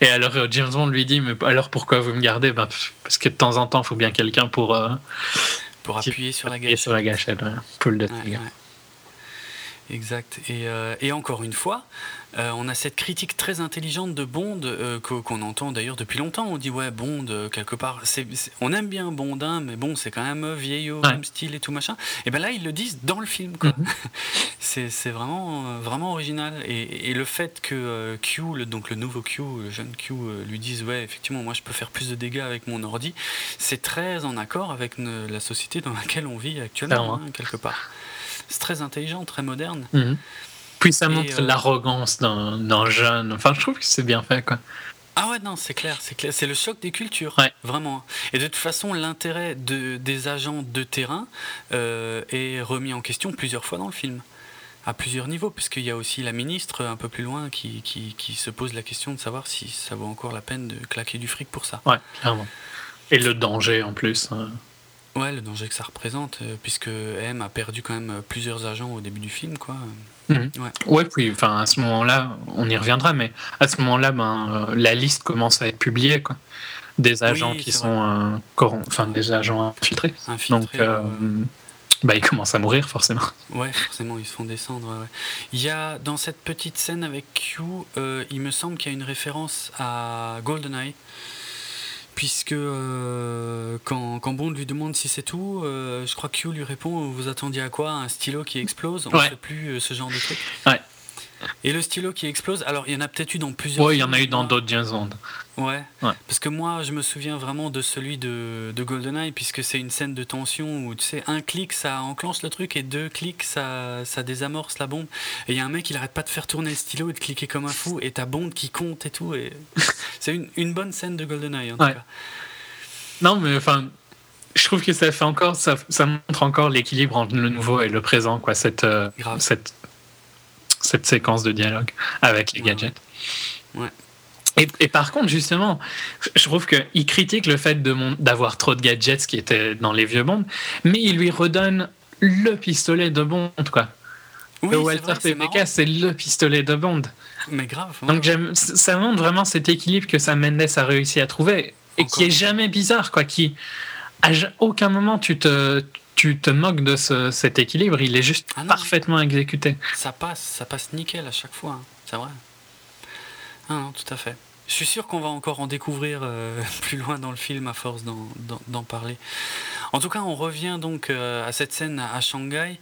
Et alors euh, James Bond lui dit Mais alors pourquoi vous me gardez? Ben, Parce que de temps en temps, il faut bien quelqu'un pour euh, Pour appuyer sur la gâchette. sur la gâchette. ouais. Pull de Ouais. Exact. Et, euh, et encore une fois, euh, on a cette critique très intelligente de Bond euh, qu'o- qu'on entend d'ailleurs depuis longtemps. On dit ouais Bond euh, quelque part, on aime bien Bond, hein, mais bon c'est quand même vieillot, Ouais. même style et tout machin. Et ben là ils le disent dans le film. Mhm. c'est vraiment vraiment original. Et, et le fait que Q, le, donc le nouveau Q, le jeune Q, lui dise ouais effectivement moi je peux faire plus de dégâts avec mon ordi, c'est très en accord avec ne- la société dans laquelle on vit actuellement hein, quelque part. C'est très intelligent, très moderne. Mhm. Puis ça montre euh, l'arrogance d'un jeune. Enfin, je trouve que c'est bien fait, quoi. Ah ouais, non, c'est clair, c'est clair. C'est le choc des cultures, Ouais. vraiment. Et de toute façon, l'intérêt de, des agents de terrain euh, est remis en question plusieurs fois dans le film. À plusieurs niveaux, puisqu'il y a aussi la ministre un peu plus loin qui, qui, qui se pose la question de savoir si ça vaut encore la peine de claquer du fric pour ça. Ouais, clairement. Et le danger en plus. hein. Ouais, le danger que ça représente, euh, puisque M a perdu quand même plusieurs agents au début du film, quoi. Mhm. Ouais. Ouais, puis enfin, à ce moment-là, on y reviendra, mais à ce moment-là, ben, euh, la liste commence à être publiée, quoi. Des agents Oui, qui sont euh, enfin, des agents infiltrés. Infiltré, Donc, euh, euh, bah, ils commencent à mourir, forcément. Ouais, forcément, ils se font descendre. ouais. Il y a dans cette petite scène avec Q, il me semble qu'il y a une référence à GoldenEye. Puisque euh, quand, quand Bond lui demande si c'est tout, euh, je crois que Q lui répond Vous attendiez à quoi? Un stylo qui explose? On ne Ouais. fait plus euh, ce genre de truc. Ouais. Et le stylo qui explose, alors il y en a peut-être eu dans plusieurs. Ouais, il y en a eu dans d'autres James Bond. Ouais. Ouais. Parce que moi, je me souviens vraiment de celui de, de GoldenEye, puisque c'est une scène de tension où, tu sais, un clic, ça enclenche le truc, et deux clics, ça, ça désamorce la bombe. Et il y a un mec, il arrête pas de faire tourner le stylo et de cliquer comme un fou, et ta bombe qui compte et tout. Et... c'est une, une bonne scène de GoldenEye, en tout cas. Non, mais enfin, je trouve que ça fait encore, ça, ça montre encore l'équilibre entre le nouveau et le présent, quoi, cette, euh, cette, cette séquence de dialogue avec les gadgets. Ouais. Et, et par contre, justement, je trouve qu'il critique le fait d'avoir trop de gadgets qui étaient dans les vieux Bond, mais il lui redonne le pistolet de Bond, quoi. Oui, le Walter PPK, c'est le pistolet de Bond. Mais grave. ouais. Donc ça montre vraiment cet équilibre que Sam Mendes a réussi à trouver et Encore. qui est jamais bizarre, quoi. Qui à aucun moment tu te tu te moques de ce- cet équilibre, il est juste Ah non. parfaitement exécuté. Ça passe, ça passe nickel à chaque fois, hein, c'est vrai. Ah non, tout à fait. Je suis sûr qu'on va encore en découvrir euh, plus loin dans le film à force d'en- parler. En tout cas, on revient donc euh, à cette scène à Shanghai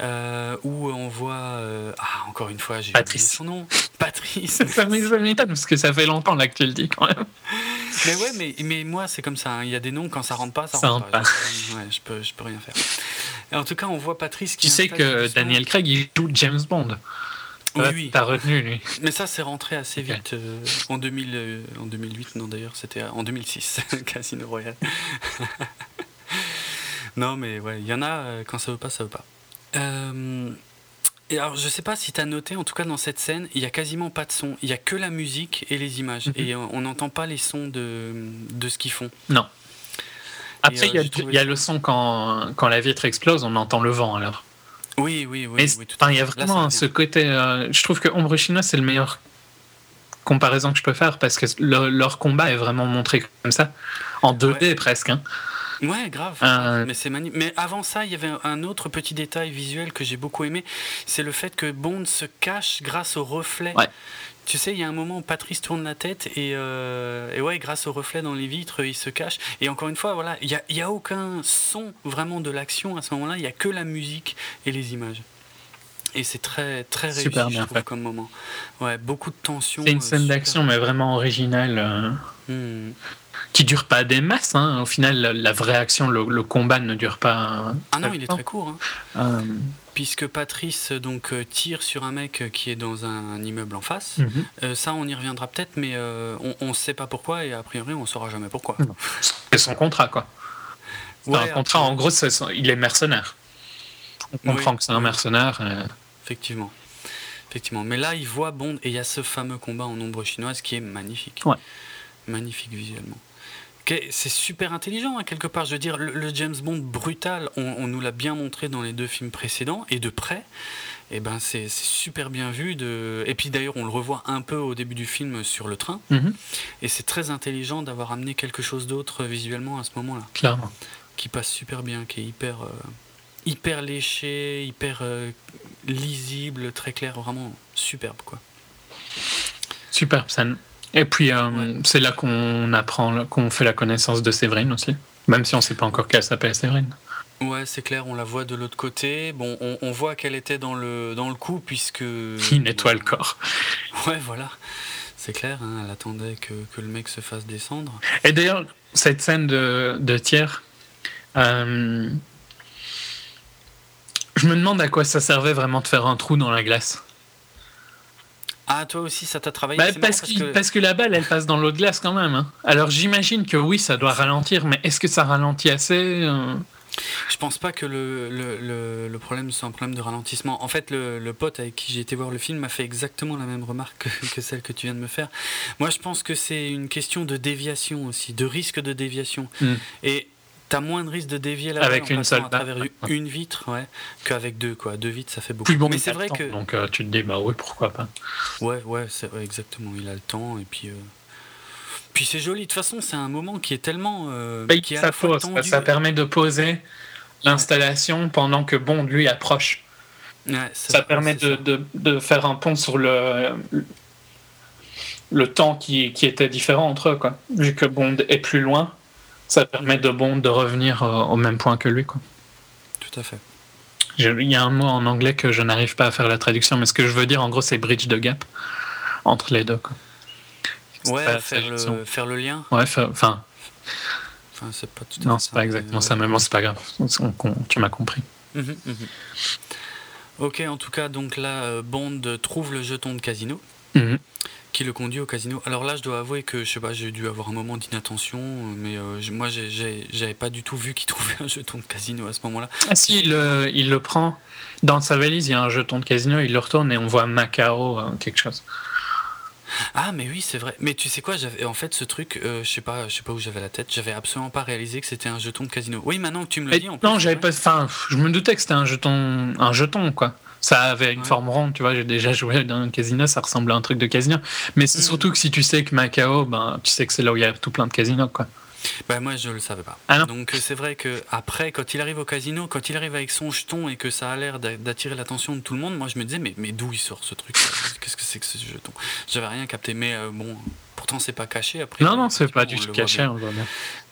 euh, où on voit. ah, encore une fois, j'ai oublié Patrice. son nom. Patrice. Ça m'é- ça m'étonne parce que ça fait longtemps là que tu le dis quand même. mais ouais, mais, mais moi, c'est comme ça. hein. Il y a des noms, quand ça rentre pas, ça, Ça rentre pas. pas. Ouais, je peux, je peux rien faire. Et en tout cas, on voit Patrice qui. Tu sais que Daniel Craig il joue James Bond. Oui, oui. T'as retenu lui. Mais ça, c'est rentré assez vite. euh, en, 2000, euh, en 2008, non d'ailleurs, c'était en 2006, Casino Royale. non, mais ouais, il y en a, euh, quand ça veut pas, ça veut pas. Euh, et alors, je sais pas si tu as noté, en tout cas dans cette scène, il y a quasiment pas de son. Il y a que la musique et les images. Mhm. Et on n'entend pas les sons de, de ce qu'ils font. Non. Après, il y y, a le son quand, quand la vitre explose, on entend le vent alors. Oui, oui, oui. Mais oui, tout il y a. Là, vraiment ce côté. euh, je trouve que Ombre Chinoise, c'est le meilleur comparaison que je peux faire parce que le- leur combat est vraiment montré comme ça, en 2D presque. hein. Ouais, grave. Euh, Mais c'est magnifique. Mais avant ça, il y avait un autre petit détail visuel que j'ai beaucoup aimé. C'est le fait que Bond se cache grâce au reflet. Ouais. Tu sais, il y a un moment où Patrice tourne la tête et, euh, et ouais, grâce au reflet dans les vitres, il se cache. Et encore une fois, voilà, il n'y a, y a aucun son vraiment de l'action à ce moment-là. Il n'y a que la musique et les images. Et c'est très très réussi, Super je bien trouve, fait. comme moment. Ouais, beaucoup de tension. C'est une euh, scène d'action, mais vraiment originale, euh, Hmm. Qui dure pas des masses. hein. Au final, la, vraie action, le, le combat ne dure pas. Ah non, il est très court. hein. Euh, Puisque Patrice donc euh, tire sur un mec qui est dans un immeuble en face. mhm. Euh, ça, on y reviendra peut-être, mais euh, on ne sait pas pourquoi et a priori, on saura jamais pourquoi. C'est son contrat, quoi. C'est Ouais, un contrat, après- en gros, son- il est mercenaire. On comprend Oui. que c'est un mercenaire. Effectivement. Effectivement. Mais là, il voit Bond et il y a ce fameux combat en ombre chinoise qui est magnifique. Ouais. Magnifique visuellement. C'est super intelligent, hein, quelque part. Je veux dire, le, le James Bond brutal, on, on nous l'a bien montré dans les deux films précédents, et de près, et ben c'est super bien vu. De... Et puis d'ailleurs, on le revoit un peu au début du film sur le train, mhm, et c'est très intelligent d'avoir amené quelque chose d'autre visuellement à ce moment-là. clairement. qui passe super bien, qui est hyper, euh, hyper léché, hyper euh, lisible, très clair, vraiment superbe quoi. Superbe scène. Et puis, euh, Ouais. c'est là qu'on apprend, qu'on fait la connaissance de Séverine aussi. Même si on sait pas encore qu'elle s'appelle Séverine. Ouais, c'est clair, on la voit de l'autre côté. Bon, on, on voit qu'elle était dans le, dans le coup puisque. Il nettoie le corps. Ouais, voilà. C'est clair, hein, elle attendait que, que le mec se fasse descendre. Et d'ailleurs, cette scène de, de tiers, euh, je me demande à quoi ça servait vraiment de faire un trou dans la glace. Ah, toi aussi, ça t'a travaillé Bah, parce, qu'il- que- parce que la balle, elle passe dans l'eau de glace quand même. hein. Alors j'imagine que oui, ça doit ralentir, mais est-ce que ça ralentit assez euh Je pense pas que le, le, le, le problème soit un problème de ralentissement. En fait, le, pote avec qui j'ai été voir le film m'a fait exactement la même remarque que, que celle que tu viens de me faire. Moi, je pense que c'est une question de déviation aussi, de risque de déviation. Hmm. Et t'as moins de risque de dévier la Avec balle une seule à travers une vitre ouais, qu'avec deux. Quoi. Deux vitres, ça fait beaucoup. Puis bon, Mais c'est vrai temps, que. Donc euh, tu te dis, bah oui, pourquoi pas. Ouais, ouais, c'est ouais, exactement. Il a le temps et puis. euh, Puis c'est joli. De toute façon, c'est un moment qui est tellement. euh, Bah, qui est à ça, pose, tendu- ça permet de poser l'installation pendant que Bond lui approche. Ouais, Ça vrai, permet de, ça. de, de faire un pont sur le, le temps qui, qui était différent entre eux. Quoi. Vu que Bond est plus loin, ça permet de Bond de revenir euh, au même point que lui. Quoi. Tout à fait. Il y a un mot en anglais que je n'arrive pas à faire la traduction, mais ce que je veux dire, en gros, c'est bridge de gap entre les deux. Quoi. Ouais, faire le, faire le lien. Ouais, enfin, Enfin, c'est pas tout à non, c'est pas exactement ça, mais bon, c'est pas grave. Tu m'as compris. Mhm, mhm. Ok, en tout cas, donc là, euh, Bond trouve le jeton de casino Mhm. Qui le conduit au casino. Alors là, je dois avouer que je sais pas, j'ai dû avoir un moment d'inattention, mais euh, je- moi, j'avais pas du tout vu qu'il trouvait un jeton de casino à ce moment-là. Ah si, il, le- il le prend dans sa valise, il y a un jeton de casino, il le retourne et on voit Macao, euh, quelque chose. Ah, mais oui, c'est vrai. Mais tu sais quoi, j'avais en fait ce truc, euh, je sais pas, je sais pas où j'avais la tête. J'avais absolument pas réalisé que c'était un jeton de casino. Oui, maintenant que tu me le dis, en non, j'avais pas. Enfin, je me doutais que c'était un jeton, un jeton quoi. Ça avait une Ouais. forme ronde, tu vois. J'ai déjà joué dans un casino, ça ressemble à un truc de casino. Mais c'est Mhm. surtout que si tu sais que Macao, ben, tu sais que c'est là où il y a tout plein de casinos, quoi. Bah moi je le savais pas. Ah. Donc euh, c'est vrai que après quand il arrive au casino, quand il arrive avec son jeton et que ça a l'air d'a- d'attirer l'attention de tout le monde, moi je me disais mais, mais d'où il sort ce truc Qu'est-ce que c'est que ce jeton? J'avais rien capté mais euh, bon pourtant c'est pas caché après. Non, non, c'est pas du tout caché, bien.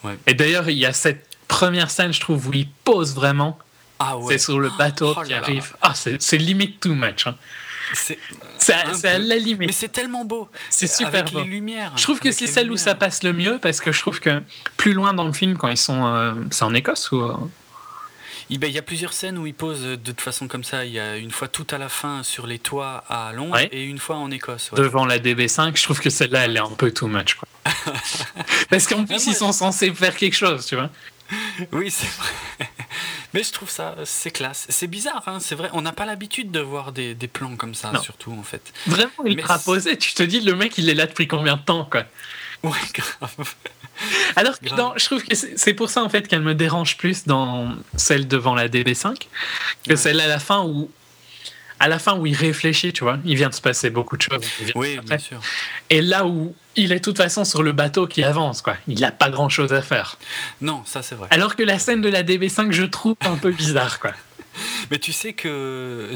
Ouais. Et d'ailleurs, il y a cette première scène, je trouve, où il pose vraiment. Ah ouais. C'est sur le bateau Oh qui là là. arrive. Ah, c'est limite too much. hein. C'est à, la mais limite. c'est tellement beau. C'est super avec beau. les lumières. Je trouve que c'est celle où ça passe le mieux parce que je trouve que plus loin dans le film, quand ils sont. euh, c'est en Écosse ou. euh, Il ben, il y a plusieurs scènes où il pose de toute façon comme ça. Il y a une fois tout à la fin sur les toits à Londres Ouais. et une fois en Écosse. ouais. devant la DB5, je trouve que celle-là, elle est un peu too much. Quoi. Parce qu'en plus, ils sont censés faire quelque chose, tu vois. Oui, c'est vrai. Mais je trouve ça, c'est classe. C'est bizarre, hein, c'est vrai. On n'a pas l'habitude de voir des, des plans comme ça, Non. surtout en fait. Vraiment, te posé. Tu te dis, le mec, il est là depuis combien de temps, quoi? Ouais, grave. Alors que dans- je trouve que c'est c'est pour ça, en fait, qu'elle me dérange plus dans celle devant la DB5 que Ouais. celle à la fin où. À la fin où il réfléchit, tu vois, il vient de se passer beaucoup de choses. Oui, bien sûr. Et là où il est de toute façon sur le bateau qui avance, quoi. Il n'a pas grand chose à faire. Non, ça c'est vrai. Alors que la scène de la DB5, je trouve un peu bizarre, quoi. Mais tu sais que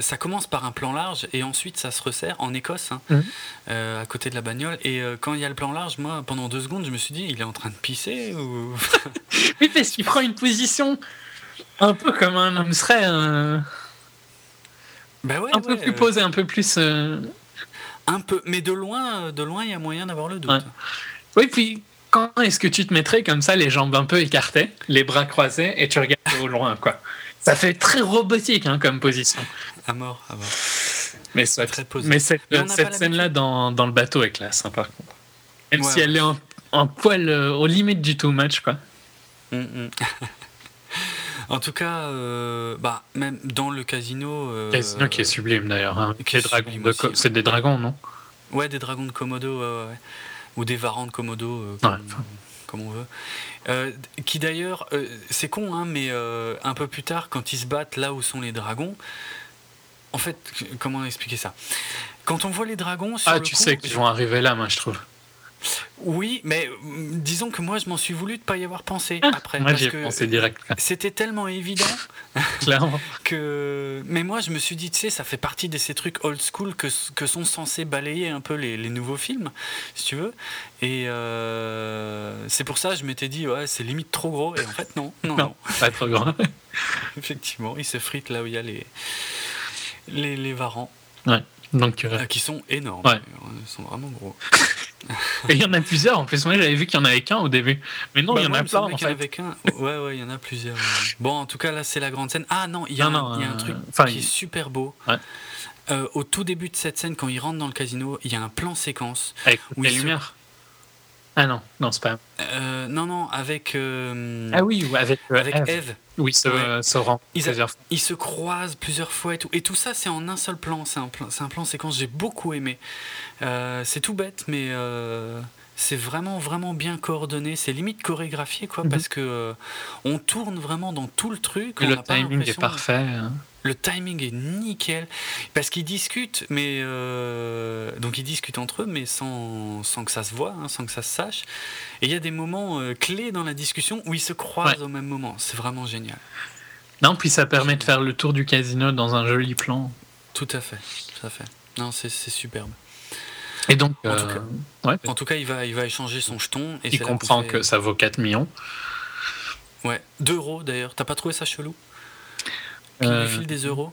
ça commence par un plan large et ensuite ça se resserre en Écosse, hein, Mhm. euh, à côté de la bagnole. Et euh, quand il y a le plan large, moi, pendant deux secondes, je me suis dit, il est en train de pisser ou. Oui, parce qu'il prend une position un peu comme un homme serait, bah ouais, un peu plus euh, posé, un peu plus. euh, Un peu, mais de loin, de loin, il y a moyen d'avoir le doute. Oui, puis quand est-ce que tu te mettrais comme ça, les jambes un peu écartées, les bras croisés, et tu regardes au loin, quoi? Ça fait très robotique hein, comme position. À mort, à mort. Mais, soit. Très posé. Mais cette, Mais scène-là dans, dans le bateau est classe, hein, par contre. Même Ouais, si ouais. elle est en, en poil euh, aux limites du too much, quoi. Mm, mm. en tout cas, euh, bah, même dans le casino. euh, Casino qui est sublime d'ailleurs. hein. de. C'est des dragons, non? Ouais, des dragons de Komodo, ouais, ouais, ouais. ou des varans de Komodo, euh, comme, on veut. Euh, qui d'ailleurs, euh, c'est con, hein, mais euh, un peu plus tard, quand ils se battent là où sont les dragons, en fait, comment expliquer ça? Quand on voit les dragons sur Ah, le tu coup, sais qu'ils vont arriver là, moi, je trouve. Oui, mais euh, disons que moi, je m'en suis voulu de pas y avoir pensé après. Ah, Moi, parce j'y ai pensé direct. C'était tellement évident clairement. que. Mais moi, je me suis dit, tu sais, ça fait partie de ces trucs old school que, que sont censés balayer un peu les, les nouveaux films, si tu veux. Et euh, c'est pour ça que je m'étais dit, ouais, c'est limite trop gros. Et en fait, non, non, non. Non, pas trop grand. Effectivement, il se frite là où il y a les, les, les varans, Donc, euh, euh, qui sont énormes. Ouais. Ils sont vraiment gros. et il y en a plusieurs. En plus, moi, j'avais vu qu'il y en avait qu'un au début. Mais non, Bah, il y en a plein, en qu'il y en fait. avait qu'un. Ouais, ouais, il y en a plusieurs. Bon, en tout cas, là, c'est la grande scène. Ah non, il y a, Non, un, non, y a un euh, truc enfin, qui il- est super beau. Ouais. Euh, au tout début de cette scène, quand il rentre dans le casino, il y a un plan séquence. Avec Oui, les ce- lumières. Ah non, non, c'est pas. Euh, non, non, avec. euh, Ah oui, ou avec, euh, Avec Eve. Eve. Oui, se, Ouais. se rend Ils a- se croisent plusieurs fois et tout. Et tout ça, c'est en un seul plan. C'est un plan, c'est un plan séquence. J'ai beaucoup aimé. C'est tout bête, mais c'est vraiment, vraiment bien coordonné. C'est limite chorégraphié, quoi, Mhm. parce que euh, on tourne vraiment dans tout le truc. Et on le pas timing est parfait. hein. Le timing est nickel. Parce qu'ils discutent, mais. euh, donc ils discutent entre eux, mais sans, sans que ça se voit, hein, sans que ça se sache. Et il y a des moments euh, clés dans la discussion où ils se croisent Ouais. au même moment. C'est vraiment génial. Non, puis ça permet de faire le tour du casino dans un joli plan. Tout à fait. Tout à fait. Non, c'est superbe. Et donc, En tout euh, cas, ouais, En tout cas, il va, il va échanger son jeton. Et il comprend fait- que ça vaut 4 millions. Ouais, 2 euros d'ailleurs. T'as pas trouvé ça chelou? Qu'il Euh, lui file des euros?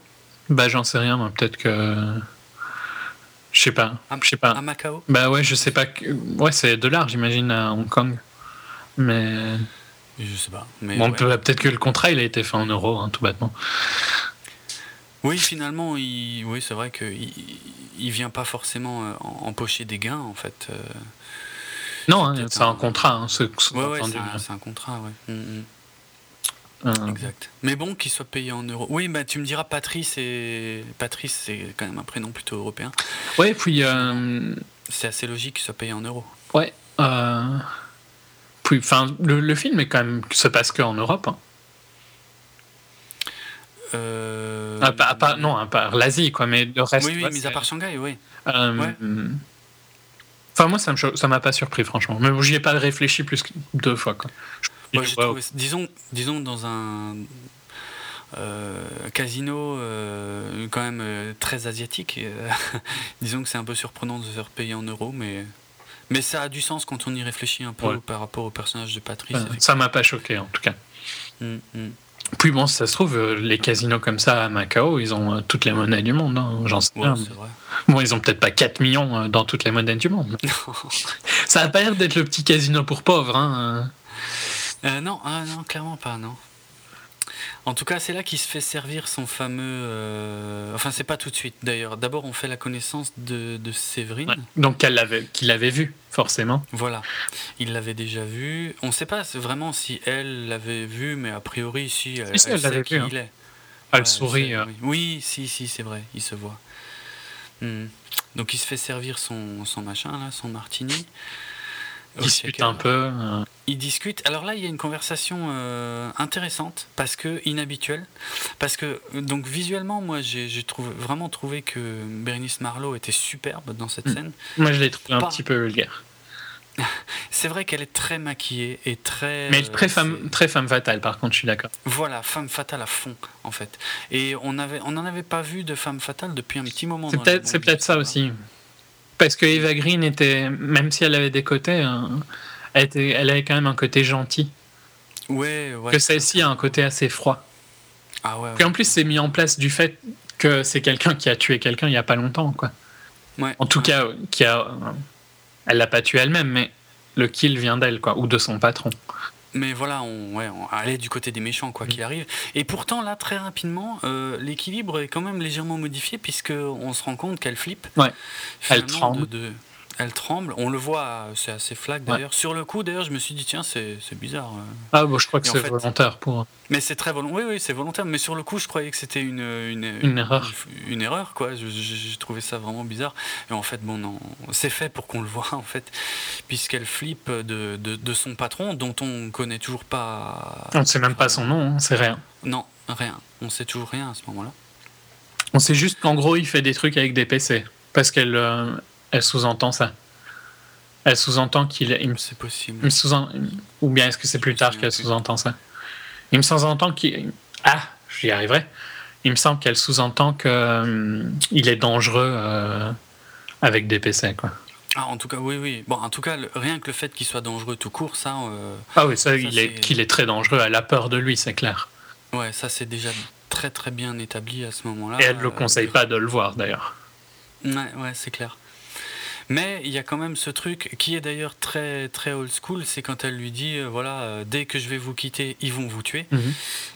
Bah, j'en sais rien, moi. Peut-être que. Je sais pas. à, Je sais pas. à Macao? Bah ouais, je sais pas. que- Ouais, c'est dollars, j'imagine, à Hong Kong. Mais Je sais pas. Mais bon, ouais. peut-être que le contrat, il a été fait en euros, hein, tout bêtement. Oui, finalement, il... oui, c'est vrai qu'il il vient pas forcément euh, en- empocher des gains en fait. euh. Non, hein, c'est un un- contrat. Hein, c'est- Ouais, ouais, un, hein. un contrat, ouais. Mm, mm, Euh, exact. Mais bon, qu'il soit payé en euros. Oui, bah tu me diras, Patrice, et... Patrice, c'est quand même un prénom plutôt européen. Ouais, puis. euh, C'est assez logique qu'il soit payé en euros. Ouais. euh, Puis, enfin, le, le film est quand même se passe qu'en Europe. hein. Euh... À, part- non, à part l'Asie, quoi, mais le reste. Oui, oui, ouais, mis à part Shanghai, oui. euh, ouais. Enfin, moi, ça ça m'a pas surpris, franchement. Mais j'y ai pas réfléchi plus que deux fois, quoi. Trouvé- disons, disons dans un euh, casino euh, quand même euh, très asiatique, disons que c'est un peu surprenant de se faire payer en euros, mais mais ça a du sens quand on y réfléchit un peu Ouais. par rapport au personnage de Patrice. ça m'a pas choqué, en tout cas. Mm, mm. Puis bon, si ça se trouve, euh, les casinos comme ça à Macao, ils ont euh, toutes les monnaies du monde. hein, J'en sais Ouais, rien. vrai. Bon, ils ont peut-être pas 4 millions euh, dans toutes les monnaies du monde. ça a pas l'air d'être le petit casino pour pauvres. Hein. Euh, non, ah, non, clairement pas, non. En tout cas, c'est là qu'il se fait servir son fameux. euh, Enfin, c'est pas tout de suite d'ailleurs. D'abord, on fait la connaissance de, de Séverine. Ouais. Donc, qu'elle l'avait- qu'il avait vu, forcément. Voilà, il l'avait déjà vu. On ne sait pas vraiment si elle l'avait vu, mais a priori, si, elle, si, elle elle sait l'avait qui vu, hein. il est. Elle Ouais, sourit. euh, oui. Oui, si, si, c'est vrai, il se voit. Hmm. Donc il se fait servir son, son machin, là, son martini. Ils discutent un peu. euh, Ils discutent. Alors là, il y a une conversation euh, intéressante parce que inhabituelle, parce que donc visuellement, moi, j'ai trouvé vraiment trouvé que Bérénice Marlowe était superbe dans cette Mm. scène. Moi, je l'ai trouvé un Pas- petit peu vulgaire. C'est vrai qu'elle est très maquillée et très. Mais très femme, très femme fatale, par contre, je suis d'accord. Voilà, femme fatale à fond, en fait. Et on avait, on n'en avait pas vu de femme fatale depuis un petit moment. C'est peut-être ça aussi. Parce que Eva Green était, même si elle avait des côtés, euh, elle, était, elle avait quand même un côté gentil. Ouais, ouais. que celle-ci a un côté assez froid. Ah ouais. Puis en plus, c'est mis en place du fait que c'est quelqu'un qui a tué quelqu'un il y a pas longtemps, quoi. Ouais, En tout ouais. cas, qui a, elle l'a pas tué elle-même, mais le kill vient d'elle, quoi, ou de son patron. Mais voilà, on, ouais, on allait du côté des méchants, Mm. quoi qu'il arrive. Et pourtant, là, très rapidement, euh, l'équilibre est quand même légèrement modifié, puisque on se rend compte qu'elle flippe. Ouais. Elle tremble. de- de- elle tremble. On le voit, c'est assez flag Ouais. d'ailleurs. Sur le coup, d'ailleurs, je me suis dit, tiens, c'est bizarre. euh. Ah, bon, je crois que c'est fait- volontaire pour. Mais c'est très volontaire. Oui, oui, c'est volontaire. Mais sur le coup, je croyais que c'était une, une, Une erreur. Une, erreur, quoi. J'ai trouvé ça vraiment bizarre. Et en fait, bon, non. C'est fait pour qu'on le voit, en fait. Puisqu'elle flippe de, de, de son patron, dont on connaît toujours pas. On ne sait même pas son nom, hein, c'est rien. Non, rien. On sait toujours rien à ce moment-là. On sait juste qu'en gros, il fait des trucs avec des PC. Parce qu'elle euh, elle sous-entend ça. Elle sous-entend qu'il il me C'est possible. Il me sous Ou bien est-ce que c'est plus tard qu'elle sous-entend ça? Il me sous-entend qu'il. Ah, j'y arriverai. Il me semble qu'elle sous-entend qu'il est dangereux euh, avec des PC, quoi. Ah, en tout cas, oui, oui. Bon, en tout cas, le- rien que le fait qu'il soit dangereux tout court, ça, euh, Ah oui, ça, il est, qu'il est très dangereux. Elle a peur de lui, c'est clair. ouais, ça c'est déjà très très bien établi à ce moment-là. Et elle ne le Euh, conseille pas de le voir, d'ailleurs. Ouais, ouais, c'est clair. Mais il y a quand même ce truc qui est d'ailleurs très très old school, c'est quand elle lui dit euh, voilà, euh, dès que je vais vous quitter, ils vont vous tuer. Mhm.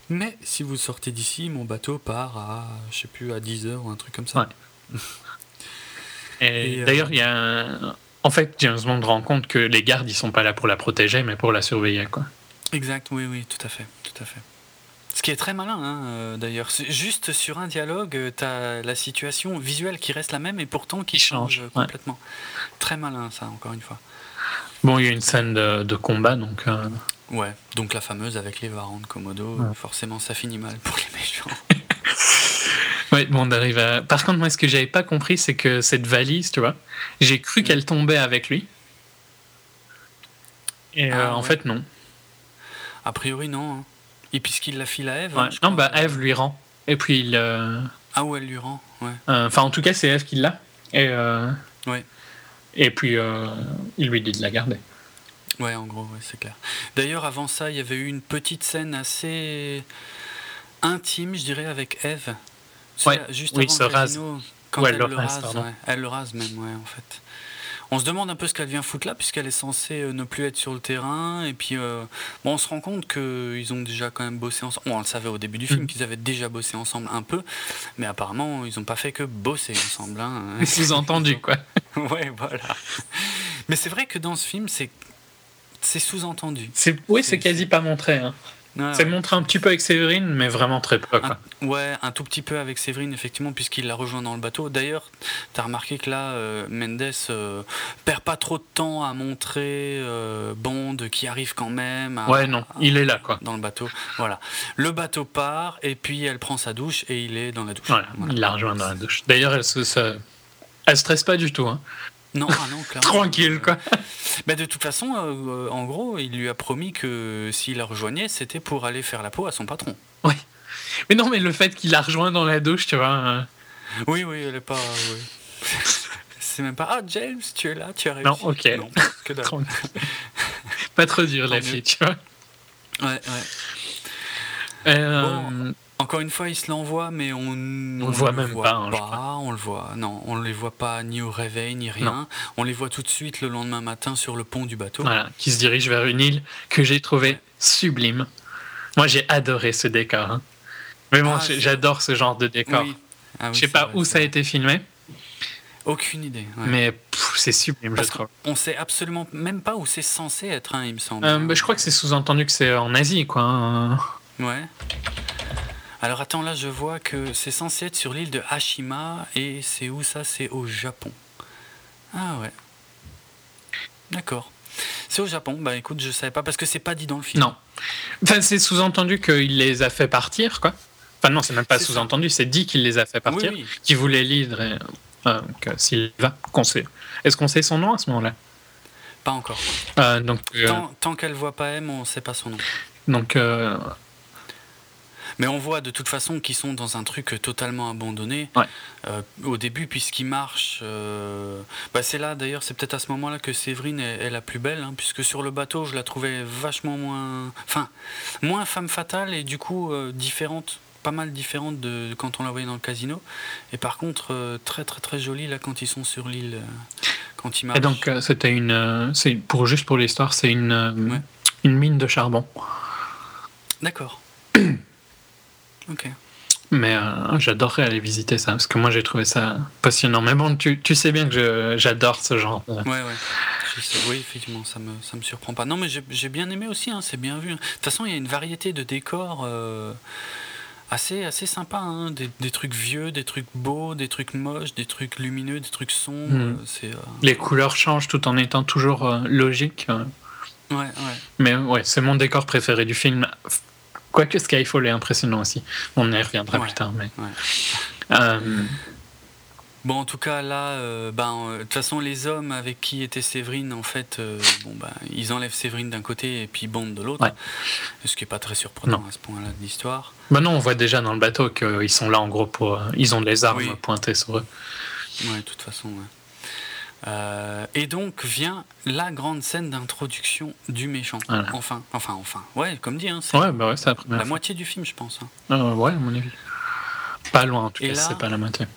Mais si vous sortez d'ici, mon bateau part à je sais plus à 10 heures ou un truc comme ça. Ouais. Et, Et, euh, d'ailleurs, il y a un- En fait, James Bond rend compte que les gardes, ils sont pas là pour la protéger, mais pour la surveiller, quoi. Exact, oui, oui, tout à fait, tout à fait. Ce qui est très malin, hein, euh, d'ailleurs. Juste sur un dialogue, tu as la situation visuelle qui reste la même et pourtant qui change, change, euh, ouais. complètement. Très malin, ça, encore une fois. Bon, il y a une scène de, de combat, donc... euh, Ouais, donc la fameuse avec les varans de Komodo, Ouais. forcément ça finit mal pour les méchants. Ouais, bon, on arrive à... Par contre, moi, ce que j'avais pas compris, c'est que cette valise, tu vois, j'ai cru Mm. qu'elle tombait avec lui. Et euh, Ah, en ouais. fait, non. A priori, non. hein. Et puisqu'il la file à Eve. Ouais. Non, bah, Eve lui rend. Et puis, il... euh, Ah, ouais, elle lui rend, ouais. euh, Enfin, en tout cas, c'est Eve qui l'a. Et, euh, Ouais. et puis, il lui dit de la garder. Ouais, en gros, ouais, c'est clair. D'ailleurs, avant ça, il y avait eu une petite scène assez intime, je dirais, avec Eve. Ouais, juste oui, avant se rase. quand Ou elle, le rase, rase. pardon. ouais. Elle le rase même, ouais, en fait. On se demande un peu ce qu'elle vient foutre là, puisqu'elle est censée euh, ne plus être sur le terrain. Et puis, euh, bon, on se rend compte qu'ils ont déjà quand même bossé ensemble. Bon, on le savait au début du film Mhm. qu'ils avaient déjà bossé ensemble un peu, mais apparemment, ils n'ont pas fait que bosser ensemble. hein. Sous-entendu, quoi. ouais, voilà. Mais c'est vrai que dans ce film, c'est c'est sous-entendu. Oui, C'est- c'est quasi pas montré. Hein. C'est ouais. montré un petit peu avec Séverine, mais vraiment très peu, quoi. Un- ouais, un tout petit peu avec Séverine, effectivement, puisqu'il la rejoint dans le bateau. D'ailleurs, tu as remarqué que là, euh, Mendes euh, perd pas trop de temps à montrer euh, Bond qui arrive quand même. à- Ouais, non, à- il est là, quoi. Dans le bateau. Voilà. Le bateau part, et puis elle prend sa douche, et il est dans la douche. Voilà, Voilà. il la rejoint dans la douche. D'ailleurs, elle se, se- elle stresse pas du tout. Hein. Non, ah non. Tranquille, quoi. Bah, de toute façon, euh, en gros, il lui a promis que s'il la rejoignait, c'était pour aller faire la peau à son patron. Mais non, mais le fait qu'il la rejoint dans la douche, tu vois. euh, Oui, oui, elle est pas. oui. C'est même pas. Ah, James, tu es là, tu as réussi. Non, ok. Non, que pas trop dur, la fille, tu vois. Ouais, ouais. Euh, Bon, Encore une fois, il se l'envoie, mais on le voit même voit pas, hein, crois. on le voit. Non, on les voit pas ni au réveil ni rien. On les voit tout de suite le lendemain matin sur le pont du bateau. Voilà, qui se dirige vers une île que j'ai trouvée Ouais. sublime. Moi, j'ai adoré ce décor. hein. Vraiment, Ah, j'ai- c'est- j'adore ce genre de décor. Oui. Ah oui, Je sais pas vrai, où ça a été filmé, Aucune idée. ouais. mais c'est sublime, Parce je trouve. On sait absolument même pas où c'est censé être, hein, il me semble. Euh, bah, je crois que c'est sous-entendu que c'est en Asie, quoi. Ouais. Alors attends, là je vois que c'est censé être sur l'île de Hashima et c'est où ça? C'est au Japon. Ah ouais. D'accord. C'est au Japon. Bah écoute, je savais pas parce que c'est pas dit dans le film. Non. Enfin, c'est sous-entendu qu'il les a fait partir, quoi. Enfin, non, c'est même pas sous-entendu, c'est dit qu'il les a fait partir, Oui, oui. qu'il voulait lire et, euh, que Sylva, qu'on sait. Est-ce qu'on sait son nom à ce moment-là? Pas encore. Euh, Donc, euh, Tant, tant qu'elle voit pas M, on sait pas son nom. donc euh, Mais on voit de toute façon qu'ils sont dans un truc totalement abandonné Ouais. euh, au début, puisqu'ils marchent. euh, bah, c'est là d'ailleurs, c'est peut-être à ce moment-là que Séverine est, est la plus belle, hein, puisque sur le bateau, je la trouvais vachement moins. Enfin, moins femme fatale et du coup euh, différente. Pas mal différente de quand on la voyait dans le casino. Et par contre, très très très jolie là quand ils sont sur l'île. quand ils marchent. et donc c'était une, c'est pour juste pour l'histoire, c'est une Ouais. une mine de charbon. D'accord. ok. Mais euh, j'adorerais aller visiter ça parce que moi j'ai trouvé ça passionnant. Mais bon, tu, tu sais bien que j'adore ce genre. de- Ouais, ouais. Je sais. Oui, effectivement, ça me, ça me surprend pas. Non, mais j'ai bien aimé aussi, hein, c'est bien vu. De toute façon, il y a une variété de décors euh, assez, assez sympa. hein. Des, des trucs vieux, des trucs beaux, des trucs moches, des trucs lumineux, des trucs sombres. Mhm. euh, Les couleurs changent tout en étant toujours logiques. euh. Ouais, ouais. Mais ouais, c'est mon décor préféré du film. Quoique Skyfall est impressionnant aussi. On y reviendra Ouais, plus tard. Mais... ouais. Euh, Bon, en tout cas, là, euh, ben, euh, de toute façon, les hommes avec qui était Séverine, en fait, bon, ben, ils enlèvent Séverine d'un côté et puis Bond de l'autre. Ouais. Ce qui n'est pas très surprenant Non. à ce point-là de l'histoire. bah non, on voit déjà dans le bateau qu'ils sont là en gros pour. ils ont des armes Oui. pointées sur eux. Ouais, de toute façon. ouais. Euh, et donc vient la grande scène d'introduction du méchant. Voilà. Enfin, enfin, enfin. Ouais, comme dit, hein, c'est Ouais, bah ouais, la la moitié du film, je pense. hein. Euh, ouais, à mon avis. Pas loin en tout Et cas, là- c'est pas la moitié.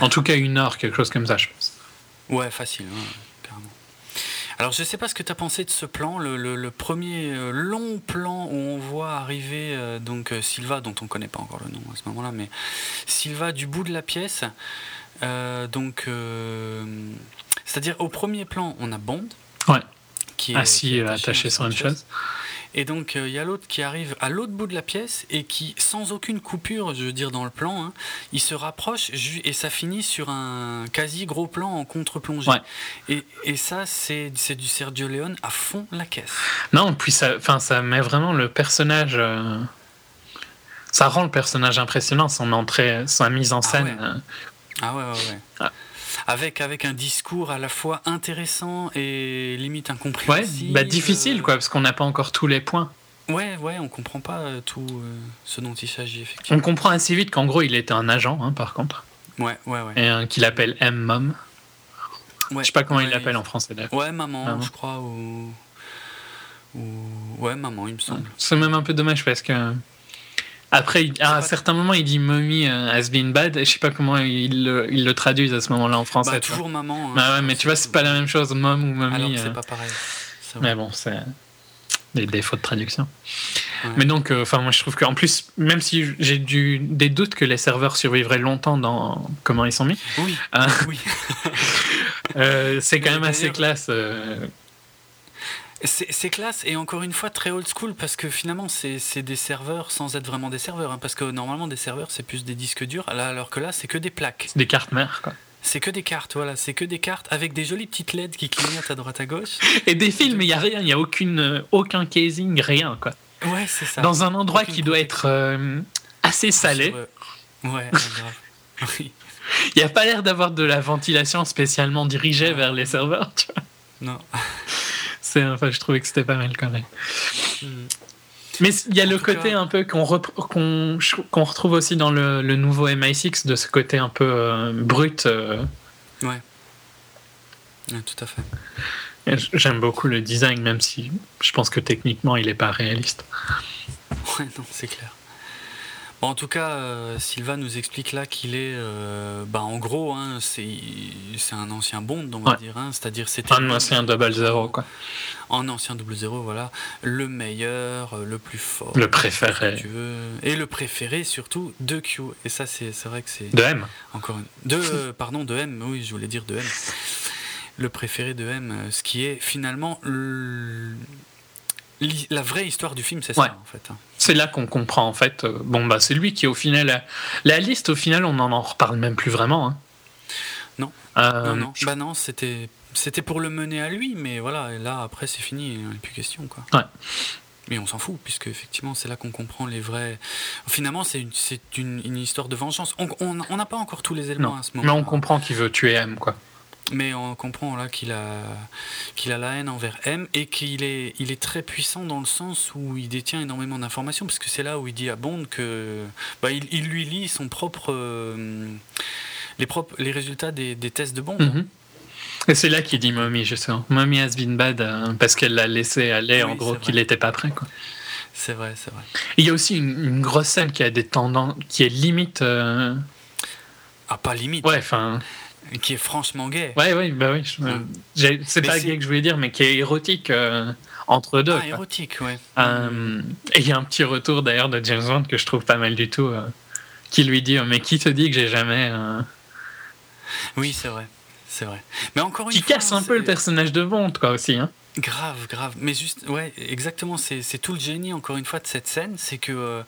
En tout cas, une heure, quelque chose comme ça, je pense. Ouais, facile, ouais, carrément. Alors, je sais pas ce que tu as pensé de ce plan, le, le- le premier euh, long plan où on voit arriver euh, donc euh, Silva, dont on connaît pas encore le nom à ce moment-là, mais Silva du bout de la pièce. Euh, donc, euh, c'est-à-dire au premier plan, on a Bond. Ouais. Qui est Assis, qui est euh, attaché sur une chaise. Et donc, il y a l'autre qui arrive à l'autre bout de la pièce et qui, sans aucune coupure, je veux dire, dans le plan, hein, il se rapproche et ça finit sur un quasi gros plan en contre-plongée. Ouais. Et, et ça, c'est du Sergio Leone à fond la caisse. Non, puis ça, met vraiment le personnage. euh, Ça rend le personnage impressionnant, son entrée, sa mise en Ah scène. ouais. euh, Ah ouais, ouais, ouais. Ah. Avec, avec un discours à la fois intéressant et limite Ouais, incompréhensible. bah difficile quoi, parce qu'on n'a pas encore tous les points. Ouais, ouais, on comprend pas euh, tout euh, ce dont il s'agit, effectivement. On comprend assez vite qu'en gros il était un agent, hein, par contre, Ouais, ouais, ouais. et euh, qu'il appelle M-Mom. ouais. Je sais pas comment il Ouais, l'appelle en français d'ailleurs. Ouais, maman, Maman. je crois, ou... ou... Ouais, maman, il me semble. C'est même un peu dommage parce que. Après, à un certain moment, il dit Mommy euh, has been bad, et je sais pas comment ils le, ils le traduisent à ce moment-là en français. Bah, toujours maman. hein. Bah ouais, mais tu vois, c'est pas la même chose, mom ou mommy. Alors que euh, c'est pas pareil. Mais bon, c'est des défauts de traduction. Ouais. Mais donc, euh, enfin, moi je trouve qu'en plus, même si j'ai du, des doutes que les serveurs survivraient longtemps dans comment ils sont mis, Oui, oui. euh, c'est quand même assez classe. C'est classe et encore une fois très old school parce que finalement c'est des serveurs sans être vraiment des serveurs. hein, parce que normalement des serveurs c'est plus des disques durs, alors que là c'est que des plaques. des cartes mères, quoi. C'est que des cartes, voilà. C'est que des cartes avec des jolies petites LED qui clignotent à droite à gauche. Et des films, il y a rien, il y a aucune, euh, aucun casing, rien, quoi. Ouais, c'est ça. Dans un endroit Aucune qui doit être euh, assez salé. Euh, Ouais, ouais, grave. Oui. Il n'y a pas l'air d'avoir de la ventilation spécialement dirigée vers les serveurs, tu vois. Non. C'est, enfin, je trouvais que c'était pas mal quand même. Mm. Mais il y a En le côté cas- un peu qu'on rep- qu'on qu'on retrouve aussi dans le, le nouveau MI6, de ce côté un peu euh, brut. euh. Ouais. Ouais, tout à fait. J'aime beaucoup le design, même si je pense que techniquement il est pas réaliste. Ouais, non, c'est clair. Bon, en tout cas, euh, nous explique là qu'il est, euh, bah, en gros, hein, c'est un ancien Bond, on va Ouais. dire. hein, C'est-à-dire, c'était Un ancien double zéro, quoi. en ancien double zéro, voilà, le meilleur, euh, le plus fort, Le préféré. tu veux, et le préféré surtout de Q. Et ça, c'est vrai que c'est De M. encore une de euh, pardon de M. Oui, je voulais dire de M. Le préféré de M, ce qui est finalement la vraie histoire du film, c'est Ouais. ça en fait. hein. C'est là qu'on comprend en fait. euh, bon, bah c'est lui qui au final. La liste, au final, on n'en en reparle même plus vraiment. hein. Non. Euh, non, non, je- bah non, c'était c'était pour le mener à lui, mais voilà, et là après c'est fini, il n'y a plus question quoi. Ouais. Mais on s'en fout, puisque effectivement c'est là qu'on comprend les vrais. Finalement, c'est une, c'est une, une histoire de vengeance. On n'a pas encore tous les éléments Non. à ce Mais moment. on comprend qu'il veut tuer M, quoi. Mais on comprend là qu'il a, qu'il a la haine envers M et qu'il est, il est très puissant dans le sens où il détient énormément d'informations, parce que c'est là où il dit à Bond que bah, il, il lui lit son propre, euh, les, propres, les résultats des, des tests de Bond. Mhm. Et c'est là qu'il dit Mommy, justement. Mommy has been bad euh, parce qu'elle l'a laissé aller, en gros, qu'il n'était pas prêt, quoi. C'est vrai, c'est vrai. Il y a aussi une, une grosse scène qui a des tendances, qui est limite. euh, Ah, pas limite. Ouais, enfin. Qui est franchement gay. Ouais, ouais, bah oui. Ouais. C'est pas gay que je voulais dire, mais qui est érotique euh, entre deux. ah, quoi. érotique, ouais. Euh, et il y a un petit retour d'ailleurs de James Bond que je trouve pas mal du tout, euh, qui lui dit Mais qui te dit que j'ai jamais. Oui, c'est vrai. C'est vrai. Mais encore une Qui fois. casse un peu le personnage de Bond, quoi, aussi. Hein. Grave, grave. Mais juste, ouais, exactement. C'est tout le génie, encore une fois, de cette scène. C'est que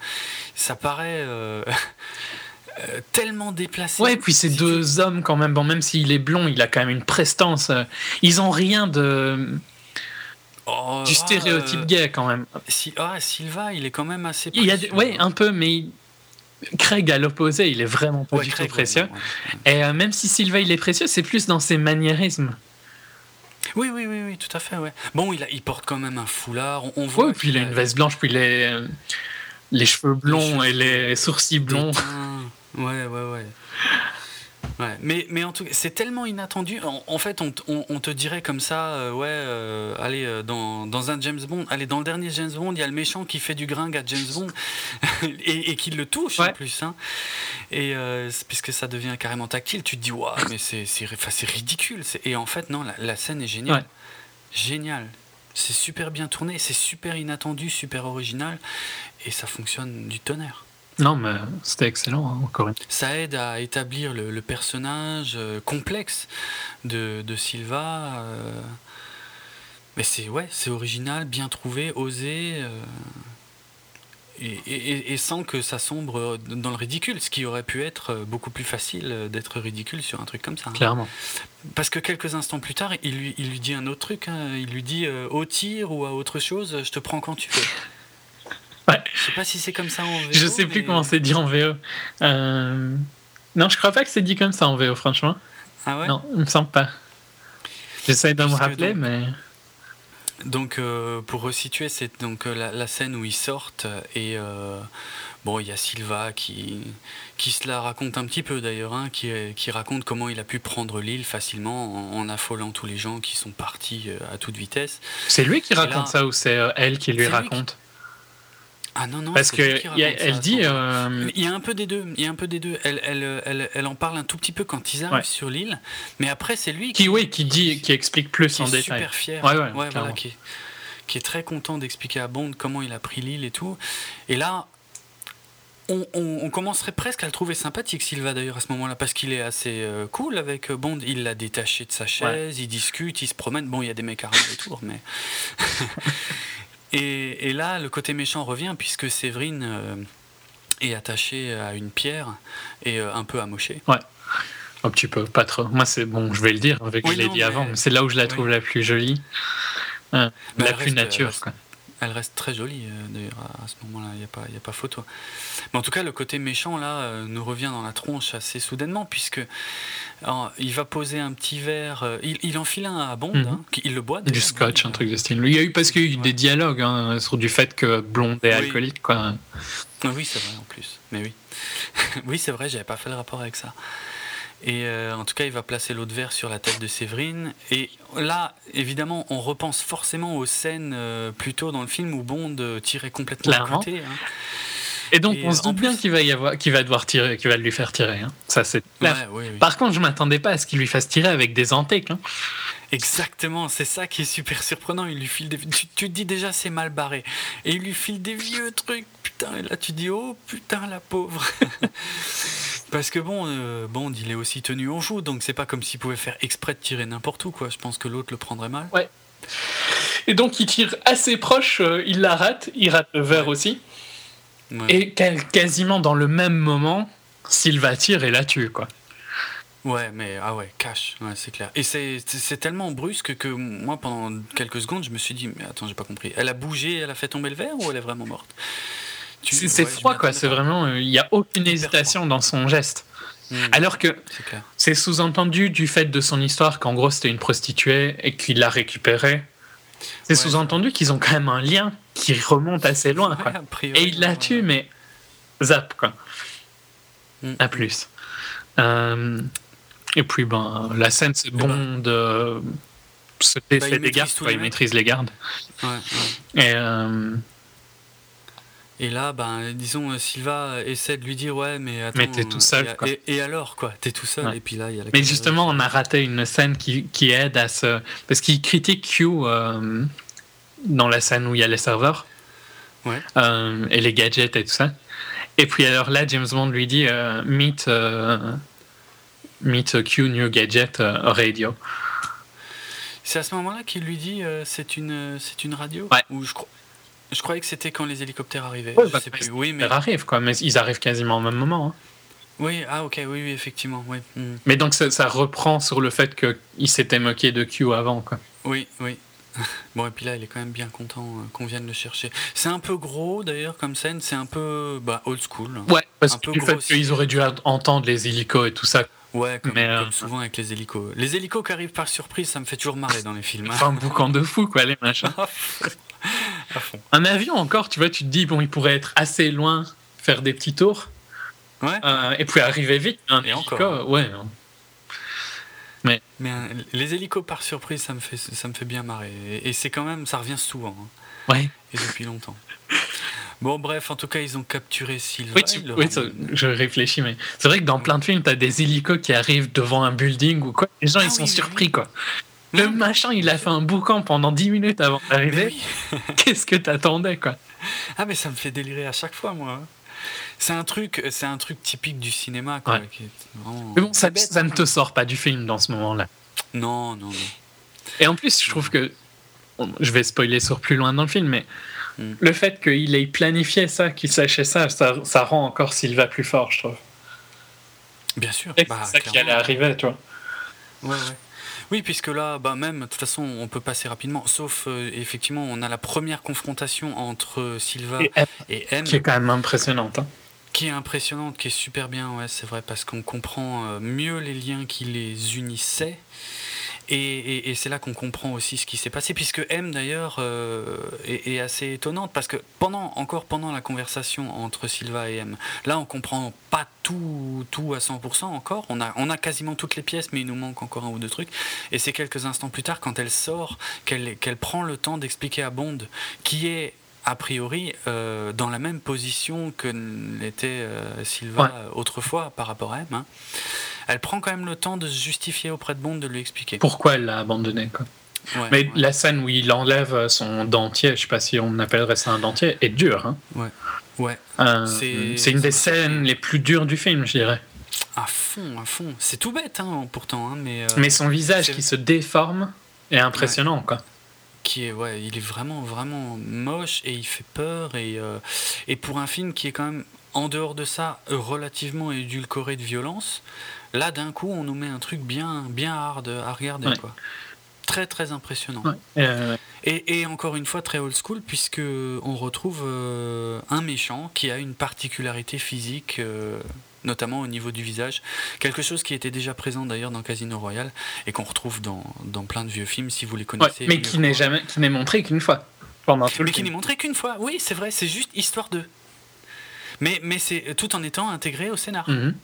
ça paraît euh, tellement déplacé. Ouais, puis ces deux hommes, quand même, bon, même s'il est blond, il a quand même une prestance. euh, ils ont rien de Oh, du ah, stéréotype euh, gay, quand même. si, ah, Silva, il est quand même assez. Il y a, précieux. ouais, un peu, mais Craig, à l'opposé, il est vraiment pas Ouais, du Craig, tout précieux. ouais, ouais. Et euh, même si Silva, il est précieux, c'est plus dans ses maniérismes. Oui, oui, oui, oui, tout à fait, ouais. Bon, il, a, il porte quand même un foulard. On, on voit. Ouais, puis il a une veste blanche, puis les, les cheveux blonds cheveux et les sourcils blonds. Ouais, ouais, ouais. Ouais, mais, mais en tout cas, c'est tellement inattendu. En, en fait, on, t- on- on te dirait comme ça, euh, ouais, euh, allez, euh, dans, dans un James Bond, allez, dans le dernier James Bond, il y a le méchant qui fait du gringue à James Bond et, et qui le touche en Ouais. plus. Hein. Et puisque ça devient carrément tactile, tu te dis, waouh, mais c'est ridicule. Et en fait, non, la, la scène est géniale. Ouais. Génial. C'est super bien tourné, c'est super inattendu, super original, et ça fonctionne du tonnerre. Non, mais c'était excellent, hein, encore une Ça aide à établir le, le personnage euh, complexe de, de Silva. euh, mais c'est ouais, c'est original, bien trouvé, osé. euh, et, et- et sans que ça sombre dans le ridicule, ce qui aurait pu être beaucoup plus facile d'être ridicule sur un truc comme ça. hein. clairement. Parce que quelques instants plus tard, il lui, il lui dit un autre truc. hein. Il lui dit au tir ou à autre chose, je te prends quand tu veux. Ouais. Je sais pas si c'est comme ça en VO, Je sais plus comment c'est dit en VO. Euh, Non, je crois pas que c'est dit comme ça en VO, franchement. Ah ouais? Non, il me semble pas. J'essaie de me rappeler, donc- mais. Donc, euh, pour resituer, c'est donc euh, la, la scène où ils sortent et euh, bon, il y a Silva qui, qui se la raconte un petit peu d'ailleurs, hein, qui, qui raconte comment il a pu prendre l'île facilement en, en affolant tous les gens qui sont partis euh, à toute vitesse. C'est lui qui Et là- raconte ça ou c'est euh, elle qui lui raconte? Ah non, non, Parce c'est lui que qui y a- raconte ça elle à ce dit. euh, Il y a un peu des deux. Il y a un peu des deux. Elle, elle, elle, elle en parle un tout petit peu quand ils arrivent Ouais. sur l'île, mais après c'est lui Qui, oui, qui dit, qui explique plus qui en est détail. super fier. Ouais, ouais, voilà, clairement. qui, est, qui est très content d'expliquer à Bond comment il a pris l'île et tout. Et là, on, on- on commencerait presque à le trouver sympathique, Silva d'ailleurs, à ce moment-là, parce qu'il est assez euh, cool avec Bond. Il l'a détaché de sa chaise, il discute, il se promène. Bon, il y a des mecs à rendre autour, mais. et, et là, le côté méchant revient, puisque Séverine. euh, est attachée à une pierre et euh, un peu amochée. Un petit peu, pas trop. Moi, c'est bon, je vais le dire, que Oui, je l'ai dit mais- avant, mais c'est là où je la trouve Oui. la plus jolie. Hein, Mais la plus reste- nature, reste- quoi. Elle reste très jolie euh, d'ailleurs à, ce moment-là, il n'y a, pas- y a pas photo. Mais en tout cas, le côté méchant là euh, nous revient dans la tronche assez soudainement, puisque alors, il va poser un petit verre, euh, il, il enfile un à Bond, Mhm. hein, il le boit. Du scotch, un truc de style. Il y a eu parce qu'il y a eu Ouais. des dialogues hein, sur du fait que blonde est Oui. alcoolique, quoi. Oui, c'est vrai en plus. Mais oui. oui, c'est vrai, j'avais pas fait le rapport avec ça. Et euh, en tout cas, il va placer l'autre verre sur la tête de Séverine. Et là, évidemment, on repense forcément aux scènes euh, plus tôt dans le film où Bond euh, tirait complètement à côté. hein. Et donc, Et, on se doute bien qu'il va y avoir, qu'il va devoir tirer, qu'il va lui faire tirer. hein. Ça, c'est clair. Ouais, oui, oui. Par contre, je m'attendais pas à ce qu'il lui fasse tirer avec des antiques. hein. Exactement, c'est ça qui est super surprenant. Il lui file des... tu, tu te dis déjà c'est mal barré. Et il lui file des vieux trucs. Putain, et là tu dis oh putain la pauvre. Parce que bon, euh, Bond il est aussi tenu en joue, donc c'est pas comme s'il pouvait faire exprès de tirer n'importe où quoi. Je pense que l'autre le prendrait mal. Et donc, il tire assez proche, euh, il la rate, il rate le verre aussi. Ouais. Et quasiment dans le même moment, Sylva tire et la tue, quoi. Ouais, mais ah ouais, cash, ouais, c'est clair. Et c'est tellement brusque que moi, pendant quelques secondes, je me suis dit, mais attends, j'ai pas compris. Elle a bougé, elle a fait tomber le verre ou elle est vraiment morte? C'est ouais, froid, quoi. C'est vraiment. euh, Il n'y a aucune hésitation dans son geste. Hmm, Alors que c'est sous-entendu du fait de son histoire qu'en gros c'était une prostituée et qu'il l'a récupérée. C'est Ouais, sous-entendu qu'ils ont quand même un lien qui remonte assez loin, quoi. Ouais, a priori, Et il la tue, mais zap, quoi. Mm. À plus. Euh, et puis, ben, la scène, c'est bon de se défaire Bah, des gardes, quoi. les Il maîtrise les gardes. Ouais, ouais. Et euh, Et là, ben, disons, euh, Silva essaie de lui dire, ouais, mais attends. Mais t'es tout seul, et, quoi. et- et alors, quoi? T'es tout seul, Ouais. et puis là, il y a la Mais justement, on a raté une scène qui, qui aide à se. Parce qu'il critique Q euh, dans la scène où il y a les serveurs Ouais. euh, et les gadgets et tout ça. Et puis alors là, James Bond lui dit Meet, meet Q New Gadget euh, Radio. C'est à ce moment-là qu'il lui dit, euh, c'est une, c'est une radio Ouais. Ou je, crois je croyais que c'était quand les hélicoptères arrivaient. Ouais, je bah, sais mais plus. Oui, mais. Ça arrive, quoi. Mais ils arrivent quasiment au même moment. hein. Oui, ah, ok, oui, oui, effectivement. Oui, Hmm. Mais donc ça, ça reprend sur le fait qu'il s'était moqué de Q avant, quoi. oui. oui. Bon, et puis là, il est quand même bien content euh, qu'on vienne le chercher. C'est un peu gros, d'ailleurs, comme scène. C'est un peu bah, old school. Ouais, parce Un que peu du fait grossier. qu'ils auraient dû entendre les hélicos et tout ça. Ouais, comme, Mais, euh, comme souvent avec les hélicos. Les hélicos qui arrivent par surprise, ça me fait toujours marrer dans les films. Enfin, un boucan de fou, quoi, les machins. Un avion encore, tu vois, tu te dis, bon, il pourrait être assez loin, faire des petits tours, Ouais. euh, et puis arriver vite. Un Et hélico, encore. ouais. Mais les hélicos par surprise, ça me fait, ça me fait bien marrer. Et, et c'est quand même, ça revient souvent. hein, Ouais. et depuis longtemps. Bon, bref, en tout cas, ils ont capturé Sylvain. Oui, tu- ça- je réfléchis, mais c'est vrai que dans plein de films, t'as des hélicos qui arrivent devant un building ou quoi. Les gens, Ah ils sont oui, oui, surpris, quoi. Le machin, il a fait un boucan pendant 10 minutes avant d'arriver. Qu'est-ce que t'attendais, quoi? Ah, mais ça me fait délirer à chaque fois, moi. hein. C'est un truc, c'est un truc typique du cinéma, quoi. Ouais. qui est vraiment- Mais bon, ça, ne te sort pas du film dans ce moment-là. Non, non, non. Et en plus, je trouve que. Je vais spoiler sur plus loin dans le film, mais Mm. le fait qu'il ait planifié ça, qu'il sachait ça, ça, ça rend encore Sylva plus fort, je trouve. Bien sûr. Bah, c'est ça qui allait arriver, tu vois. Ouais, ouais. Oui, puisque là, bah même, de toute façon, on peut passer rapidement. Sauf, euh, effectivement, on a la première confrontation entre Silva Et M, et M, qui est quand même impressionnante. hein. Qui est impressionnante, qui est super bien, ouais, c'est vrai, parce qu'on comprend euh, mieux les liens qui les unissaient. Et, c'est là qu'on comprend aussi ce qui s'est passé, puisque M d'ailleurs euh, est, assez étonnante, parce que pendant, encore pendant la conversation entre Silva et M, là on comprend pas tout, tout à 100% encore, on a, on a quasiment toutes les pièces, mais il nous manque encore un ou deux trucs, et c'est quelques instants plus tard, quand elle sort, qu'elle qu'elle prend le temps d'expliquer à Bond, qui est a priori euh, dans la même position que l'était euh, Silva Ouais. autrefois par rapport à M. hein. Elle prend quand même le temps de se justifier auprès de Bond, de lui expliquer. Pourquoi elle l'a abandonné, quoi. Ouais, Mais ouais. la scène où il enlève son dentier, je sais pas si on appellerait ça un dentier, est dure. Hein. Ouais, Euh, C'est- une des scènes les plus dures du film, je dirais. à fond, à fond. C'est tout bête, hein, pourtant, hein, mais, euh, Mais son visage qui se déforme est impressionnant, quoi. Qui est, ouais, il est vraiment, vraiment moche et il fait peur. Et, euh, et pour un film qui est quand même, en dehors de ça, relativement édulcoré de violence, là, d'un coup, on nous met un truc bien, bien hard à regarder, Ouais. quoi. Très, très impressionnant. Ouais. Euh, Et, et encore une fois, très old school, puisque on retrouve euh, un méchant qui a une particularité physique, notamment au niveau du visage. Quelque chose qui était déjà présent d'ailleurs dans Casino Royale et qu'on retrouve dans, dans plein de vieux films, si vous les ouais, connaissez. mais qui n'est jamais, qui n'est montré qu'une fois pendant tout Mais qui n'est montré qu'une fois. Oui, c'est vrai, c'est juste histoire d'eux. Mais, mais c'est tout en étant intégré au scénar. Mhm.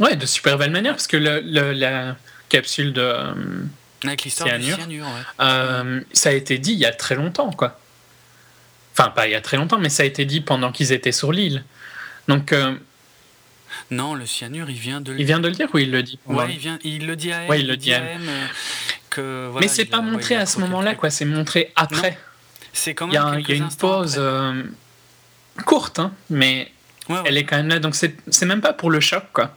Ouais, de super belle manière, parce que le- le- la capsule de, euh, Avec Cyanure. cyanure, ouais. euh, ça a été dit il y a très longtemps, quoi. Enfin, pas il y a très longtemps, mais ça a été dit pendant qu'ils étaient sur l'île. Donc, euh, Non, le cyanure, il vient de il vient de le dire ou il le dit? Ouais, il, vient, il le dit à M. Ouais, il le dit à M. euh, que, voilà, Mais c'est pas a- montré à ce le moment-là, quoi. C'est montré après. C'est quand Il y même a, un- il y a une pause euh, courte, hein, mais Ouais, elle est quand même là. Donc c'est même pas pour le choc, quoi.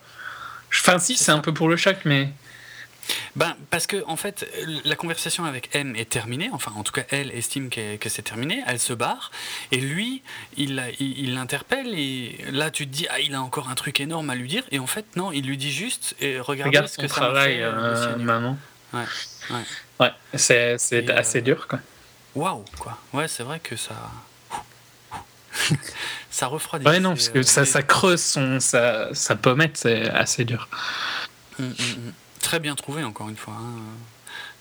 Enfin, si, C'est un peu pour le choc, mais Ben, parce que, en fait, la conversation avec M est terminée. Enfin, en tout cas, elle estime que, que c'est terminé. Elle se barre. Et lui, il la- il il l'interpelle. Et là, tu te dis, ah, il a encore un truc énorme à lui dire. Et en fait, non, il lui dit juste, et Regarde ce que ça travail, fait, euh, euh, maman. Ouais, ouais. Ouais, c'est Et, euh, assez dur, quoi. Waouh, quoi. Ouais, c'est vrai que ça. ça refroidit. Ouais, non, parce que euh, ça, mais- ça creuse son, sa, sa pommette, c'est assez dur. Mm, mm, mm. Très bien trouvé, encore une fois. hein.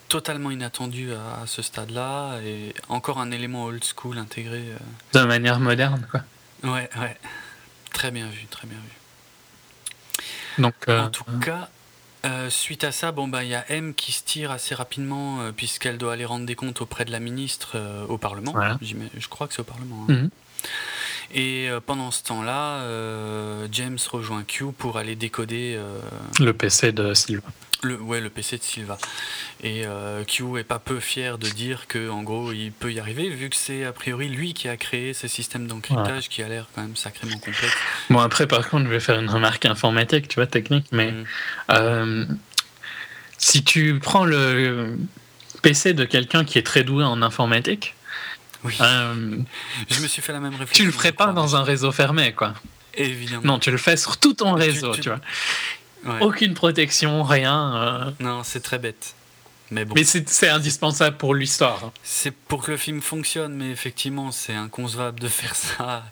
Totalement inattendu à, à ce stade-là. Et encore un élément old school intégré. euh. De manière moderne, quoi. Ouais, ouais. Très bien vu, très bien vu. Donc, euh, En tout cas, euh, suite à ça, bon bah il y a M qui se tire assez rapidement euh, puisqu'elle doit aller rendre des comptes auprès de la ministre au Parlement. Voilà. Je crois que c'est au Parlement. hein. mhm. Et pendant ce temps-là, James rejoint Q pour aller décoder le PC de Silva. Le, ouais, le PC de Silva. Et euh, Q est pas peu fier de dire que en gros il peut y arriver vu que c'est a priori lui qui a créé ce système d'encryptage qui a l'air quand même sacrément complexe. Bon, après, par contre, je vais faire une remarque informatique, tu vois, technique, mais Mm. euh, si tu prends le PC de quelqu'un qui est très doué en informatique, Oui. euh, Je me suis fait la même réflexion. tu le ferais pas dans un réseau fermé, quoi. Évidemment. Non, tu le fais sur tout ton Tu- réseau, tu, tu- vois. Ouais. Aucune protection, rien. euh, Non, c'est très bête. Mais bon, Mais c'est indispensable pour l'histoire. hein. c'est pour que le film fonctionne, mais effectivement, c'est inconcevable de faire ça,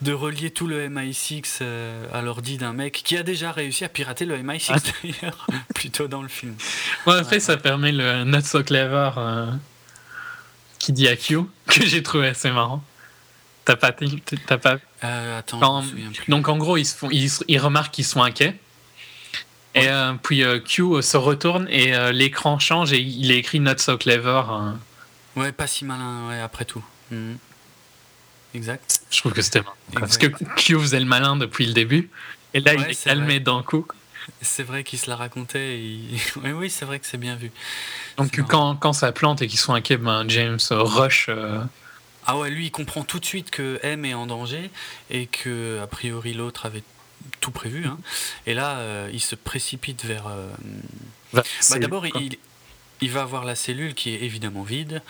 de relier tout le MI6 euh, à l'ordi d'un mec qui a déjà réussi à pirater le MI6 Ah. d'ailleurs, plutôt dans le film. Ouais, après, Ouais, ça permet le not so clever euh, qui dit à Q, que j'ai trouvé assez marrant. T'as pas, t'as pas Euh, attends, Quand- je me souviens plus. Donc en gros, ils, se font, ils, ils remarquent qu'ils sont inquiets. Et euh, puis euh, Q euh, se retourne et euh, l'écran change et il est écrit Not so clever. euh. Ouais, pas si malin, ouais, après tout. Mhm. Exact. je trouve que c'était quoi. Parce que. Q faisait le malin depuis le début. Et là, Ouais, il est calmé d'un coup. C'est vrai qu'il se la racontait. et Oui, oui, c'est vrai que c'est bien vu. Donc quand, quand ça plante et qu'ils sont inquiets, ben, James rush. Ah ouais, lui, il comprend tout de suite que M est en danger et que, a priori, l'autre avait tout prévu. hein. Et là, euh, il se précipite vers. euh, bah, D'abord, il, il va voir la cellule qui est évidemment vide.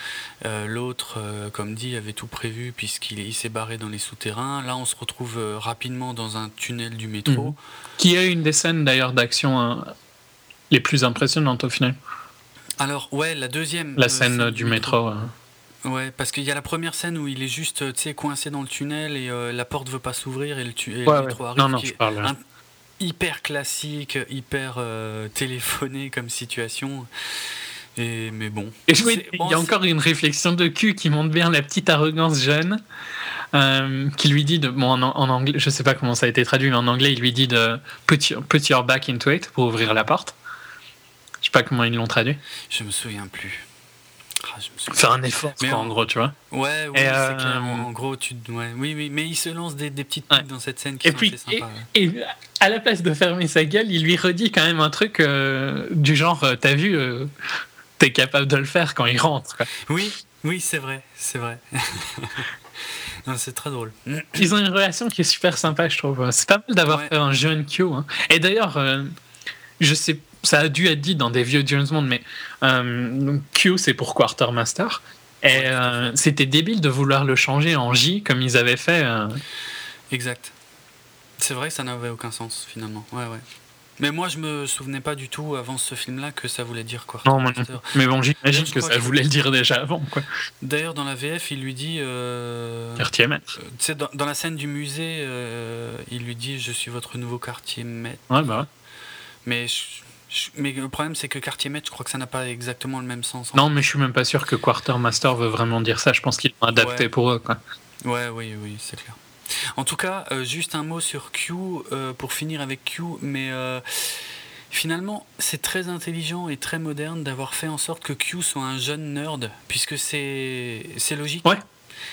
Euh, L'autre, comme dit, avait tout prévu puisqu'il est- il s'est barré dans les souterrains. Là, on se retrouve rapidement dans un tunnel du métro. Mhm. Qui est une des scènes d'ailleurs d'action hein, les plus impressionnantes au final. Alors, ouais, la deuxième. La scène du métro. euh. Ouais, parce qu'il y a la première scène où il est juste, euh, tu sais, coincé dans le tunnel et euh, la porte veut pas s'ouvrir et le, tu- et le métro arrive. Non, non, je parle. un- hyper classique, hyper euh, téléphoné comme situation. Et, mais bon. Et oui, il bon, y a encore une réflexion de cul qui montre bien la petite arrogance jeune, euh, qui lui dit de, bon, en, en anglais, je sais pas comment ça a été traduit, mais en anglais, il lui dit de put your, put your back into it pour ouvrir la porte. Je sais pas comment ils l'ont traduit. Je me souviens plus. Ah, Faire un effort, Mais quoi, en- gros, tu vois. Ouais, c'est euh, clair. En, gros, tu, ouais, oui, oui, mais il se lance des, des petites Ouais. dans cette scène qui Et sont puis, assez sympas. ouais. Et à la place de fermer sa gueule, il lui redit quand même un truc euh, du genre, euh, t'as vu, euh, t'es capable de le faire quand il rentre. quoi. Oui, oui, c'est vrai, c'est vrai. C'est très drôle. Ils ont une relation qui est super sympa, je trouve. C'est pas mal d'avoir Ouais. fait un jeune Q. hein. Et d'ailleurs, je sais, ça a dû être dit dans des vieux James Bond, mais euh, Q c'est pour Quartermaster. Et euh, c'était débile de vouloir le changer en J comme ils avaient fait. euh. Exact. C'est vrai que ça n'avait aucun sens finalement. Ouais, ouais. Mais moi, je me souvenais pas du tout avant ce film-là que ça voulait dire quoi. Non. Mais bon, j'imagine que ça que- voulait le dire déjà avant. Quoi. D'ailleurs, dans la VF, il lui dit. euh, Quartier maître. euh, tu sais, dans, dans la scène du musée, euh, il lui dit Je suis votre nouveau quartier maître. Ouais, bah ouais. Mais, je- je- mais le problème, c'est que quartier maître, je crois que ça n'a pas exactement le même sens. en Non, mais je suis même pas sûr que Quartermaster veut vraiment dire ça. Je pense qu'ils l'ont adapté Ouais. pour eux. Quoi. Ouais, oui, oui, c'est clair. En tout cas, euh, juste un mot sur Q, euh, pour finir avec Q, mais euh, finalement, c'est très intelligent et très moderne d'avoir fait en sorte que Q soit un jeune nerd, puisque c'est c'est logique. Ouais.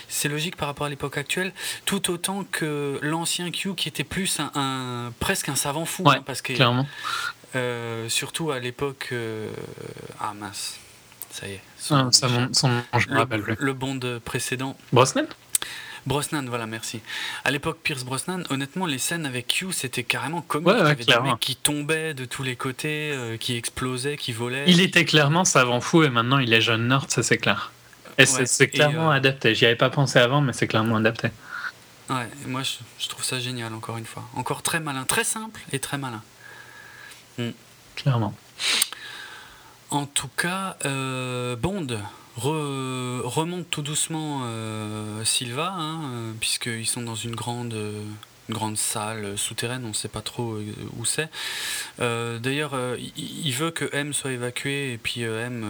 C'est logique par rapport à l'époque actuelle, tout autant que l'ancien Q qui était plus un, un- presque un savant fou, Ouais, hein, parce que Clairement. Euh, surtout à l'époque, euh, ah mince, ça y est, son, Ah, ça, mon, son nom, je me le, rappelle plus. le Bond précédent, Brosnan? Brosnan, voilà, merci. À l'époque, Pierce Brosnan, honnêtement, les scènes avec Q, c'était carrément comique. Ouais, des mecs qui tombaient de tous les côtés, euh, qui explosaient, qui volaient. Il était clairement savant fou et maintenant il est jeune nerd, ça c'est clair. Et c'est- Ouais, c'est et, clairement adapté. J'y avais pas pensé avant, mais c'est clairement adapté. Ouais, moi, je, je trouve ça génial, encore une fois. Encore très malin, très simple et très malin. Clairement. En tout cas, euh, Bond re- remonte tout doucement euh, Silva, hein, euh, puisqu'ils sont dans une grande, une grande salle souterraine, on ne sait pas trop euh, où c'est. D'ailleurs, il, veut que M soit évacué, et puis M,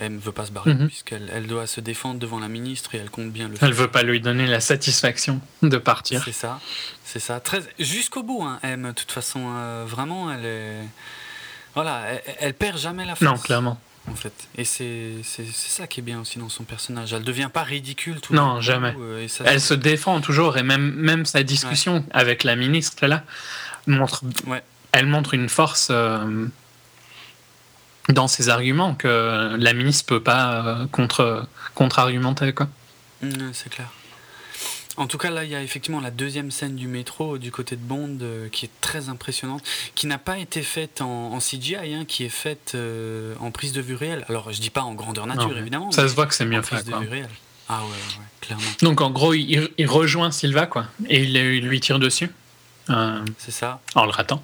euh, M veut pas se barrer, Mhm. puisqu'elle elle doit se défendre devant la ministre, et elle compte bien le Elle veut pas lui donner la satisfaction de partir. c'est ça, c'est ça. Très jusqu'au bout, hein, M. De toute façon, euh, vraiment, elle est, voilà, elle, elle perd jamais la face. Non, clairement. En fait, et c'est c'est c'est ça qui est bien aussi dans son personnage. Elle devient pas ridicule tout. Non, d'un coup, jamais. euh, et ça- Elle se défend toujours et même, même sa discussion avec la ministre là montre, Ouais. elle montre une force euh, dans ses arguments que la ministre peut pas euh, contre contre-argumenter quoi. Mm, c'est clair. En tout cas, là, il y a effectivement la deuxième scène du métro euh, du côté de Bond euh, qui est très impressionnante, qui n'a pas été faite en, en CGI, hein, qui est faite euh, en prise de vue réelle. Alors, je dis pas en grandeur nature, Non, évidemment. Ça se voit que c'est en mieux prise fait. de quoi. vue réelle. Ah ouais, ouais, ouais, clairement. Donc en gros, il, il rejoint Silva quoi et il, il lui tire dessus euh, C'est ça. en le ratant.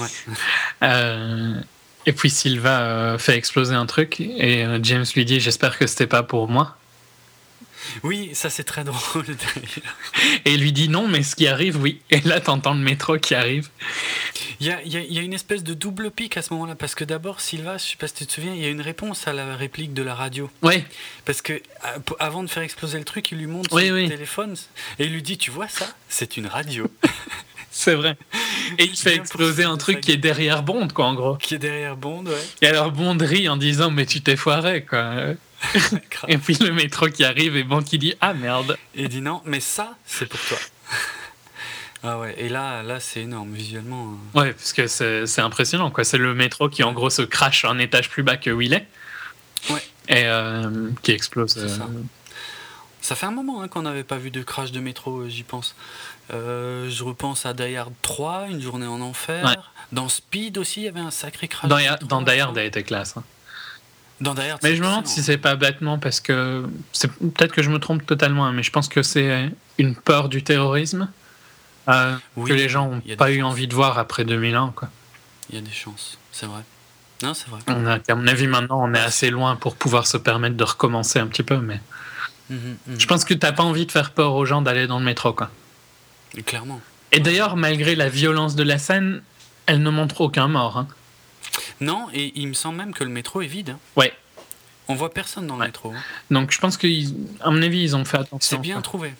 Ouais. Et puis Silva euh, fait exploser un truc et euh, James lui dit j'espère que c'était pas pour moi. Oui, ça c'est très drôle. Et il lui dit non mais ce qui arrive oui. Et là t'entends le métro qui arrive. Il y a, il y a- il y a une espèce de double pic à ce moment-là, parce que d'abord, Silva, je sais pas si tu te souviens, il y a une réponse à la réplique de la radio. Ouais. Parce que avant de faire exploser le truc, il lui montre Oui, son oui. téléphone et il lui dit Tu vois ça? C'est une radio C'est vrai. Et il fait exploser ça, un truc qui est derrière Bond, quoi, en gros. qui est derrière Bond, ouais. Et alors Bond rit en disant Mais tu t'es foiré, quoi. Et puis le métro qui arrive et Bond qui dit Ah merde. Et il dit Non, mais ça, c'est pour toi. ah ouais, et là, là c'est énorme visuellement. euh. Ouais, parce que c'est impressionnant, quoi. C'est le métro qui, en gros, se crache un étage plus bas que où il est. Ouais. Et euh, qui explose. C'est euh, ça. Ça fait un moment hein, qu'on n'avait pas vu de crash de métro, euh, j'y pense. Euh, je repense à Die Hard 3, Une journée en enfer. Ouais. Dans Speed aussi, il y avait un sacré crash. Dans, Die Hard, a été classe. hein. Dans Die Hard, Mais je me demande si c'est pas bêtement parce que c'est peut-être que je me trompe totalement, hein, mais je pense que c'est une peur du terrorisme euh, Oui, que les gens n'ont pas eu chances. envie de voir après 2001. Quoi. Il y a des chances, c'est vrai. Non, c'est vrai. On a, à mon avis, maintenant, on est assez loin pour pouvoir se permettre de recommencer un petit peu, mais Mhm, mhm. je pense que t'as pas envie de faire peur aux gens d'aller dans le métro. Quoi. Clairement. Et d'ailleurs, malgré la violence de la scène, elle ne montre aucun mort. hein. Non, et il me semble même que le métro est vide. hein. Ouais. On voit personne dans le Ouais. métro. hein. Donc je pense qu'à mon avis, ils ont fait attention. C'est bien trouvé.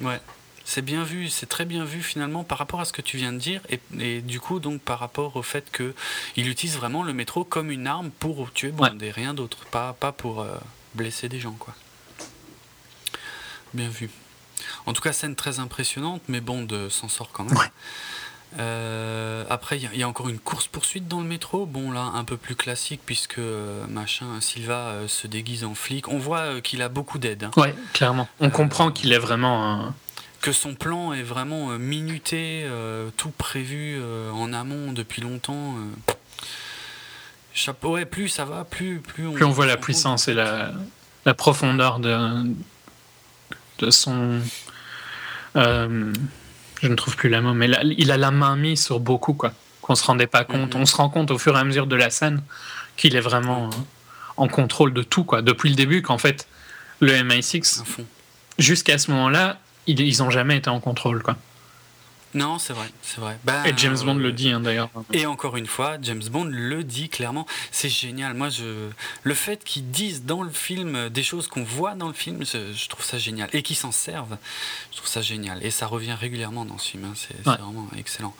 Ouais. C'est bien vu, c'est très bien vu finalement par rapport à ce que tu viens de dire et, et du coup donc par rapport au fait que il utilise vraiment le métro comme une arme pour tuer Bond Ouais. et rien d'autre, pas, pas pour euh, blesser des gens quoi. Bien vu. En tout cas scène très impressionnante mais Bond euh, s'en sort quand même. Ouais. Euh, après, il y a- il y, a encore une course-poursuite dans le métro. Bon, là, un peu plus classique, puisque euh, machin, Silva euh, se déguise en flic. On voit euh, qu'il a beaucoup d'aide. hein. Ouais, clairement. On Euh, comprend qu'il est vraiment. un- que son plan est vraiment euh, minuté, euh, tout prévu euh, en amont depuis longtemps. euh. Chapeau, ouais, plus ça va, plus, plus on, Plus on voit la puissance et la, la profondeur de, de son. Euh, je ne trouve plus la mot, mais là, il a la main mise sur beaucoup, quoi. Qu'on se rendait pas compte. Mhm. On se rend compte au fur et à mesure de la scène qu'il est vraiment euh, en contrôle de tout, quoi. Depuis le début, qu'en fait, le MI6, À fond. jusqu'à ce moment-là, ils, ils ont jamais été en contrôle, quoi. Non, c'est vrai, c'est vrai. Bah, Et James Bond euh, le dit, hein, d'ailleurs. Et encore une fois, James Bond le dit clairement. C'est génial. Moi, je le fait qu'ils disent dans le film des choses qu'on voit dans le film, je, je trouve ça génial. Et qu'ils s'en servent, je trouve ça génial. Et ça revient régulièrement dans ce film. hein. C'est Ouais. vraiment excellent.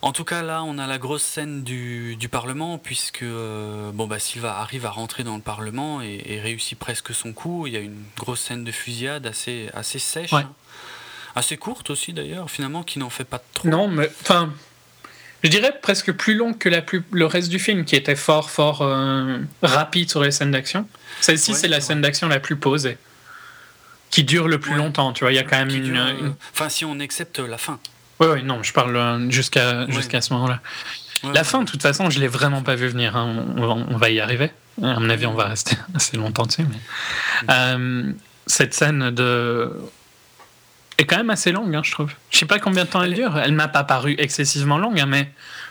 En tout cas, là, on a la grosse scène du, du Parlement, puisque euh, bon, bah, Silva arrive à rentrer dans le Parlement et, et réussit presque son coup. Il y a une grosse scène de fusillade assez, assez sèche, Ouais. hein. Assez courte aussi d'ailleurs, finalement, qui n'en fait pas trop. Non, mais enfin, je dirais presque plus long que la plus, le reste du film, qui était fort, fort euh, rapide sur les scènes d'action. Celle-ci, Ouais, c'est la scène d'action la plus posée. qui dure le plus Ouais. longtemps, tu vois. Il y a quand même une. dure, une- Enfin, si on accepte la fin. Ouais, ouais, non, je parle euh, jusqu'à Ouais. jusqu'à ce moment-là. La fin, de toute façon, je l'ai vraiment pas vu venir. hein. On, on- on va y arriver. À mon avis, on va rester assez longtemps dessus. Mais... Mm. Euh, cette scène de est quand même assez longue, hein, je trouve. Je sais pas combien de temps elle dure. Elle m'a pas paru excessivement longue, hein, mais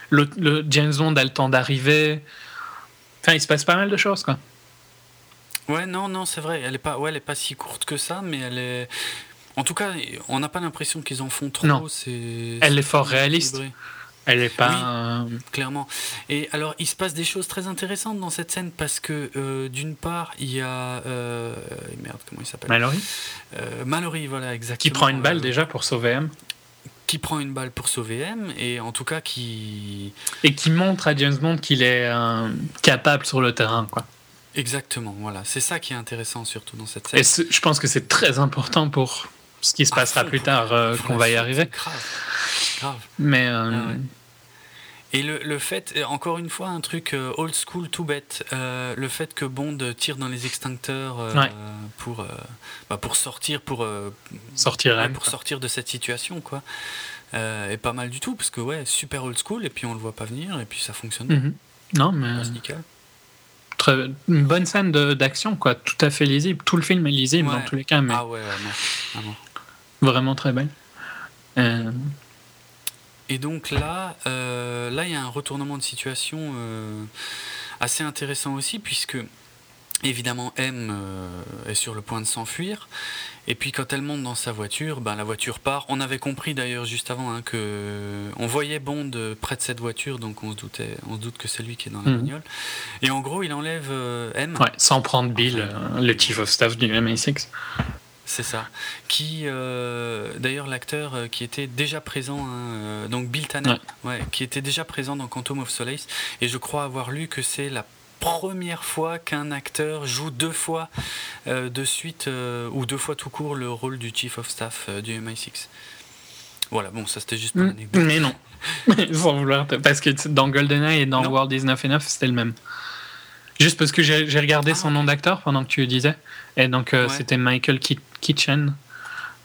le, le James Bond a le temps d'arriver. Enfin, il se passe pas mal de choses, quoi. Ouais, non, non, c'est vrai. Elle est pas, ouais, elle est pas si courte que ça, mais elle est. En tout cas, on n'a pas l'impression qu'ils en font trop. Non. C'est. Elle est fort réaliste. équilibré, Elle est pas. Oui. clairement. Et alors, il se passe des choses très intéressantes dans cette scène parce que euh, d'une part, il y a euh, merde, comment il s'appelle? Mallory Euh, Mallory, voilà, exactement. qui prend une balle euh, déjà pour sauver M Qui prend une balle pour sauver M et en tout cas qui. et qui montre à James Bond qu'il est capable sur le terrain, quoi. Exactement, voilà. C'est ça qui est intéressant surtout dans cette scène. Et je pense que c'est très important pour ce qui se passera plus tard qu'on va y arriver. c'est Grave. Grave. Mais Ah ouais. Et le, le fait, et encore une fois, un truc euh, old school tout bête, euh, le fait que Bond tire dans les extincteurs euh, Ouais. pour, euh, bah, pour sortir, pour, euh, sortir ouais, pour sortir de cette situation, quoi, euh, est pas mal du tout, parce que ouais, super old school, et puis on le voit pas venir, et puis ça fonctionne, Mhm. Non, mais nickel. très- une bonne scène d'action, quoi. Tout à fait lisible. Tout le film est lisible Ouais. dans tous les cas, mais Ah ouais, vraiment très belle. Et donc là, euh, là, il y a un retournement de situation euh, assez intéressant aussi, puisque évidemment M euh, est sur le point de s'enfuir. Et puis quand elle monte dans sa voiture, ben, la voiture part. On avait compris d'ailleurs juste avant hein, que on voyait Bond près de cette voiture, donc on se doutait, on se doute que c'est lui qui est dans la Mhm. bagnole. Et en gros, il enlève M. ouais, sans prendre Bill, le chief of staff du MI6. C'est ça. Qui, euh, d'ailleurs, l'acteur euh, qui était déjà présent, hein, euh, donc Bill Tanner, ouais, qui était déjà présent dans Quantum of Solace, et je crois avoir lu que c'est la première fois qu'un acteur joue deux fois euh, de suite, euh, ou deux fois tout court, le rôle du Chief of Staff du MI6. Voilà, bon, ça c'était juste pour Mm, l'anecdote. Mais non. Sans vouloir. Parce que dans GoldenEye et dans Non. World is 9 and 9, c'était le même. Juste parce que j'ai regardé Ah, son nom d'acteur pendant que tu le disais. Et donc, euh, Ouais. c'était Michael Ki- Kitchen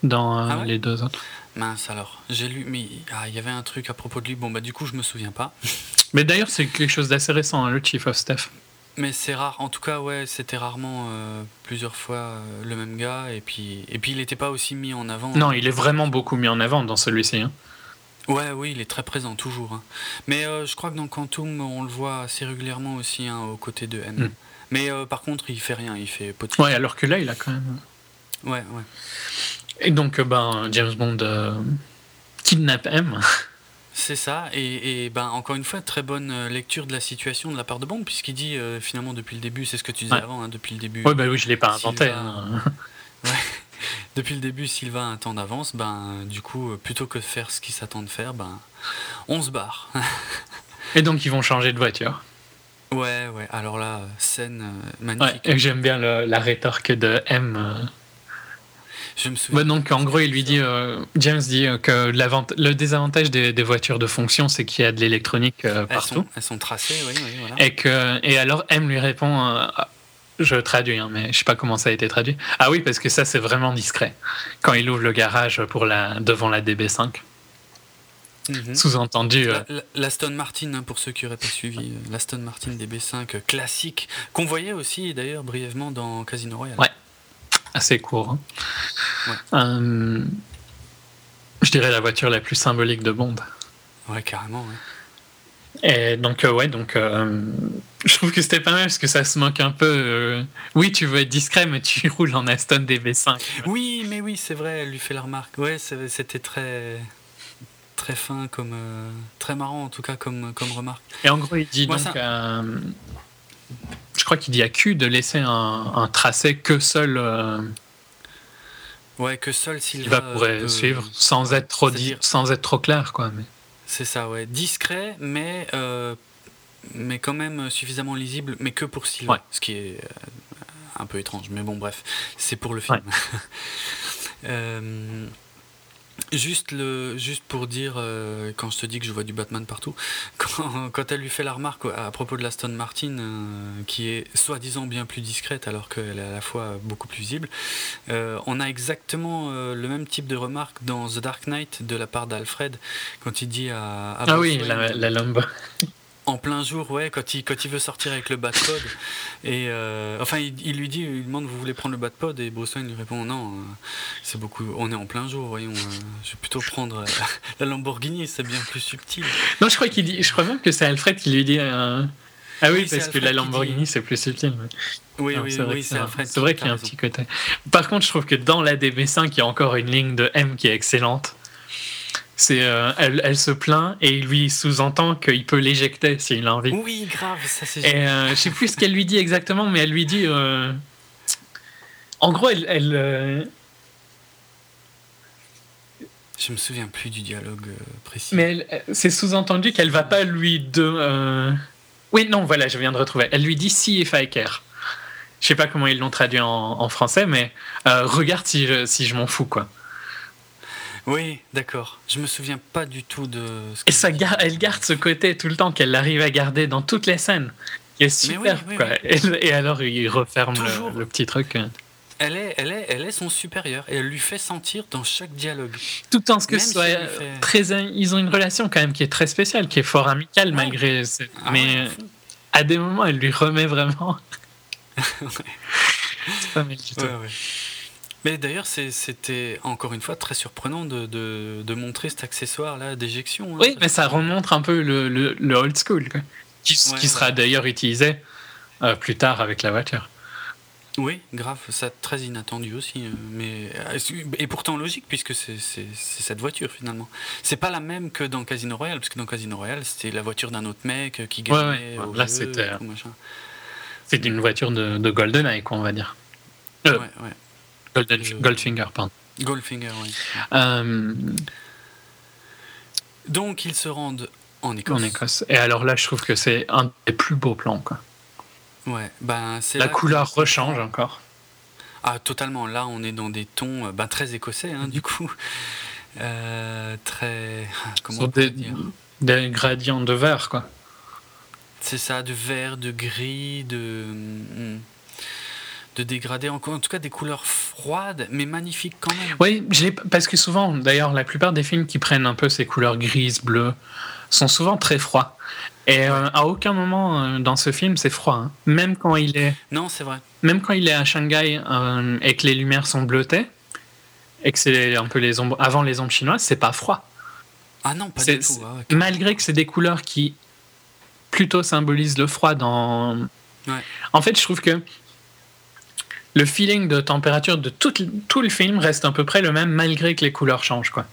dans euh, Ah ouais les deux autres. Mince alors, j'ai lu, mais ah, il y avait un truc à propos de lui, bon bah du coup je me souviens pas. Mais d'ailleurs, c'est quelque chose d'assez récent, hein, le Chief of Staff. Mais c'est rare, en tout cas, ouais, c'était rarement euh, plusieurs fois le même gars, et puis, et puis il n'était pas aussi mis en avant. Non, il est vraiment beaucoup mis en avant dans celui-ci. hein. Ouais, oui, il est très présent, toujours. hein. Mais euh, je crois que dans Quantum, on le voit assez régulièrement aussi, hein, aux côtés de M. Mm. Mais euh, par contre, il fait rien, il fait petit. Ouais, alors que là, il a quand même. ouais, ouais. Et donc, euh, ben, James Bond euh, kidnappe M. C'est ça, et, et ben, encore une fois, très bonne euh, lecture de la situation de la part de Bond, puisqu'il dit euh, finalement depuis le début, c'est ce que tu disais Ouais. avant, hein, depuis le début. Ouais, bah oui, je l'ai pas inventé. hein. Depuis le début, Sylvain a un temps d'avance, ben, du coup, euh, plutôt que de faire ce qu'il s'attend de faire, ben, on se barre. Et donc, ils vont changer de voiture. ouais, ouais, alors là, scène euh, Ouais, magnifique. j'aime bien le- la rétorque de M. euh. Je me souviens. Ouais, donc, en gros, il lui dit, euh, James dit que le désavantage des, des voitures de fonction, c'est qu'il y a de l'électronique euh, elles, partout. sont, elles sont tracées, oui, oui, voilà. Et, que, et alors, M lui répond, euh, je traduis, hein, mais je sais pas comment ça a été traduit. Ah oui, parce que ça, c'est vraiment discret. Quand il ouvre le garage pour la, devant la DB5. Mhm. Sous-entendu, euh, La- la- L'Aston Martin, hein, pour ceux qui n'auraient pas suivi, euh, l'Aston Martin DB5 euh, classique, qu'on voyait aussi d'ailleurs brièvement dans Casino Royale. Ouais. assez court. hein. Ouais. Euh, je dirais la voiture la plus symbolique de Bond. Ouais, carrément. ouais. Et donc, euh, ouais, donc, euh, je trouve que c'était pas mal parce que ça se moque un peu. euh, oui, tu veux être discret, mais tu roules en Aston DB5. Oui, mais oui, c'est vrai, elle lui fait la remarque. Ouais, c'était très très fin comme euh, très marrant en tout cas comme comme remarque. Et en gros, il dit Moi, donc. ça- euh, je crois qu'il dit à Q de laisser un, un tracé que seul Ouais, que seul Sylvain Silva pourrait suivre sans être trop c'est-à-dire- sans être trop clair, quoi. Mais... C'est ça, ouais, discret, mais euh, mais quand même suffisamment lisible, mais que pour Sylvain, Ouais. ce qui est euh, un peu étrange. Mais bon, bref, c'est pour le film. Euh, Juste, le, juste pour dire, euh, quand je te dis que je vois du Batman partout, quand, quand elle lui fait la remarque à propos de l'Aston Martin, euh, qui est soi-disant bien plus discrète alors qu'elle est à la fois beaucoup plus visible, euh, on a exactement euh, le même type de remarque dans The Dark Knight de la part d'Alfred, quand il dit à... à Ah oui, la, la Lambo. En plein jour, ouais, quand il, quand il veut sortir avec le Batpod. Et euh, enfin, il, il lui dit, il demande, vous voulez prendre le Batpod Et Bruce Wayne lui répond, non, euh, c'est beaucoup. On est en plein jour, voyons. euh, je vais plutôt prendre la Lamborghini, c'est bien plus subtil. Non, je crois qu'il dit. Je crois même que c'est Alfred qui lui dit. Ah oui, parce que la Lamborghini dit- c'est plus subtil. mais- Oui, Non, oui, c'est vrai oui, c'est vrai qui- qu'il y a un petit côté. Par contre, je trouve que dans la DB5, il y a encore une ligne de M qui est excellente. C'est, euh, elle, elle se plaint et il lui sous-entend qu'il peut l'éjecter s'il a envie. Oui, grave, ça c'est Et euh, je sais plus ce qu'elle lui dit exactement, mais elle lui dit. euh, En gros, elle. elle, euh, Je me souviens plus du dialogue précis. Mais c'est sous-entendu qu'elle va pas lui de. Oui, non, voilà, je viens de retrouver. Elle lui dit si if I care. Je sais pas comment ils l'ont traduit en, en français, mais regarde si je, si je m'en fous, quoi. Oui, d'accord. Je me souviens pas du tout de ce Et ça gar- elle garde ce côté tout le temps qu'elle arrive à garder dans toutes les scènes. Qui est super, oui. Et, et alors, il referme le, le petit truc. euh, Elle est, elle, est, elle est son supérieur et elle lui fait sentir dans chaque dialogue. Tout en ce que ce soit fait- très. Ils ont une relation quand même qui est très spéciale, qui est fort amicale Ouais. malgré. ce- Ah mais ouais, euh, à des moments, elle lui remet vraiment. C'est pas mal du tout. Ouais, ouais. Mais d'ailleurs, c'était encore une fois très surprenant de, de, de montrer cet accessoire-là d'éjection. hein, Oui, mais ça remontre un peu le, le, le old school, quoi. Qui, Ouais, qui sera ouais. d'ailleurs utilisé euh, plus tard avec la voiture. Oui, grave, ça très inattendu aussi, euh, mais euh, et pourtant logique puisque c'est cette voiture finalement. C'est pas la même que dans Casino Royale parce que dans Casino Royale c'était la voiture d'un autre mec qui Ouais, gagnait. ouais. au Là, c'était-. C'est une voiture de, de GoldenEye, quoi, on va dire. Euh, Ouais, ouais. Golden, Euh, Goldfinger, pardon. Goldfinger, oui. Euh, Donc ils se rendent en Écosse. en Écosse. Et alors là, je trouve que c'est un des plus beaux plans, quoi. Ouais, ben c'est La couleur rechange encore. Ah, totalement. Là, on est dans des tons euh, ben, très écossais, hein, du coup. Euh, très. Comment Sur on peut des, dire des gradients de vert, quoi. C'est ça, de vert, de gris, de. De dégradé, encore en tout cas des couleurs froides, mais magnifiques quand même. Oui, parce que souvent, d'ailleurs, la plupart des films qui prennent un peu ces couleurs grises, bleues, sont souvent très froids. Et euh, à aucun moment euh, dans ce film, c'est froid. hein. Même quand il est, Non, c'est vrai. même quand il est à Shanghai euh, et que les lumières sont bleutées et que c'est un peu les ombres avant les ombres chinoises, c'est pas froid. Ah non, pas du tout. ah. Malgré que c'est des couleurs qui plutôt symbolisent le froid dans. Ouais. En fait, je trouve que le feeling de température de tout, tout le film reste à peu près le même malgré que les couleurs changent, quoi.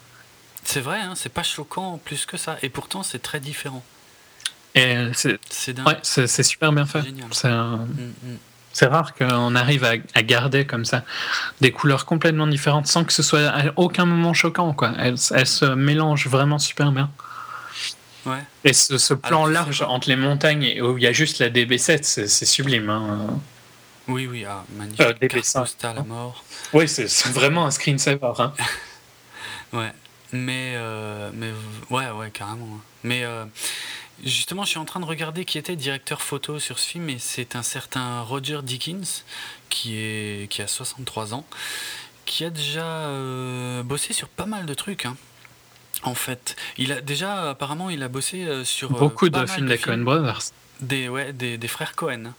C'est vrai, hein, c'est pas choquant plus que ça. Et pourtant, c'est très différent. Et c'est ouais, super bien fait. Génial. C'est un- Mm, mm. c'est rare qu'on arrive à, à garder comme ça des couleurs complètement différentes sans que ce soit à aucun moment choquant. Quoi. Elles, elles se mélangent vraiment super bien. Ouais. Et ce, ce plan Alors, large entre les montagnes et où il y a juste la DB7, c'est c'est sublime. hein. Oui, oui, ah, magnifique. Euh, des dessins. à mort. Oui, c'est vraiment un screensaver. Hein. Ouais. Mais, euh, mais ouais, ouais, carrément. hein. Mais euh, justement, je suis en train de regarder qui était directeur photo sur ce film, et c'est un certain Roger Dickens, qui, est, qui a 63 ans, qui a déjà euh, bossé sur pas mal de trucs. hein. En fait, il a déjà apparemment il a bossé euh, sur Beaucoup de films des Coen Brothers. des, ouais, des, des frères Cohen.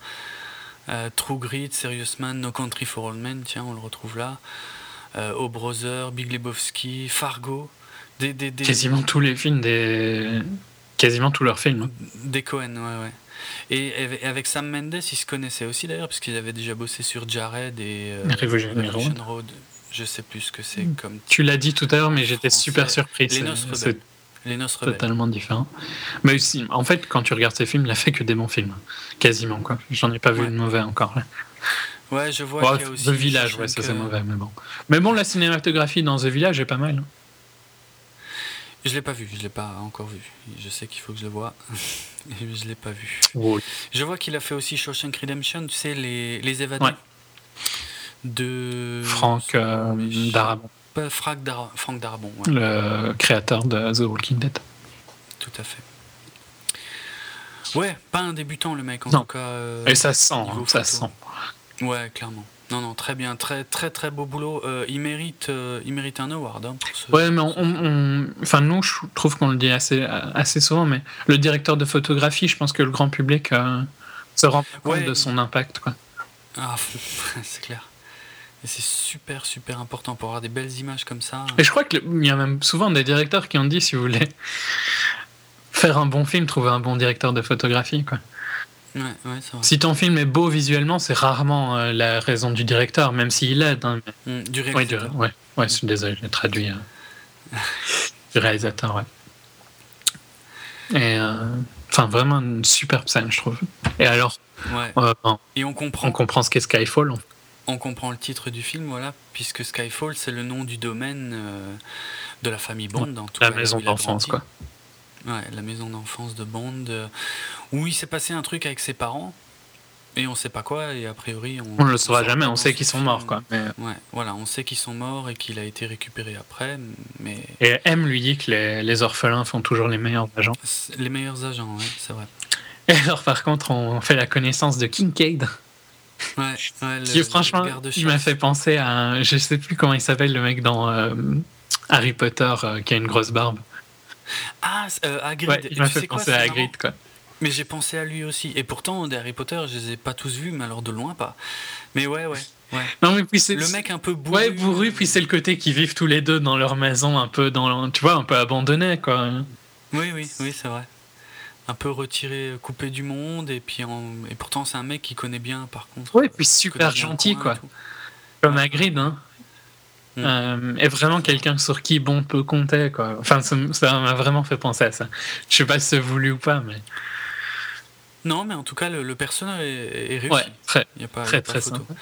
Euh, True Grit, Serious Man, No Country for Old Men, tiens, on le retrouve là. Euh, O Brother, Big Lebowski, Fargo. Des, des, des, Quasiment tous les films des. Quasiment tous leurs films. hein. des Cohen, ouais, ouais. Et avec- Sam Mendes, ils se connaissaient aussi d'ailleurs, parce qu'ils avaient déjà bossé sur Jared et euh, Revolution Road. Je sais plus ce que c'est comme. Tu l'as dit tout à l'heure, mais j'étais super surpris. Les Noces Rebelles. Les Noces Rebelles. totalement différent. Mais aussi, en fait, quand tu regardes ces films, il a fait que des bons films. Quasiment, quoi. J'en ai pas vu Ouais. de mauvais encore. là. Ouais, je vois Bon, qu'il y a aussi. The Village, ouais, ça c'est mauvais, mais bon. Mais bon, la cinématographie dans The Village est pas mal. hein. Je l'ai pas vu, je l'ai pas encore vu. Je sais qu'il faut que je le voie, je l'ai pas vu. Je vois qu'il a fait aussi Shawshank Redemption, tu sais, les, les évadés. Ouais. De. Franck euh, Darabont. Pas Frank, Dar- Frank ouais, le créateur de The Walking Dead. tout à fait. Ouais, pas un débutant le mec en Non. tout cas. euh, Et ça se sent, hein, ça sent. Ouais, clairement. Non, non, très bien, très très très beau boulot. Euh, il mérite, euh, il mérite un award. hein, pour ce- Ouais, mais on, on- on- enfin nous, je trouve qu'on le dit assez, assez souvent, mais le directeur de photographie, je pense que le grand public euh, se rend compte Ouais, de son impact, quoi. Ah, c'est clair. C'est super super important pour avoir des belles images comme ça. Et je crois qu'il y a même souvent des directeurs qui ont dit, si vous voulez faire un bon film, trouver un bon directeur de photographie, quoi. Ouais, ouais, c'est vrai. Si ton film est beau visuellement, c'est rarement euh, la raison du directeur, même s'il aide. hein, mais- Mm, du Ouais, du- réalisateur. ouais, ouais, je suis désolé, j'ai traduit euh, du réalisateur, ouais. Et euh, enfin, vraiment une superbe scène, je trouve. Et alors, Ouais. on Et on comprend, on comprend ce qu'est Skyfall. on- on comprend le titre du film, voilà, puisque Skyfall, c'est le nom du domaine euh, de la famille Bond. en tout La cas, maison d'enfance, quoi. Ouais, la maison d'enfance de Bond, euh, où il s'est passé un truc avec ses parents, et on sait pas quoi, et a priori... On, On ne le saura jamais, on sait qu'ils sont morts, quoi. Mais- Ouais, voilà, on sait qu'ils sont morts et qu'il a été récupéré après, mais Et M lui dit que les, les orphelins font toujours les meilleurs agents. les meilleurs agents, ouais, c'est vrai. Et alors, par contre, on fait la connaissance de Kincaid, Ouais, qui le franchement, il m'a fait penser à, un- je sais plus comment il s'appelle, le mec dans euh, Harry Potter euh, qui a une grosse barbe. Ah, euh, Hagrid. Ouais, il m'a fait quoi, penser c'est à Hagrid, quoi. Mais j'ai pensé à lui aussi. Et pourtant, des Harry Potter, je les ai pas tous vus, mais alors de loin pas. Mais ouais, ouais, ouais. Non, mais puis c'est. Le mec un peu bourru. Ouais, bourru, puis c'est le côté qu'ils vivent tous les deux dans leur maison, un peu dans, tu vois, un peu abandonné, quoi. Oui, oui, oui, c'est vrai. Un peu retiré, coupé du monde, et puis en... et pourtant c'est un mec qui connaît bien, par contre. Ouais, puis euh, super connaît bien le gentil, quoi. et. Comme Hagrid, hein. Mm. Euh, est vraiment quelqu'un sur qui Bond peut compter, quoi. Enfin, ça m'a vraiment fait penser à ça. Je sais pas si c'est voulu ou pas, mais. Non, mais en tout cas, le, le personnage est, est réussi. Ouais, très, Il y a pas, il y très, a pas très photo. sympa.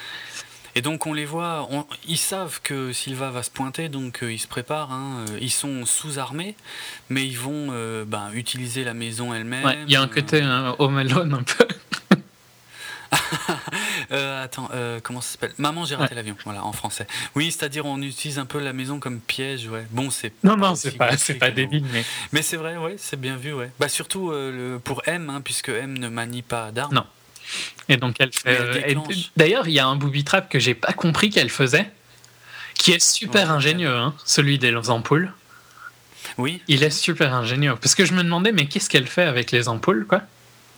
Et donc on les voit, on- ils savent que Silva va se pointer, donc euh, ils se préparent. hein. Euh, Ils sont sous-armés, mais ils vont euh, ben, utiliser la maison elle-même. Ouais, il y a un côté Home Alone un peu. attends, comment ça s'appelle? Maman, j'ai raté l'avion. Voilà, en français. Oui, c'est-à-dire on utilise un peu la maison comme piège. Ouais. Bon, c'est Non, pas non, c'est pas, c'est pas débile, mais. Mais c'est vrai, ouais, c'est bien vu, ouais. Bah surtout le- pour M, hein, puisque M ne manie pas d'armes. Non. Et donc elle fait. Euh. D'ailleurs, il y a un booby trap que j'ai pas compris qu'elle faisait, qui est super Ouais. ingénieux, hein, celui des ampoules. Oui. Il est super ingénieux. Parce que je me demandais, mais qu'est-ce qu'elle fait avec les ampoules, quoi?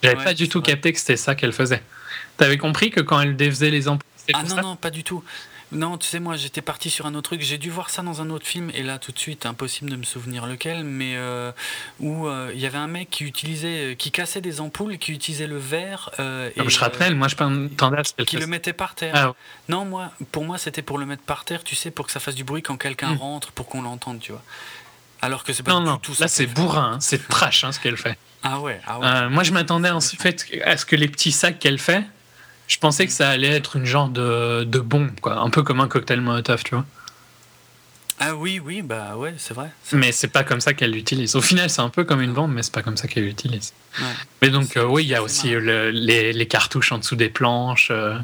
J'avais Ouais, pas du tout vrai. capté que c'était ça qu'elle faisait. T'avais compris que quand elle défaisait les ampoules, Ah non, ça? non, pas du tout. Non, tu sais, moi j'étais parti sur un autre truc. J'ai dû voir ça dans un autre film, et là tout de suite, impossible de me souvenir lequel, mais euh, où euh, il y avait un mec qui utilisait, euh, qui cassait des ampoules, qui utilisait le verre. euh, et, Ah, Je rappelle, moi je m'attendais à ce qu'elle qui le mettait par terre. Ah, Non, moi, pour moi, c'était pour le mettre par terre, tu sais, pour que ça fasse du bruit quand quelqu'un Hmm. rentre, pour qu'on l'entende, tu vois. Alors que c'est pas non, du non, tout ça. là c'est bourrin, hein, c'est trash hein, ce qu'elle fait. Ah ouais, ah ouais. Euh, moi je m'attendais en fait à ce que les petits sacs qu'elle fait, je pensais que ça allait être une genre de, de bombe, quoi. un peu comme un cocktail Molotov, tu vois. Ah oui, oui, bah ouais, c'est vrai. Mais c'est pas comme ça qu'elle l'utilise. Au final, c'est un peu comme une bombe, mais c'est pas comme ça qu'elle l'utilise. Ouais. Mais donc, euh, oui, il y a aussi le- les, les cartouches en dessous des planches. euh,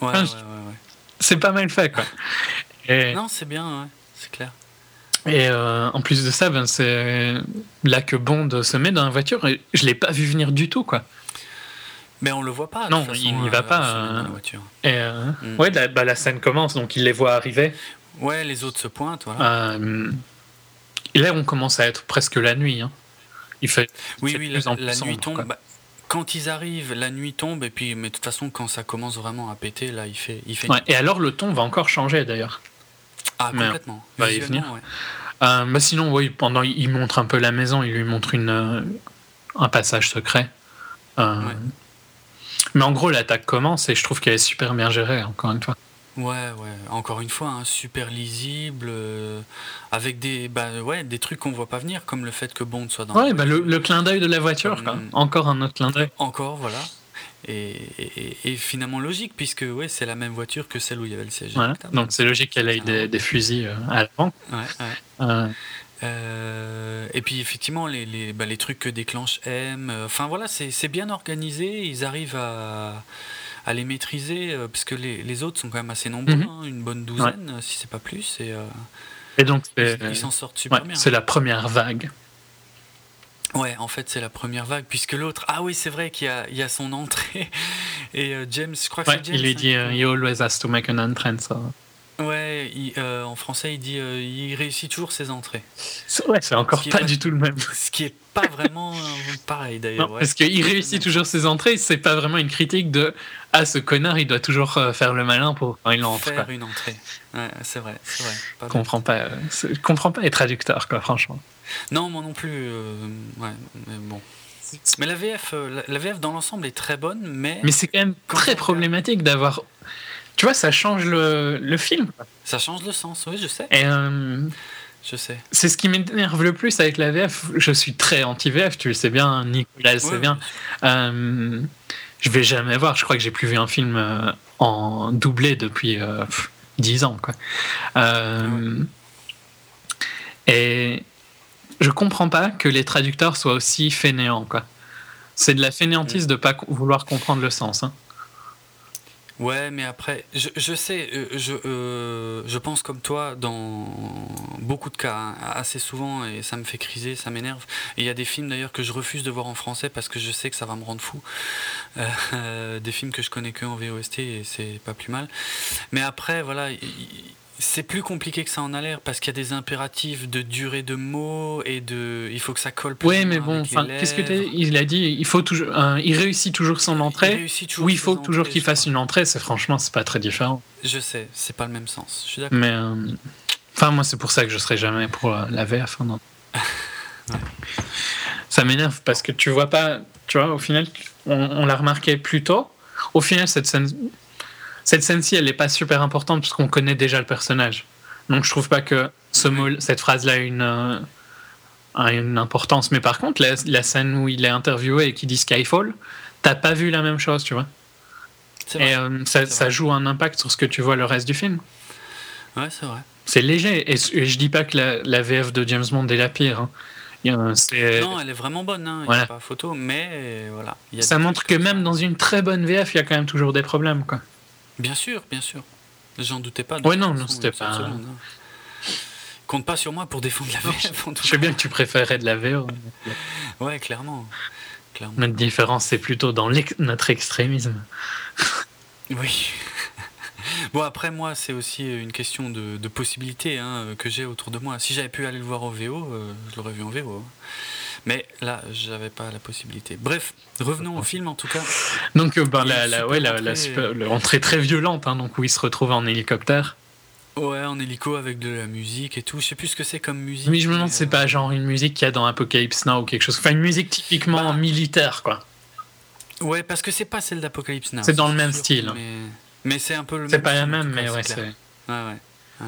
Ouais, Ah, ouais, ouais, ouais. c'est pas mal fait, quoi. Et, Non, c'est bien, ouais, c'est clair. et euh, en plus de ça, ben, c'est là que Bond se met dans la voiture et je l'ai pas vu venir du tout, quoi. Mais on le voit pas. Non, il n'y va euh, pas, euh, la voiture. Et euh, Mm. ouais, la, bah, la scène commence, donc il les voit arriver. Ouais, les autres se pointent, voilà. Et là, on commence à être presque la nuit. hein. Il fait. oui, oui, la, nuit tombe. bah, quand ils arrivent, la nuit tombe, et puis, mais de toute façon, quand ça commence vraiment à péter, là, il fait, il fait Ouais, et alors, le ton va encore changer d'ailleurs. Ah, mais complètement. on va y venir. ouais. Euh, sinon, oui, pendant, il montre un peu la maison, il lui montre une, euh, un passage secret. Euh, Ouais. Mais en gros, l'attaque commence et je trouve qu'elle est super bien gérée, encore une fois. Ouais, ouais. Encore une fois, hein, super lisible, euh, avec des, bah, ouais, des trucs qu'on voit pas venir, comme le fait que Bond soit dans. la Ouais, bah, le, le clin d'œil de la voiture. Mm. encore un autre clin d'œil. Encore, voilà. Et, et- et finalement logique, puisque ouais, c'est la même voiture que celle où il y avait le éjectable. Donc c'est logique qu'elle ait des, des fusils euh, à l'avant. Ouais, ouais. Euh, Euh, et puis effectivement, les, les, bah, les trucs que déclenche M, euh, enfin voilà, c'est bien organisé, ils arrivent à, à les maîtriser, euh, parce que les, les autres sont quand même assez nombreux, Mhm. hein, une bonne douzaine, euh, si c'est pas plus, et euh, Et donc, c'est ils s'en sortent super ouais, bien. c'est la première vague. Ouais, en fait, c'est la première vague, puisque l'autre, ah oui, c'est vrai qu'il y a, il y a son entrée, et James, je crois que Ouais, c'est James. il lui hein, dit euh, qui- He always has to make an entrance. ça. Ouais, il- euh, en français, il dit euh, il réussit toujours ses entrées. Ouais, c'est encore Ce pas pas- du tout le même. Ce qui est pas vraiment euh, pareil d'ailleurs. Ouais. Parce qu'il réussit toujours ses entrées, c'est pas vraiment une critique de Ah, ce connard, il doit toujours faire le malin pour quand il entre. Faire une entrée. Ouais, c'est vrai, c'est vrai. Pas Je comprends pas, euh, comprends pas les traducteurs, quoi, franchement. Non, moi non plus. ouais, mais bon. Mais la VF, la, la VF dans l'ensemble est très bonne, mais, Mais c'est quand même Quand très problématique d'avoir. Tu vois, ça change le, le film. ça change le sens. Oui, je sais, Et euh, je sais. c'est ce qui m'énerve le plus avec la VF. Je suis très anti-VF, tu le sais bien, Nicolas Ouais, bien. Euh, je vais jamais voir, je crois que j'ai plus vu un film euh, en doublé depuis euh, pff, 10 ans. Quoi. Euh, Et je comprends pas que les traducteurs soient aussi fainéants. Quoi. C'est de la fainéantise de pas vouloir comprendre le sens. hein. Ouais, mais après, je, je sais, euh, je, euh, je pense comme toi dans beaucoup de cas, hein, assez souvent, et ça me fait criser, ça m'énerve. Il y a des films d'ailleurs que je refuse de voir en français parce que je sais que ça va me rendre fou. Euh, des films que je connais que en VOST et c'est pas plus mal. Mais après, voilà, il- c'est plus compliqué que ça en a l'air parce qu'il y a des impératifs de durée de mots et de. Il faut que ça colle plus. Oui, ou mais bon, qu'est-ce que lèvres. il a dit Il faut toujours, euh, il réussit toujours son Il entrée. toujours Oui, il faut toujours qu'il fasse une entrée. C'est franchement, c'est pas très différent. Je sais, c'est pas le même sens. Je suis d'accord. Mais euh, enfin, moi, c'est pour ça que je serai jamais pour euh, la VF. hein, non. Ça m'énerve parce que tu vois pas, tu vois, au final, on, on l'a remarqué plus tôt. Au final, cette scène, cette scène-ci, elle est pas super importante parce qu'on connaît déjà le personnage. Donc, je trouve pas que ce mot, cette phrase-là a une euh, a une importance. Mais par contre, la, la scène où il est interviewé et qu'il dit Skyfall, t'as pas vu la même chose, tu vois. Et euh, ça, joue un impact sur ce que tu vois le reste du film. Ouais, c'est vrai. C'est léger. Et, et je dis pas que la, la VF de James Bond est la pire. hein. Il Non, elle est vraiment bonne, hein, il Voilà. a pas photo, mais voilà. il y a ça montre que comme même dans une très bonne VF, il y a quand même toujours des problèmes. Quoi. Bien sûr, bien sûr. J'en doutais pas. Ouais, non, façon, non, c'était pas- seconde, hein. Compte pas sur moi pour défendre la tout Je sais bien que tu préférais de la VO. Ouais, clairement. clairement. Notre différence, c'est plutôt dans notre extrémisme. Oui. Bon, après, moi, c'est aussi une question de, de possibilités hein, que j'ai autour de moi. Si j'avais pu aller le voir en VO, euh, je l'aurais vu en VO. hein. Mais là, j'avais pas la possibilité. Bref, revenons au film en tout cas. Donc, euh, a la, ouais, la, super- très violente, hein, donc où il se retrouve en hélicoptère. Ouais, en hélico avec de la musique et tout. Je sais plus ce que c'est comme musique. Mais je me demande c'est euh, pas genre une musique qu'il y a dans Apocalypse Now ou quelque chose. Enfin, une musique typiquement Bah, militaire, quoi. Ouais, parce que c'est pas celle d'Apocalypse Now. C'est dans le sûr, même style. Mais, mais c'est un peu le C'est même pas la même, mais ouais, c'est Ouais, ouais, ouais.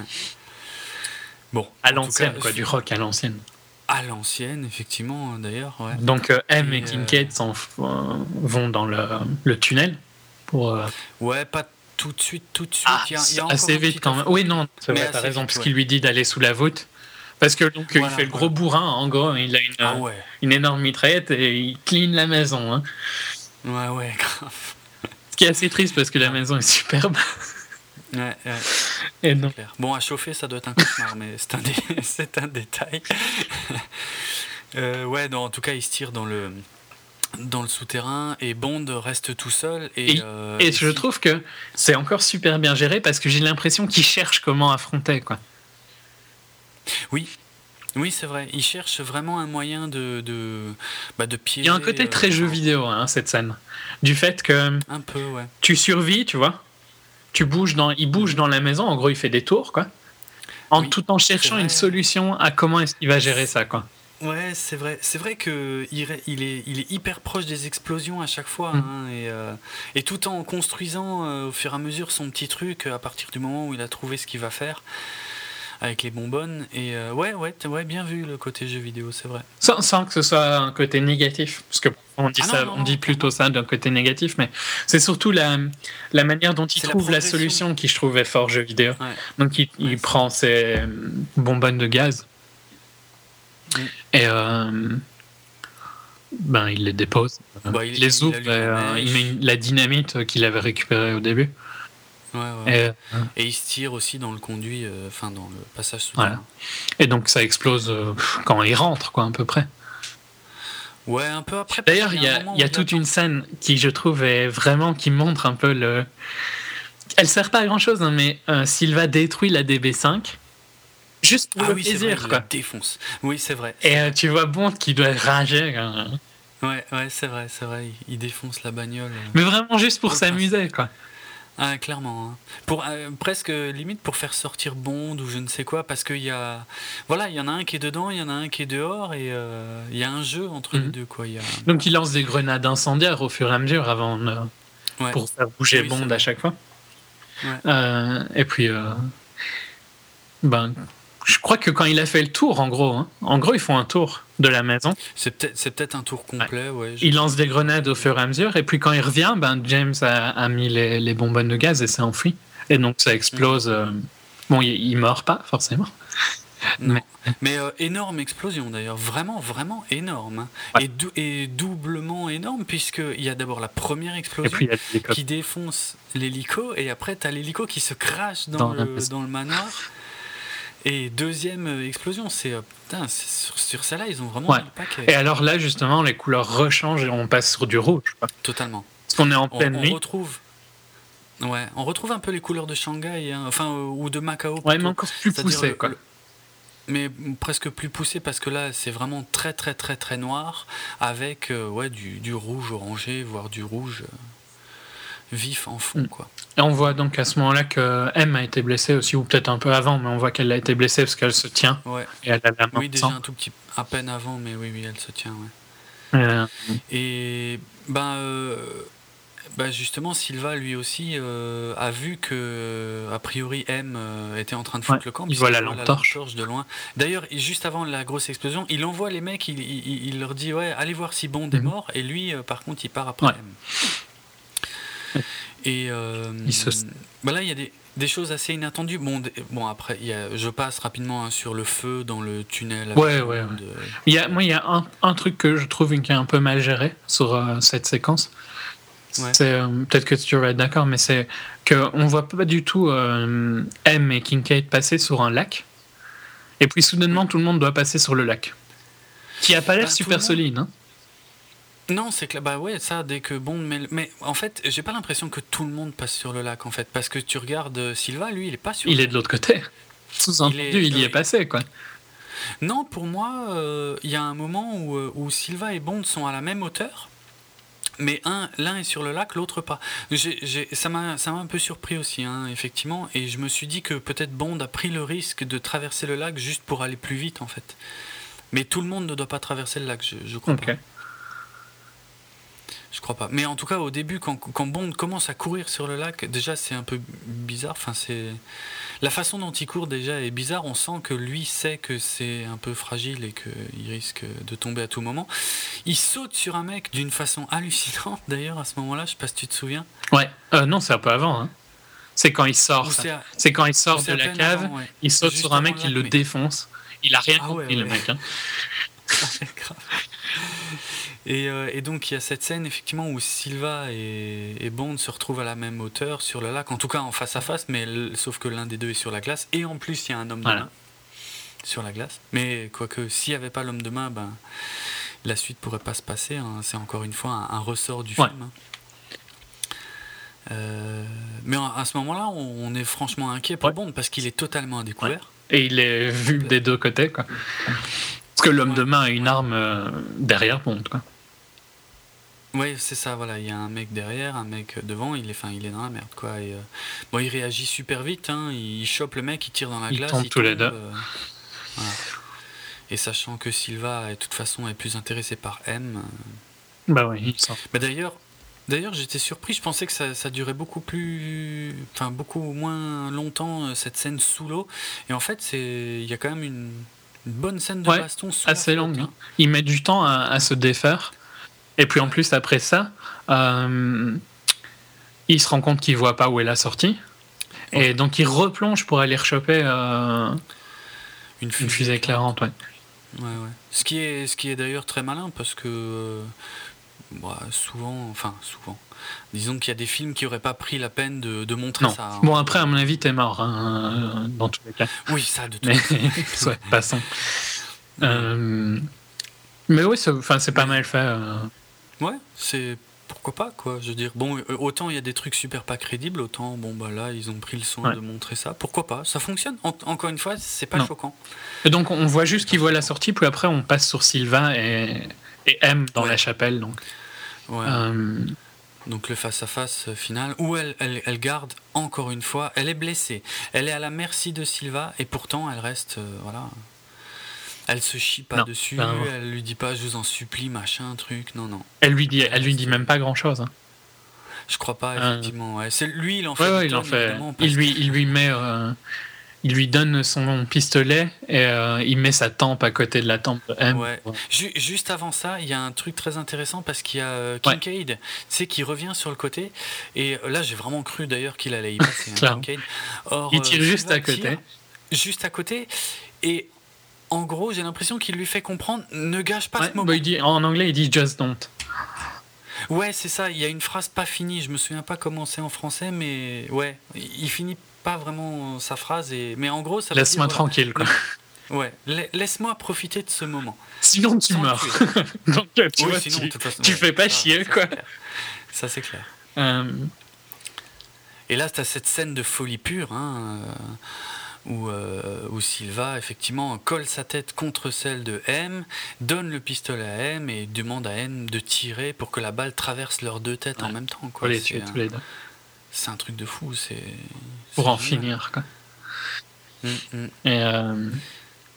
Bon. à l'ancienne, quoi, du rock à l'ancienne. À l'ancienne, effectivement, d'ailleurs. Ouais. Donc, euh, M et, Et, euh, Kincaid euh, vont dans le, le tunnel pour. Ouais, pas tout de suite, tout de suite. Ah, Il y a- il y a encore assez vite quand même. Oui, non, t'as raison, vite, parce ouais. qu'il lui dit d'aller sous la voûte. Parce que donc il fait le gros bourrin, en gros, il a une, Ah ouais. une énorme mitraillette et il clean la maison. hein. Ouais, ouais, grave. Ce qui est assez triste parce que la maison est superbe. Ouais, ouais, Et non. Bon, à chauffer, ça doit être un cauchemar, mais c'est un, dé- c'est un détail. Euh, ouais, non, en tout cas, il se tire dans le dans le souterrain et Bond reste tout seul et, Et- euh, Et et je si- trouve que c'est encore super bien géré parce que j'ai l'impression qu'il cherche comment affronter. Quoi. oui oui c'est vrai il cherche vraiment un moyen de de, bah, de piéger Il y a un côté euh, très jeu vidéo, hein, cette scène. Du fait que un peu ouais tu survis, tu vois. Tu bouges dans, il bouge dans la maison, en gros, il fait des tours, quoi. En Oui, tout en cherchant une solution à comment est-ce qu'il va gérer ça, quoi. Ouais, c'est vrai. C'est vrai que il, est, il est hyper proche des explosions à chaque fois, Mm. hein, et, euh, et tout en construisant euh, au fur et à mesure son petit truc à partir du moment où il a trouvé ce qu'il va faire avec les bonbonnes. Et euh, ouais, ouais, ouais, bien vu le côté jeu vidéo, c'est vrai. Sans, sans que ce soit un côté négatif, parce que on dit Ah non, ça, non, on non, dit plutôt ça d'un côté négatif, mais c'est surtout la, la manière dont il la trouve la, solution qui je trouvais fort jeu vidéo. Ouais. Donc il, il Ouais, c'est- prend ses euh, bonbonnes de gaz Mm. et euh, ben, il les dépose. Bah, il- les il ouvre et, euh, il met la dynamite qu'il avait récupérée au début. Ouais, ouais. Et, Et il se tire aussi dans le conduit, euh, enfin dans le passage souterrain. et donc ça explose euh, quand il rentre, quoi, à peu près. Ouais, un peu après. D'ailleurs, il y a, y toute une scène qui, je trouve, est vraiment qui montre un peu le. Elle sert pas à grand chose, mais euh, Silva détruit la DB5 juste pour Ah le oui, vrai, plaisir, il quoi. la défonce. Oui, c'est vrai. Et euh, tu vois Bond qui doit rager, hein. Ouais, ouais, c'est vrai, c'est vrai. Il, défonce la bagnole. euh. mais vraiment juste pour s'amuser, quoi. Ah, clairement. hein. Pour euh, presque limite pour faire sortir Bond ou je ne sais quoi, parce qu'il y a, voilà, il y en a un qui est dedans, il y en a un qui est dehors, et euh, il y a un jeu entre les Mhm. deux, quoi. Y a... Donc il lance des grenades incendiaires au fur et à mesure avant de- Ouais. pour faire bouger Oui, Bond à chaque fois. Ouais. Euh, et puis, ben, je crois que quand il a fait le tour, en gros, hein, en gros, ils font un tour de la maison. C'est peut-être, un tour complet, ouais. Il lance des grenades au fur et à mesure, et puis quand il revient, ben, James a, a mis les, les bonbonnes de gaz et s'est enfui. Et donc ça explose. Mm. euh, bon, il, il meurt pas, forcément. Non. Mais euh, énorme explosion d'ailleurs, vraiment, vraiment énorme. hein. Ouais. Et, dou- et doublement énorme, puisqu'il y a d'abord la première explosion qui défonce l'hélico, et après t'as l'hélico qui se crache dans, le, dans le manoir. Et deuxième euh, explosion, c'est. euh, putain, sur, sur celle-là, ils ont vraiment Ouais. paquet. Et alors là, justement, les couleurs rechangent et on passe sur du rouge. quoi. Totalement. Parce qu'on est en On, pleine on nuit. retrouve. Ouais, on retrouve un peu les couleurs de Shanghai, hein, enfin, euh, ou de Macao. Ouais, mais plutôt. encore plus poussé, le- quoi. le- mais presque plus poussé parce que là c'est vraiment très très très très noir avec euh, ouais, du, du rouge orangé, voire du rouge euh, vif en fond. Mm. Quoi. Et on voit donc à ce moment-là que M a été blessée aussi, ou peut-être un peu avant, mais on voit qu'elle a été blessée parce qu'elle se tient Ouais. et elle a la main Oui, déjà un tout petit à peine avant, mais oui, oui, elle se tient. Ouais. Euh, Et ben, euh, ben, justement, Silva lui aussi euh, a vu que a priori M était en train de foutre Ouais, le camp. il voit la lampe torche. de loin. D'ailleurs, juste avant la grosse explosion, il envoie les mecs, il, il- il leur dit ouais, allez voir si Bond est Mhm. mort. Et lui, par contre, il part après. M. Et euh, Il se- ben là, il y a des, des choses assez inattendues. Bon, des- bon après, il y a- je passe rapidement hein, sur le feu dans le tunnel. Ouais, ouais, ouais. Il y a, moi, il y a un, un truc que je trouve qui est un peu mal géré sur euh, cette séquence. Ouais. C'est euh, peut-être que tu vas être d'accord, mais c'est qu'on voit pas du tout euh, M et Kincaid passer sur un lac, et puis soudainement tout le monde doit passer sur le lac, qui a pas l'air Bah, super solide. Hein. Non, c'est que bah ouais, ça dès que Bond met le- mais en fait, j'ai pas l'impression que tout le monde passe sur le lac en fait parce que tu regardes euh, Silva, lui, il est pas sur Il le est de l'autre côté. Sous-entendu, Il y est passé, quoi. Non, pour moi, euh, il y a un moment où, euh, où Silva et Bond sont à la même hauteur. Mais un, l'un est sur le lac, l'autre pas. J'ai- j'ai- ça m'a ça m'a un peu surpris aussi, hein, effectivement. Et je me suis dit que peut-être Bond a pris le risque de traverser le lac juste pour aller plus vite, en fait. Mais tout le monde ne doit pas traverser le lac, je, je crois Ok. Je crois pas. Mais en tout cas, au début, quand, quand Bond commence à courir sur le lac, déjà c'est un peu bizarre. Enfin, c'est la façon dont il court déjà est bizarre. On sent que lui sait que c'est un peu fragile et qu'il risque de tomber à tout moment. Il saute sur un mec d'une façon hallucinante. D'ailleurs, à ce moment-là, je sais pas si tu te souviens. Ouais. Euh, non, c'est un peu avant. hein. C'est quand il sort. C'est quand il sort de la cave, avant, ouais. il saute Juste sur un mec, le il le mais- défonce. Il a rien Ah compris, ouais, le ouais. mec. hein. Grave. Et, euh, et donc il y a cette scène effectivement où Silva et, et Bond se retrouvent à la même hauteur sur le lac, en tout cas en face à face, mais sauf que l'un des deux est sur la glace, et en plus il y a un homme Voilà. de main sur la glace. Mais quoique s'il n'y avait pas l'homme de main, ben, la suite pourrait pas se passer, hein. c'est encore une fois un, un ressort du Ouais. film. hein. Euh, mais à ce moment-là, on, est franchement inquiet pour Ouais. Bond parce qu'il est totalement à découvert. Et il est vu des deux côtés, quoi. Parce que l'homme de main a une arme euh, derrière Bond, quoi. Oui, c'est ça, voilà. Il y a un mec derrière, un mec devant, il est, enfin, il est dans la merde, quoi. Et, euh, bon, il réagit super vite, hein. Il chope le mec, il tire dans la Ils glace. tombent il tous les deux. euh, voilà. Et sachant que Silva, de toute façon, est plus intéressé par M. euh, Bah oui, il bah, d'ailleurs, d'ailleurs, j'étais surpris. Je pensais que ça, ça durait beaucoup plus, enfin, beaucoup moins longtemps cette scène sous l'eau. Et en fait, c'est, il y a quand même une, une bonne scène de Ouais, baston Assez longue. hein. hein. Il met du temps à, à se défaire. Et puis en plus, après ça, euh, il se rend compte qu'il voit pas où est la sortie. Et Ouais. donc il replonge pour aller rechoper euh, Une une fusée éclairante. Ouais. Ouais, ouais. Ce qui est, ce qui est d'ailleurs très malin parce que euh, bah, souvent, enfin souvent, disons qu'il y a des films qui auraient pas pris la peine de, de montrer Non. ça. hein. Bon, après, à mon avis, t'es mort, hein, dans tous les cas. Oui, ça de toute façon. ouais, passons. Euh, mais oui, c'est pas mal fait. euh. Ouais, c'est pourquoi pas quoi. Je veux dire, bon, euh, autant il y a des trucs super pas crédibles, autant bon bah là ils ont pris le soin Ouais. de montrer ça. Pourquoi pas Ça fonctionne. En- encore une fois, c'est pas Non. choquant. Et donc, on voit juste qu'il voit la sortie, puis après, on passe sur Sylvain et, et M dans Ouais. la chapelle. Donc, Ouais. Euh, Donc le face à face final où elle, elle, elle garde encore une fois, elle est blessée, elle est à la merci de Silva et pourtant elle reste euh, voilà. Elle se chie pas Non, dessus, ben elle lui dit pas je vous en supplie machin truc, non non. elle lui dit, elle lui dit même pas grand chose. Je crois pas Euh. effectivement. Ouais. C'est lui il en fait. Ouais, il en fait. Il lui, il lui met, euh, il lui donne son pistolet et euh, il met sa tempe à côté de la tempe de M. Ouais. Ju- Juste avant ça, il y a un truc très intéressant parce qu'il y a euh, Ouais. Kincaid, sais, qui revient sur le côté. Et euh, là, j'ai vraiment cru d'ailleurs qu'il allait y passer. hein, Clairement. Kincaid. Or, Il tire juste à côté. Juste à côté. Et en gros, j'ai l'impression qu'il lui fait comprendre ne gâche pas Ouais, ce moment. bah, il dit, en anglais, il dit just don't. Ouais, c'est ça. Il y a une phrase pas finie. Je me souviens pas comment c'est en français, mais ouais, il finit pas vraiment sa phrase. Et... Mais en gros, ça Laisse-moi dire, tranquille, quoi. Ouais, la- laisse-moi profiter de ce moment. Sinon, tu Sans meurs. donc, euh, tu Oui, vois, sinon, tu, façon, tu ouais, fais pas ça, chier, ça, quoi. Ça, c'est clair. Euh, Et là, tu as cette scène de folie pure, hein, euh, où, euh, où Silva, effectivement, colle sa tête contre celle de M, donne le pistolet à M et demande à M de tirer pour que la balle traverse leurs deux têtes en même temps. quoi. un- tous les deux. C'est un truc de fou. c'est Pour en finir, quoi. Mm, mm. Et euh,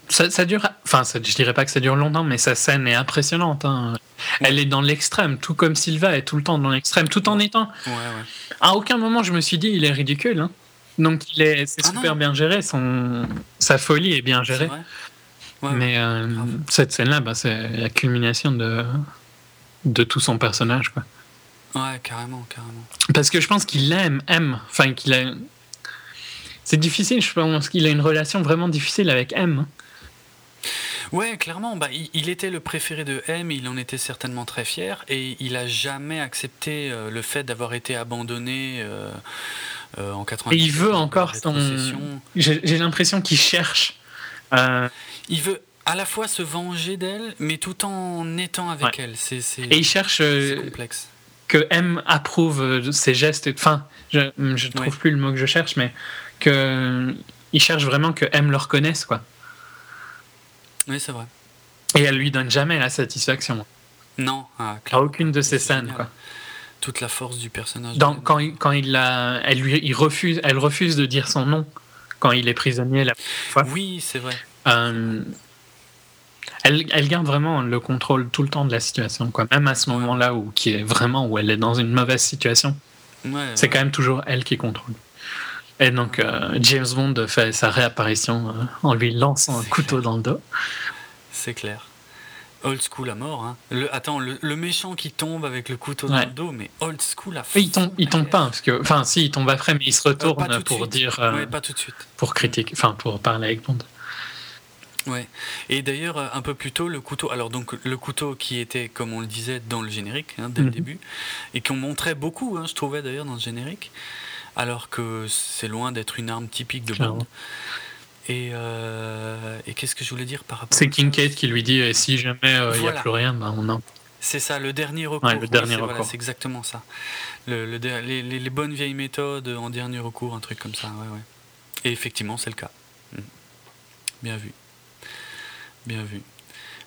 ça, ça dure. Enfin, ça, je dirais pas que ça dure longtemps, mais sa scène est impressionnante. hein. Elle est dans l'extrême, tout comme Silva est tout le temps dans l'extrême, tout en étant. Ouais, ouais. À aucun moment, je me suis dit, il est ridicule. hein. Donc, il est, c'est Ah super non. bien géré. Son, sa folie est bien gérée. mais euh, cette scène-là, bah, c'est la culmination de, de tout son personnage. Quoi. Ouais, carrément, carrément. Parce que je pense qu'il aime, aime. Enfin, qu'il a. C'est difficile, je pense qu'il a une relation vraiment difficile avec M. Ouais, clairement. Bah, il, était le préféré de M, il en était certainement très fier, et il a jamais accepté euh, le fait d'avoir été abandonné euh, euh, en 90. Et il veut encore son. J'ai j'ai l'impression qu'il cherche. euh, Il veut à la fois se venger d'elle, mais tout en étant avec Ouais. elle. C'est et il cherche c'est euh, complexe. Que M approuve euh, ses gestes. Enfin, je, je trouve Ouais. plus le mot que je cherche, mais que il cherche vraiment que M le reconnaisse, quoi. Oui, c'est vrai. Et elle lui donne jamais la satisfaction. Non, ah, À clairement. aucune de ces C'est scènes, génial. quoi. Toute la force du personnage. Dans, quand il, quand il la, elle lui, il refuse, elle refuse de dire son nom quand il est prisonnier la fois. Oui, c'est vrai. Euh, elle, elle garde vraiment le contrôle tout le temps de la situation, quoi. Même à ce moment-là où qui est vraiment où elle est dans une mauvaise situation, Ouais, c'est ouais. quand même toujours elle qui contrôle. Et donc euh, James Bond fait sa réapparition euh, en lui lançant un couteau clair. dans le dos. C'est clair. Old school à mort. Hein. Le, attends, le, le méchant qui tombe avec le couteau dans le dos, mais old school à Et il tombe, fond, il tombe pas, parce que, enfin, si, il tombe après, mais il se retourne pour suite. dire, Ouais, pas tout de suite. pour critiquer, enfin, pour parler avec Bond. Ouais. Et d'ailleurs, euh, un peu plus tôt, le couteau. Alors, donc, le couteau qui était, comme on le disait, dans le générique, hein, dès Mhm. le début, et qu'on montrait beaucoup, hein, je trouvais d'ailleurs, dans le générique, alors que c'est loin d'être une arme typique de Bond. Et, euh, et qu'est-ce que je voulais dire par rapport C'est Kincaid qui lui dit, eh, si jamais euh, il n'y a plus rien, ben, on en... C'est ça, le dernier recours. Ouais, le Oui, dernier voilà, recours. c'est exactement ça. Le, le der- les, les- les bonnes vieilles méthodes en dernier recours, un truc comme ça. Ouais, ouais. Et effectivement, c'est le cas. Mm. Bien vu. Bien vu.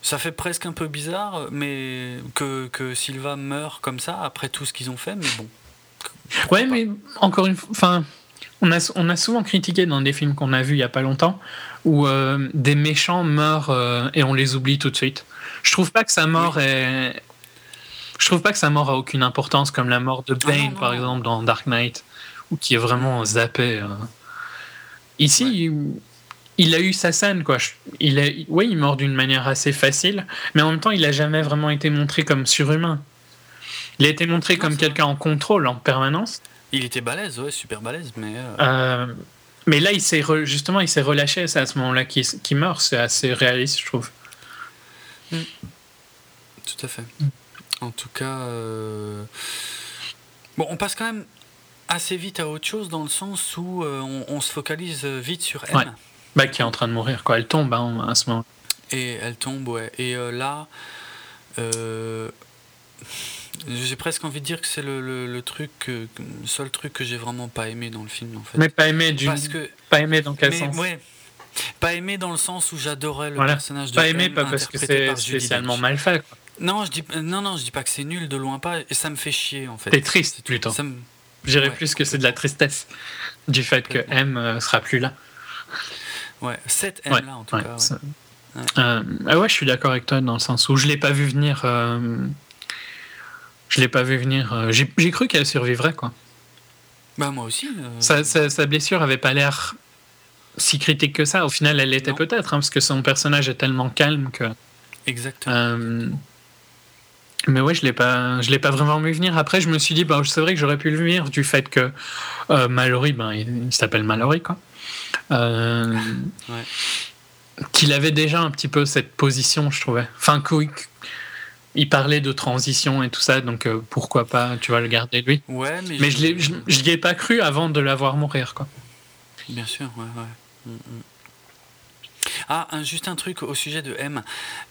Ça fait presque un peu bizarre, mais que, que Silva meurt comme ça après tout ce qu'ils ont fait, mais bon. Ouais, pas mais encore une fois, enfin, on a, on a souvent critiqué dans des films qu'on a vus il y a pas longtemps où euh, des méchants meurent euh, et on les oublie tout de suite. Je trouve pas que sa mort est. Je trouve pas que sa mort a aucune importance comme la mort de Ah Bane non, non, par non. exemple dans Dark Knight ou qui est vraiment zappé. euh. Ici, Ouais. Il, a eu sa scène quoi. Il est, oui, il meurt d'une manière assez facile, mais en même temps, il a jamais vraiment été montré comme surhumain. Il a été montré comme quelqu'un en contrôle en permanence. Il était balèze, ouais, super balèze, mais. euh, Euh, mais là, il s'est re- justement, il s'est relâché. C'est à ce moment-là qu'il qu'il meurt. C'est assez réaliste, je trouve. Tout à fait. En tout cas, euh, bon, on passe quand même assez vite à autre chose dans le sens où on, on se focalise vite sur M. Ouais. Bah, qui est en train de mourir, quoi. Elle tombe hein, à ce moment. Et elle tombe, ouais. Et euh, là, euh, j'ai presque envie de dire que c'est le, le- le truc, le seul truc que j'ai vraiment pas aimé dans le film, en fait. Mais pas aimé du. Parce que, Pas aimé dans quel mais, sens ouais, pas aimé dans le sens où j'adorais le Voilà. personnage de Pas aimé, pas parce que c'est par spécialement mal fait. quoi. Non, je dis, non, non, je dis pas que c'est nul, de loin pas, et ça me fait chier, en fait. T'es triste plutôt. Ça me- Je dirais Ouais. plus que c'est de la tristesse du fait que. M euh, sera plus là. Ouais, cette M Ouais, là en tout ouais, cas. ouais. ça- Ouais. Euh, ah ouais, je suis d'accord avec toi dans le sens où je l'ai pas vu venir. euh, Je l'ai pas vu venir. euh, J'ai cru qu'elle survivrait quoi. Bah moi aussi. euh, Sa, sa- sa blessure avait pas l'air si critique que ça. Au final, elle l'était peut-être hein, parce que son personnage est tellement calme que. Exactement. Mais ouais, je l'ai pas, je l'ai pas vraiment vu venir. Après, je me suis dit, bah, c'est vrai que j'aurais pu le venir du fait que Mallory, ben, il, il s'appelle Mallory, quoi. Euh, Ouais. Qu'il avait déjà un petit peu cette position, je trouvais. Enfin, qu'il il parlait de transition et tout ça, donc euh, pourquoi pas, tu vas le garder lui. Ouais, mais, Mais je l'y ai pas cru avant de la voir mourir, quoi. Bien sûr, ouais, ouais. Mm, mm. Ah, juste un truc au sujet de M.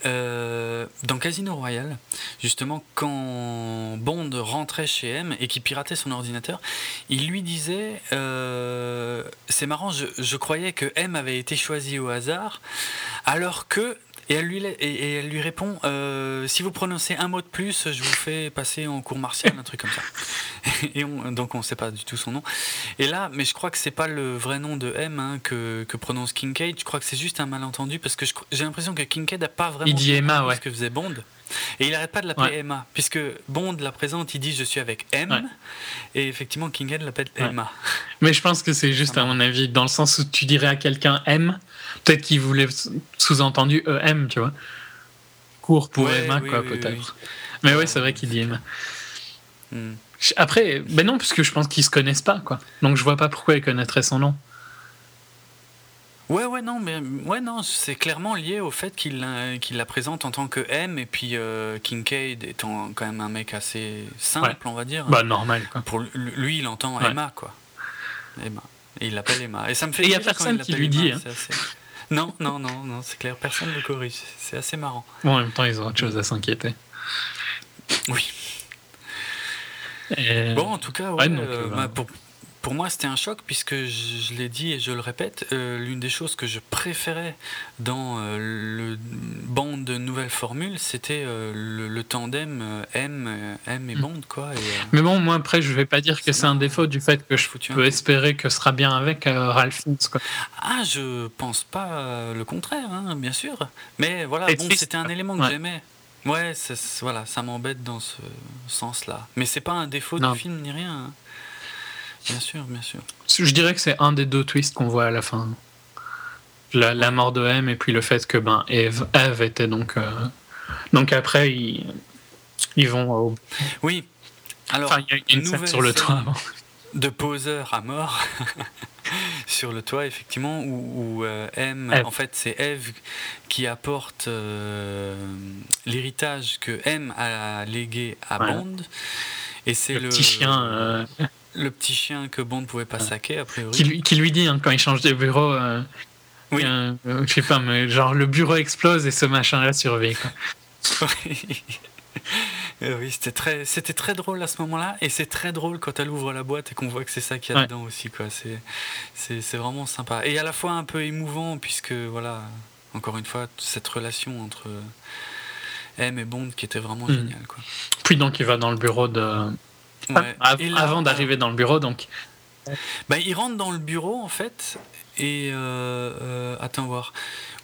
Euh, dans Casino Royale, justement, quand Bond rentrait chez M et qu'il piratait son ordinateur, il lui disait euh, C'est marrant, je croyais que M avait été choisi au hasard, alors que. Et elle lui, la- et, et elle lui répond euh, Si vous prononcez un mot de plus, je vous fais passer en cours martial, un truc comme ça. Et on- donc on ne sait pas du tout son nom. Et là, mais je crois que c'est pas le vrai nom de M hein, que, que prononce Kincaid. Je crois que c'est juste un malentendu parce que j'ai l'impression que Kincaid n'a pas vraiment Il dit Emma, ouais. ce que faisait Bond. Et il arrête pas de l'appeler Ouais. Emma, puisque Bond la présente, il dit je suis avec M, Ouais. et effectivement Kincaid l'appelle Ouais. Emma. Mais je pense que c'est juste, à mon avis, dans le sens où tu dirais à quelqu'un M, peut-être qu'il voulait sous-entendu EM, tu vois. Court pour Ouais, Emma, oui, quoi, oui, oui, peut-être. Mais ouais, c'est vrai qu'il dit Emma. Hmm. Après, ben non, parce que je pense qu'ils se connaissent pas, quoi. Donc je vois pas pourquoi ils connaîtraient son nom. Ouais, ouais, non, mais ouais, non, c'est clairement lié au fait qu'il la, la présente en tant que M, et puis euh, Kincaid étant quand même un mec assez simple, Ouais. on va dire. Bah, normal, quoi. Pour lui- il entend Ouais. Emma, quoi. Emma. Et il l'appelle Emma. Et ça me fait Et il y a personne qui lui dit, hein. c'est assez- Non, non, non, non, c'est clair, personne ne le corrige. C'est assez marrant. Bon, en même temps, ils ont autre chose à s'inquiéter. Oui. Et- Bon, en tout cas, ouais, ouais, donc, euh, bah, pour, pour moi, c'était un choc, puisque je, je l'ai dit et je le répète, euh, l'une des choses que je préférais dans euh, le Bond de nouvelle formule, c'était euh, le, le tandem M, M et Mm. Bond, quoi. Et, Mais bon, moi, après, je vais pas dire que c'est un défaut du fait que je peux peu. espérer que ce sera bien avec Ralph Fiennes, quoi. Ah, je pense pas le contraire, hein, bien sûr. Mais voilà, bon, c'était un élément que Ouais. j'aimais. Ouais, voilà, ça m'embête dans ce sens-là. Mais c'est pas un défaut Non. du film ni rien. Bien sûr, bien sûr. Je dirais que c'est un des deux twists qu'on voit à la fin. La, la mort de M et puis le fait que ben Eve, Eve était donc euh, donc après ils, ils vont au... Oui. Alors, enfin il y a une scène nouvelle sur le toit avant. de poseur à mort sur le toit, effectivement, où, où, euh, M, en fait, c'est Eve qui apporte euh, l'héritage que M a légué à Voilà. Bond. Et c'est le, le, petit chien euh, le petit chien que Bond ne pouvait pas Ouais. saquer, a priori. qui, lui, qui lui dit hein, quand il change de bureau euh, Oui. euh, euh, je sais pas mais genre le bureau explose et ce machin là survit quoi. Oui. Oui, c'était très, c'était très drôle à ce moment-là, et c'est très drôle quand elle ouvre la boîte et qu'on voit que c'est ça qu'il y a Ouais. dedans aussi, quoi. C'est, c'est, c'est vraiment sympa. Et à la fois un peu émouvant, puisque, voilà, encore une fois, cette relation entre M et Bond qui était vraiment Mhm. géniale, quoi. puis donc il va dans le bureau de Ouais. Av- Et là, avant d'arriver dans le bureau donc Bah, il rentre dans le bureau en fait et euh, euh, attends voir.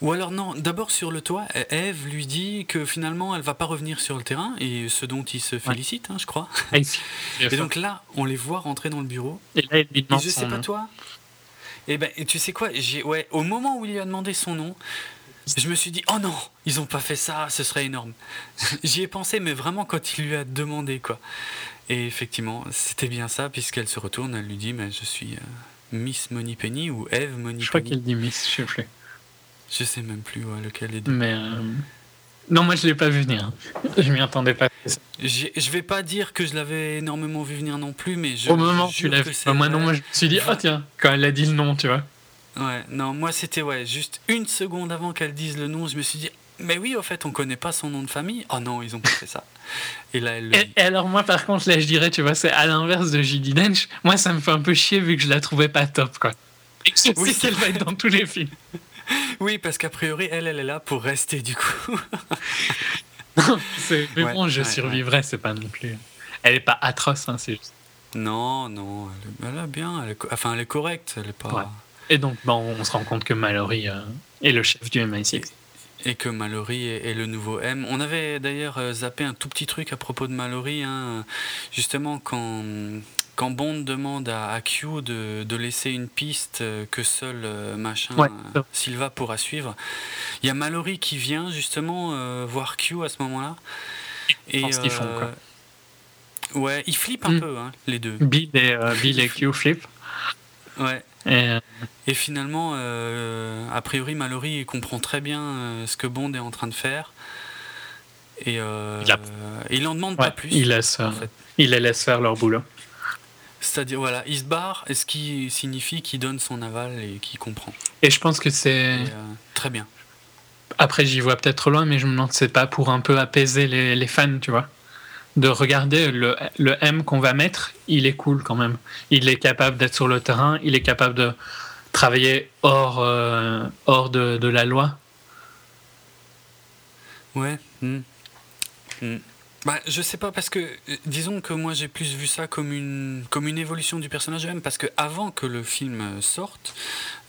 Ou alors non, d'abord sur le toit, E- Eve lui dit que finalement elle va pas revenir sur le terrain et ce dont il se félicite, hein, je crois. et Et donc là, on les voit rentrer dans le bureau. et là il je sais pas nom. toi. Et ben et tu sais quoi, j'ai ouais, au moment où il lui a demandé son nom, je me suis dit oh non, ils ont pas fait ça, ce serait énorme. J'y ai pensé mais vraiment quand il lui a demandé quoi. Et effectivement, c'était bien ça puisqu'elle se retourne, elle lui dit mais je suis euh, Miss Moneypenny ou Eve Moneypenny. je crois qu'il dit Miss je sais plus Je sais même plus ouais, lequel des deux. mais euh, Non, moi je l'ai pas vu venir. Je m'y attendais pas. Je vais pas dire que je l'avais énormément vu venir non plus, mais je. Au moment où je tu l'as vu, bah, moi non, moi je me suis dit, oh tiens, quand elle a dit le nom, tu vois. Ouais, non, moi c'était ouais, juste une seconde avant qu'elle dise le nom, je me suis dit, mais oui, au fait, on connaît pas son nom de famille. Oh non, ils ont pas fait ça. Et là, elle le Et, et alors moi par contre, là je dirais, tu vois, c'est à l'inverse de Judy Dench. Moi ça me fait un peu chier vu que je la trouvais pas top, quoi. Et que Oui, qu'elle va être dans tous les films. Oui, parce qu'a priori, elle, elle est là pour rester du coup. C'est- Mais Ouais, bon, je ouais, survivrai, c'est pas non plus. Elle est pas atroce, hein, c'est juste. non, non, elle, est- elle est bien. Elle est, enfin, elle est correcte. Elle est pas. Ouais. Et donc, bon, on se rend compte que Mallory euh, est le chef du MI6. Et que Mallory est, le nouveau M. On avait d'ailleurs euh, zappé un tout petit truc à propos de Mallory, hein, justement quand, quand Bond demande à, à Q de, de laisser une piste euh, que seul euh, machin Ouais. Silva pourra suivre. Il y a Mallory qui vient justement euh, voir Q à ce moment-là. Et pense qu'ils font, quoi. Ouais, ils flippent un Mm. peu, hein, les deux. Bill et, euh, Bill et Q flip. Ouais. Et, euh, Et finalement, euh, a priori, Mallory il comprend très bien euh, ce que Bond est en train de faire. Et euh, Il a- et il en demande ouais, pas plus. il, laisse, en fait. il les laisse faire leur boulot. C'est-à-dire, voilà, il se barre, et ce qui signifie qu'il donne son aval et qu'il comprend. Et je pense que c'est. Très bien. Après, j'y vois peut-être trop loin, mais je me demande c'est pas pour un peu apaiser les, les fans, tu vois. De regarder le, le M qu'on va mettre, il est cool quand même. Il est capable d'être sur le terrain, il est capable de travailler hors, euh, de la loi. Ouais. hmm. Hmm. Bah, je sais pas parce que euh, disons que moi j'ai plus vu ça comme une comme une évolution du personnage même parce que avant que le film euh, sorte,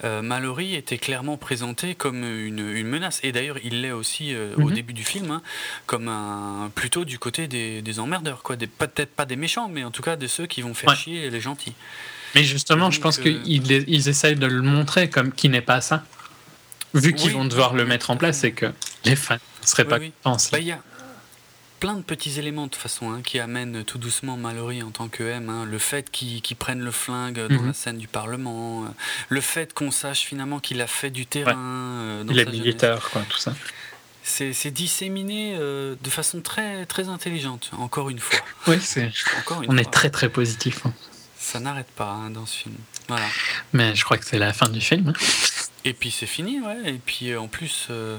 euh, Mallory était clairement présenté comme une, une menace et d'ailleurs il l'est aussi euh, au Mhm. début du film hein, comme un plutôt du côté des, des emmerdeurs quoi, peut-être pas des méchants mais en tout cas de ceux qui vont faire Ouais. chier les gentils. Mais justement, je pense qu'ils ils essayent de le montrer comme qui n'est pas ça. Vu qu'ils Oui, vont devoir le mettre en place, c'est que les fans ne seraient Oui, pas oui. contents. Bah, y a plein de petits éléments de toute façon hein, qui amènent tout doucement Mallory en tant que M. hein. Le fait qu'il qu'il prenne le flingue dans Mhm. la scène du Parlement, euh, le fait qu'on sache finalement qu'il a fait du terrain euh, dans il est militaire, quoi, tout ça. C'est disséminé euh, de façon très très intelligente. Encore une fois. Oui, c'est. On est très très positif. hein. Ça n'arrête pas hein, dans ce film. Voilà. Mais je crois que c'est la fin du film. hein. Et puis c'est fini, ouais. Et puis euh, en plus, euh,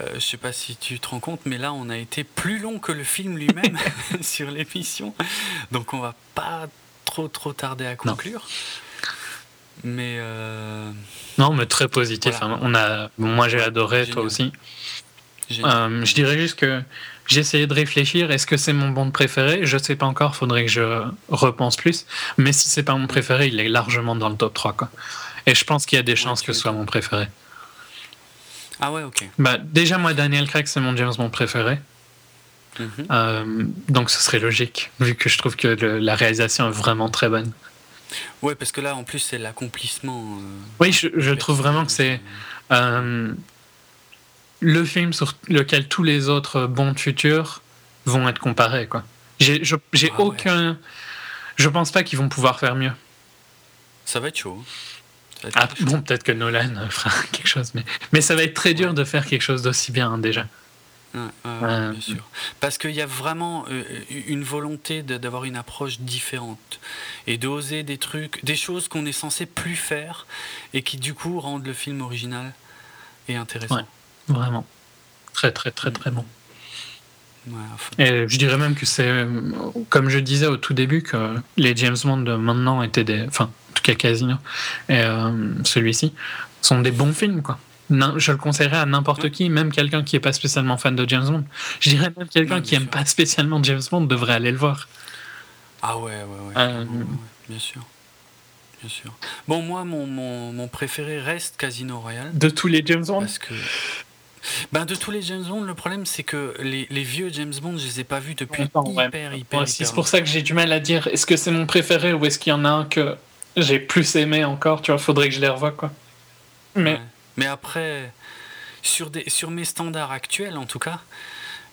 euh, je sais pas si tu te rends compte, mais là on a été plus long que le film lui-même sur l'émission. Donc on va pas trop trop tarder à conclure. Mais euh, Non, mais très positif. Voilà. hein. On a... moi, j'ai Ouais, adoré, génial. toi aussi. Euh, je dirais juste que j'ai essayé de réfléchir. Est-ce que c'est mon Bond préféré Je sais pas encore. Faudrait que je repense plus. Mais si c'est pas mon préféré, il est largement dans le top 3. Quoi. Et je pense qu'il y a des chances que ce soit mon préféré. Ah ouais, ok. Bah, déjà, moi, Daniel Craig, c'est mon James Bond préféré. Mhm. Euh, donc ce serait logique, vu que je trouve que le- la réalisation est vraiment très bonne. Ouais, parce que là en plus c'est l'accomplissement. euh, Oui, je, trouve vraiment que c'est euh, le film sur lequel tous les autres bons futurs vont être comparés. Quoi. J'ai, Ah ouais. aucun. Je pense pas qu'ils vont pouvoir faire mieux. Ça va être chaud. Ah, bon, peut-être que Nolan euh, fera quelque chose, mais, mais ça va être très dur de faire quelque chose d'aussi bien hein, déjà. Euh, bien sûr. Parce qu'il y a vraiment euh, une volonté d'avoir une approche différente et d'oser des trucs, des choses qu'on est censé plus faire et qui du coup rendent le film original et intéressant. Ouais. Vraiment. Très, très, très, très bon. Ouais. Et je dirais même que c'est, euh, comme je disais au tout début, que les James Bond de maintenant étaient des. Enfin, en tout cas Casino, et euh, celui-ci, sont des bons films, quoi. Non, je le conseillerais à n'importe qui, même quelqu'un qui n'est pas spécialement fan de James Bond. Je dirais même quelqu'un qui bien aime sûr. pas spécialement James Bond devrait aller le voir. Ah ouais, ouais, ouais, Euh, ouais, bien sûr. Bien sûr. Bon, moi, mon, mon, mon préféré reste Casino Royale. De tous les James Bond Parce que. Ben, de tous les James Bond, le problème c'est que les, les vieux James Bond, je les ai pas vus depuis ouais. hyper, hyper c'est pour ça que j'ai du mal à dire est-ce que c'est mon préféré ou est-ce qu'il y en a un que j'ai plus aimé encore, tu vois, faudrait que je les revoie, quoi. Mais. Mais après, sur, des, sur mes standards actuels en tout cas,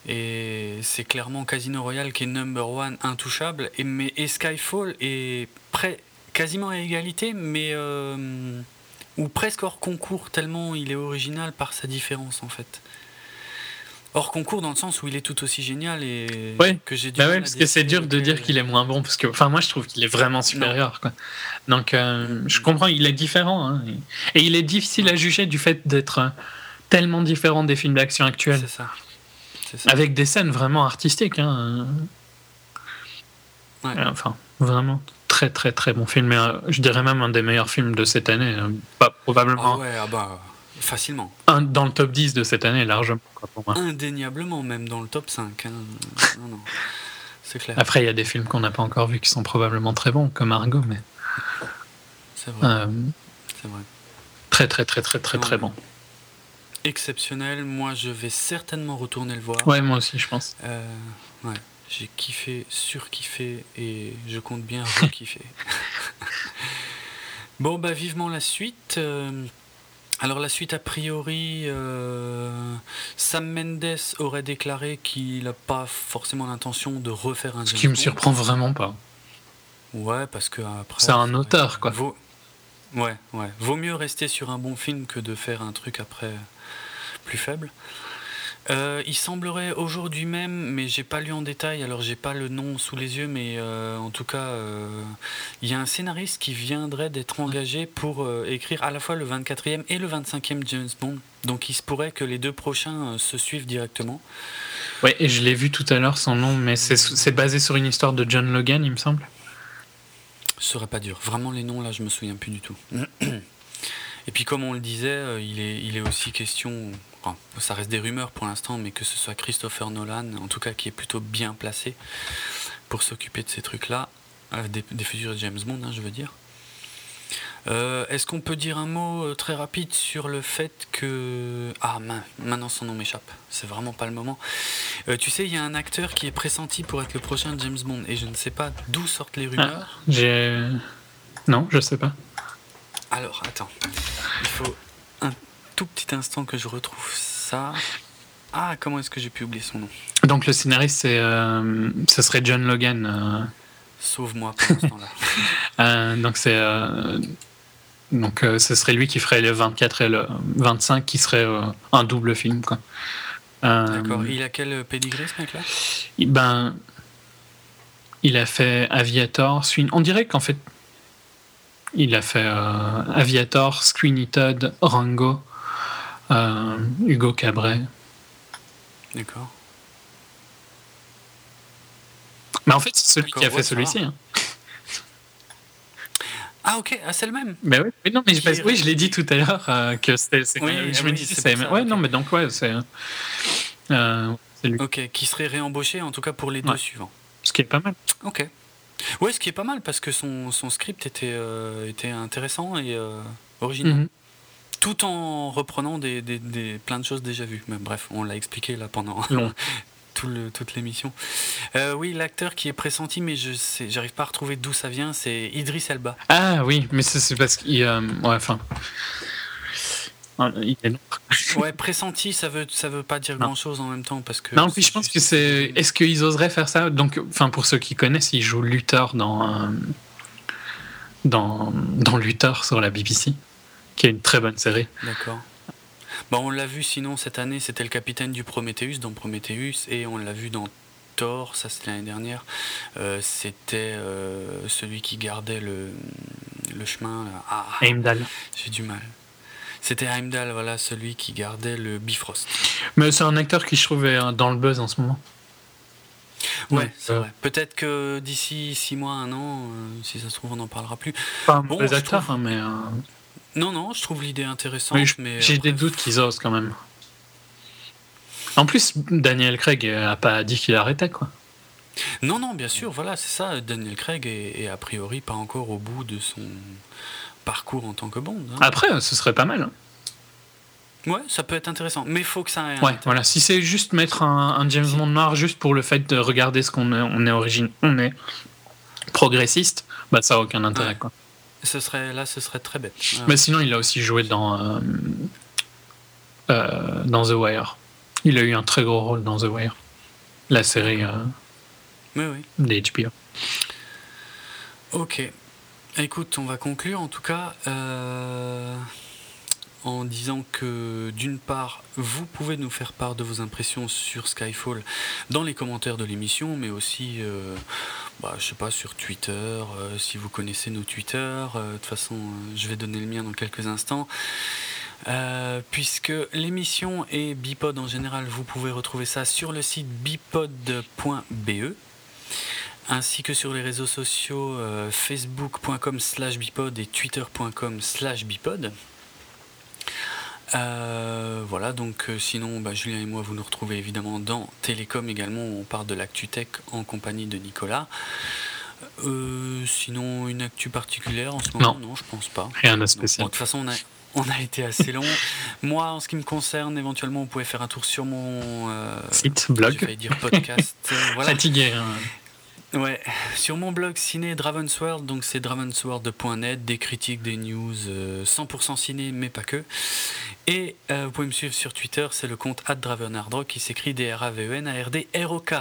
et c'est clairement Casino Royale qui est number one, intouchable, et, mais, et Skyfall est près, quasiment à égalité, mais euh, ou presque hors concours, tellement il est original par sa différence en fait. Hors concours dans le sens où il est tout aussi génial et Ouais. que j'ai du Bah ouais, parce que c'est dur de dire qu'il est moins bon, parce que, enfin, moi je trouve qu'il est vraiment supérieur, quoi. Donc, euh, je comprends, il est différent, hein. et il est difficile à juger du fait d'être euh, tellement différent des films d'action actuels, C'est ça. Avec des scènes vraiment artistiques. Hein. Ouais. Euh, Enfin, vraiment très très très bon film. Et, euh, je dirais même un des meilleurs films de cette année, pas probablement Ah ouais, ah bah, facilement. un dans le top 10 de cette année largement, quoi, pour moi. Indéniablement, même dans le top 5. hein. non, non. C'est clair. Après, il y a des films qu'on n'a pas encore vus qui sont probablement très bons, comme Argo, mais C'est vrai. euh, C'est vrai. très très très très très très bon. Exceptionnel. Moi, je vais certainement retourner le voir. Ouais, moi aussi, je pense. Euh, ouais. J'ai kiffé, surkiffé et je compte bien re-kiffer. bon, bah, vivement la suite. Euh, alors, la suite, a priori, euh, Sam Mendes aurait déclaré qu'il n'a pas forcément l'intention de refaire un Ce qui me surprend vraiment pas. Ouais, parce que après. C'est un auteur, quoi. Vaut... Ouais, ouais. Vaut mieux rester sur un bon film que de faire un truc après plus faible. Euh, il semblerait aujourd'hui même, mais j'ai pas lu en détail, alors j'ai pas le nom sous les yeux, mais euh, en tout cas, euh, il y a un scénariste qui viendrait d'être engagé pour écrire à la fois le 24e et le 25e James Bond. Donc il se pourrait que les deux prochains se suivent directement. Ouais, et je l'ai vu tout à l'heure, son nom, mais c'est basé sur une histoire de John Logan, il me semble. Ce serait pas dur. Vraiment, les noms là, je me souviens plus du tout. Et puis, comme on le disait, il est, il est aussi question. Enfin, ça reste des rumeurs pour l'instant, mais que ce soit Christopher Nolan, en tout cas, qui est plutôt bien placé pour s'occuper de ces trucs-là, euh, des, des futurs James Bond, hein, je veux dire. Euh, Est-ce qu'on peut dire un mot euh, très rapide sur le fait que. Ah, maintenant son nom m'échappe. C'est vraiment pas le moment. Euh, tu sais, il y a un acteur qui est pressenti pour être le prochain James Bond, et je ne sais pas d'où sortent les rumeurs. J'ai. Non, je sais pas. Alors, attends. Il faut tout petit instant que je retrouve ça. Ah, comment est-ce que j'ai pu oublier son nom? Donc le scénariste, c'est, euh, ce serait John Logan. euh, Sauve-moi pendant ce temps-là. euh, donc c'est. donc ce serait lui qui ferait le 24 et le 25, qui serait un double film, quoi. D'accord. Il a quel pédigré ce mec-là? Ben. Il a fait Aviator, Sweeney. On dirait qu'en fait. Il a fait Aviator, Sweeney Todd, Rango, Hugo Cabret. D'accord. Mais en fait, c'est celui qui a fait ouais, celui-ci. hein. Ah, ok. Ah, c'est le même. Ben oui, oui, non, mais je, oui, je l'ai dit tout à l'heure euh, que c'était. c'est- Oui, je ah me disais, c'est ouais, ok. non, mais donc, ouais, c'est. euh, lui. Ok. Qui serait réembauché, en tout cas pour les deux Ouais. suivants. Ce qui est pas mal. Ok. Ouais, ce qui est pas mal parce que son, son script était, euh, était intéressant et euh, original. Mhm. Tout en reprenant des, des, des- plein de choses déjà vues. Mais bref, on l'a expliqué là pendant tout le, toute l'émission. Euh, oui, l'acteur qui est pressenti, mais je sais, j'arrive pas à retrouver d'où ça vient, c'est Idris Elba. Ah oui, mais c'est parce qu'il. euh, ouais, enfin. Il est long. Ouais, pressenti, ça veut, ça veut pas dire Non. grand chose en même temps parce que. Non, puis je pense que c'est. Est-ce qu'ils oseraient faire ça? Donc, enfin, pour ceux qui connaissent, il joue Luthor dans. euh, dans, dans Luthor sur la BBC, qui est une très bonne série. D'accord. Bon, on l'a vu sinon cette année, c'était le capitaine du Prometheus dans Prometheus et on l'a vu dans Thor, ça c'était l'année dernière. Euh, c'était euh, celui qui gardait le, le chemin. là. Ah, Heimdall. j'ai du mal. C'était Heimdall, voilà, celui qui gardait le Bifrost. Mais c'est un acteur qui je trouve est euh, dans le buzz en ce moment. Ouais, Ouais, c'est euh, vrai. Peut-être que d'ici six mois, un an, si ça se trouve, on n'en parlera plus. Pas un Bon, trouve- hein, mais. Euh, Non, non, je trouve l'idée intéressante, mais J'ai après, des doutes qu'ils osent quand même. En plus, Daniel Craig a pas dit qu'il arrêtait, quoi. Non, non, bien sûr, voilà, c'est ça. Daniel Craig est, est a priori pas encore au bout de son parcours en tant que Bond. hein. Après, ce serait pas mal. hein. Ouais, ça peut être intéressant, mais il faut que ça ait un Ouais, voilà. Si c'est juste mettre un, un James Bond noir juste pour le fait de regarder ce qu'on est, on est origine, on est progressiste, bah ça a aucun intérêt, Ouais. quoi. Ce serait, là, ce serait très bête. Mais sinon, il a aussi joué dans euh, euh, dans The Wire. Il a eu un très gros rôle dans The Wire, la série euh, Oui, oui. des HBO. Ok. Écoute, on va conclure en tout cas. Euh, en disant que d'une part, vous pouvez nous faire part de vos impressions sur Skyfall dans les commentaires de l'émission, mais aussi, euh, bah, je sais pas, sur Twitter, euh, si vous connaissez nos Twitter. Euh, de toute façon, je vais donner le mien dans quelques instants. Puisque l'émission et Bipod en général, vous pouvez retrouver ça sur le site bipod.be ainsi que sur les réseaux sociaux facebook.com slash bipod et twitter.com slash bipod. Euh, voilà, donc euh, sinon, bah, Julien et moi, vous nous retrouvez évidemment dans Télécom également, où on parle de l'actu tech en compagnie de Nicolas. Euh, sinon, une actu particulière en ce moment? Non, je pense pas. Rien de Non. spécial. De toute façon, on a, on a été assez long. Moi, en ce qui me concerne, éventuellement, vous pouvez faire un tour sur mon euh, Site, blog. failli dire podcast. voilà. Fatigué. hein. Ouais, sur mon blog ciné Dravensworld, donc c'est dravensworld.net, des critiques, des news, euh, 100% ciné, mais pas que. Et euh, vous pouvez me suivre sur Twitter, c'est le compte @dravenardrock qui s'écrit D-R-A-V-E-N-A-R-D-R-O-K.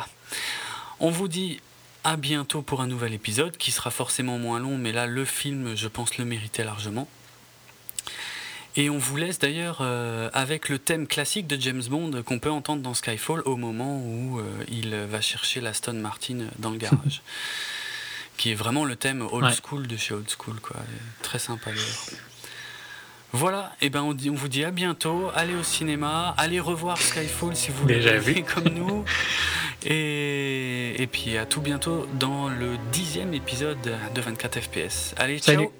On vous dit à bientôt pour un nouvel épisode qui sera forcément moins long, mais là le film, je pense, le méritait largement. Et on vous laisse d'ailleurs euh, avec le thème classique de James Bond qu'on peut entendre dans Skyfall au moment où euh, il va chercher l'Aston Martin dans le garage. qui est vraiment le thème old Ouais. school de chez old school, quoi. Très sympa d'ailleurs. Voilà, et ben on, dit- on vous dit à bientôt. Allez au cinéma, allez revoir Skyfall si vous vu. comme nous. Et, et puis à tout bientôt dans le dixième épisode de 24 FPS. Allez, Salut. ciao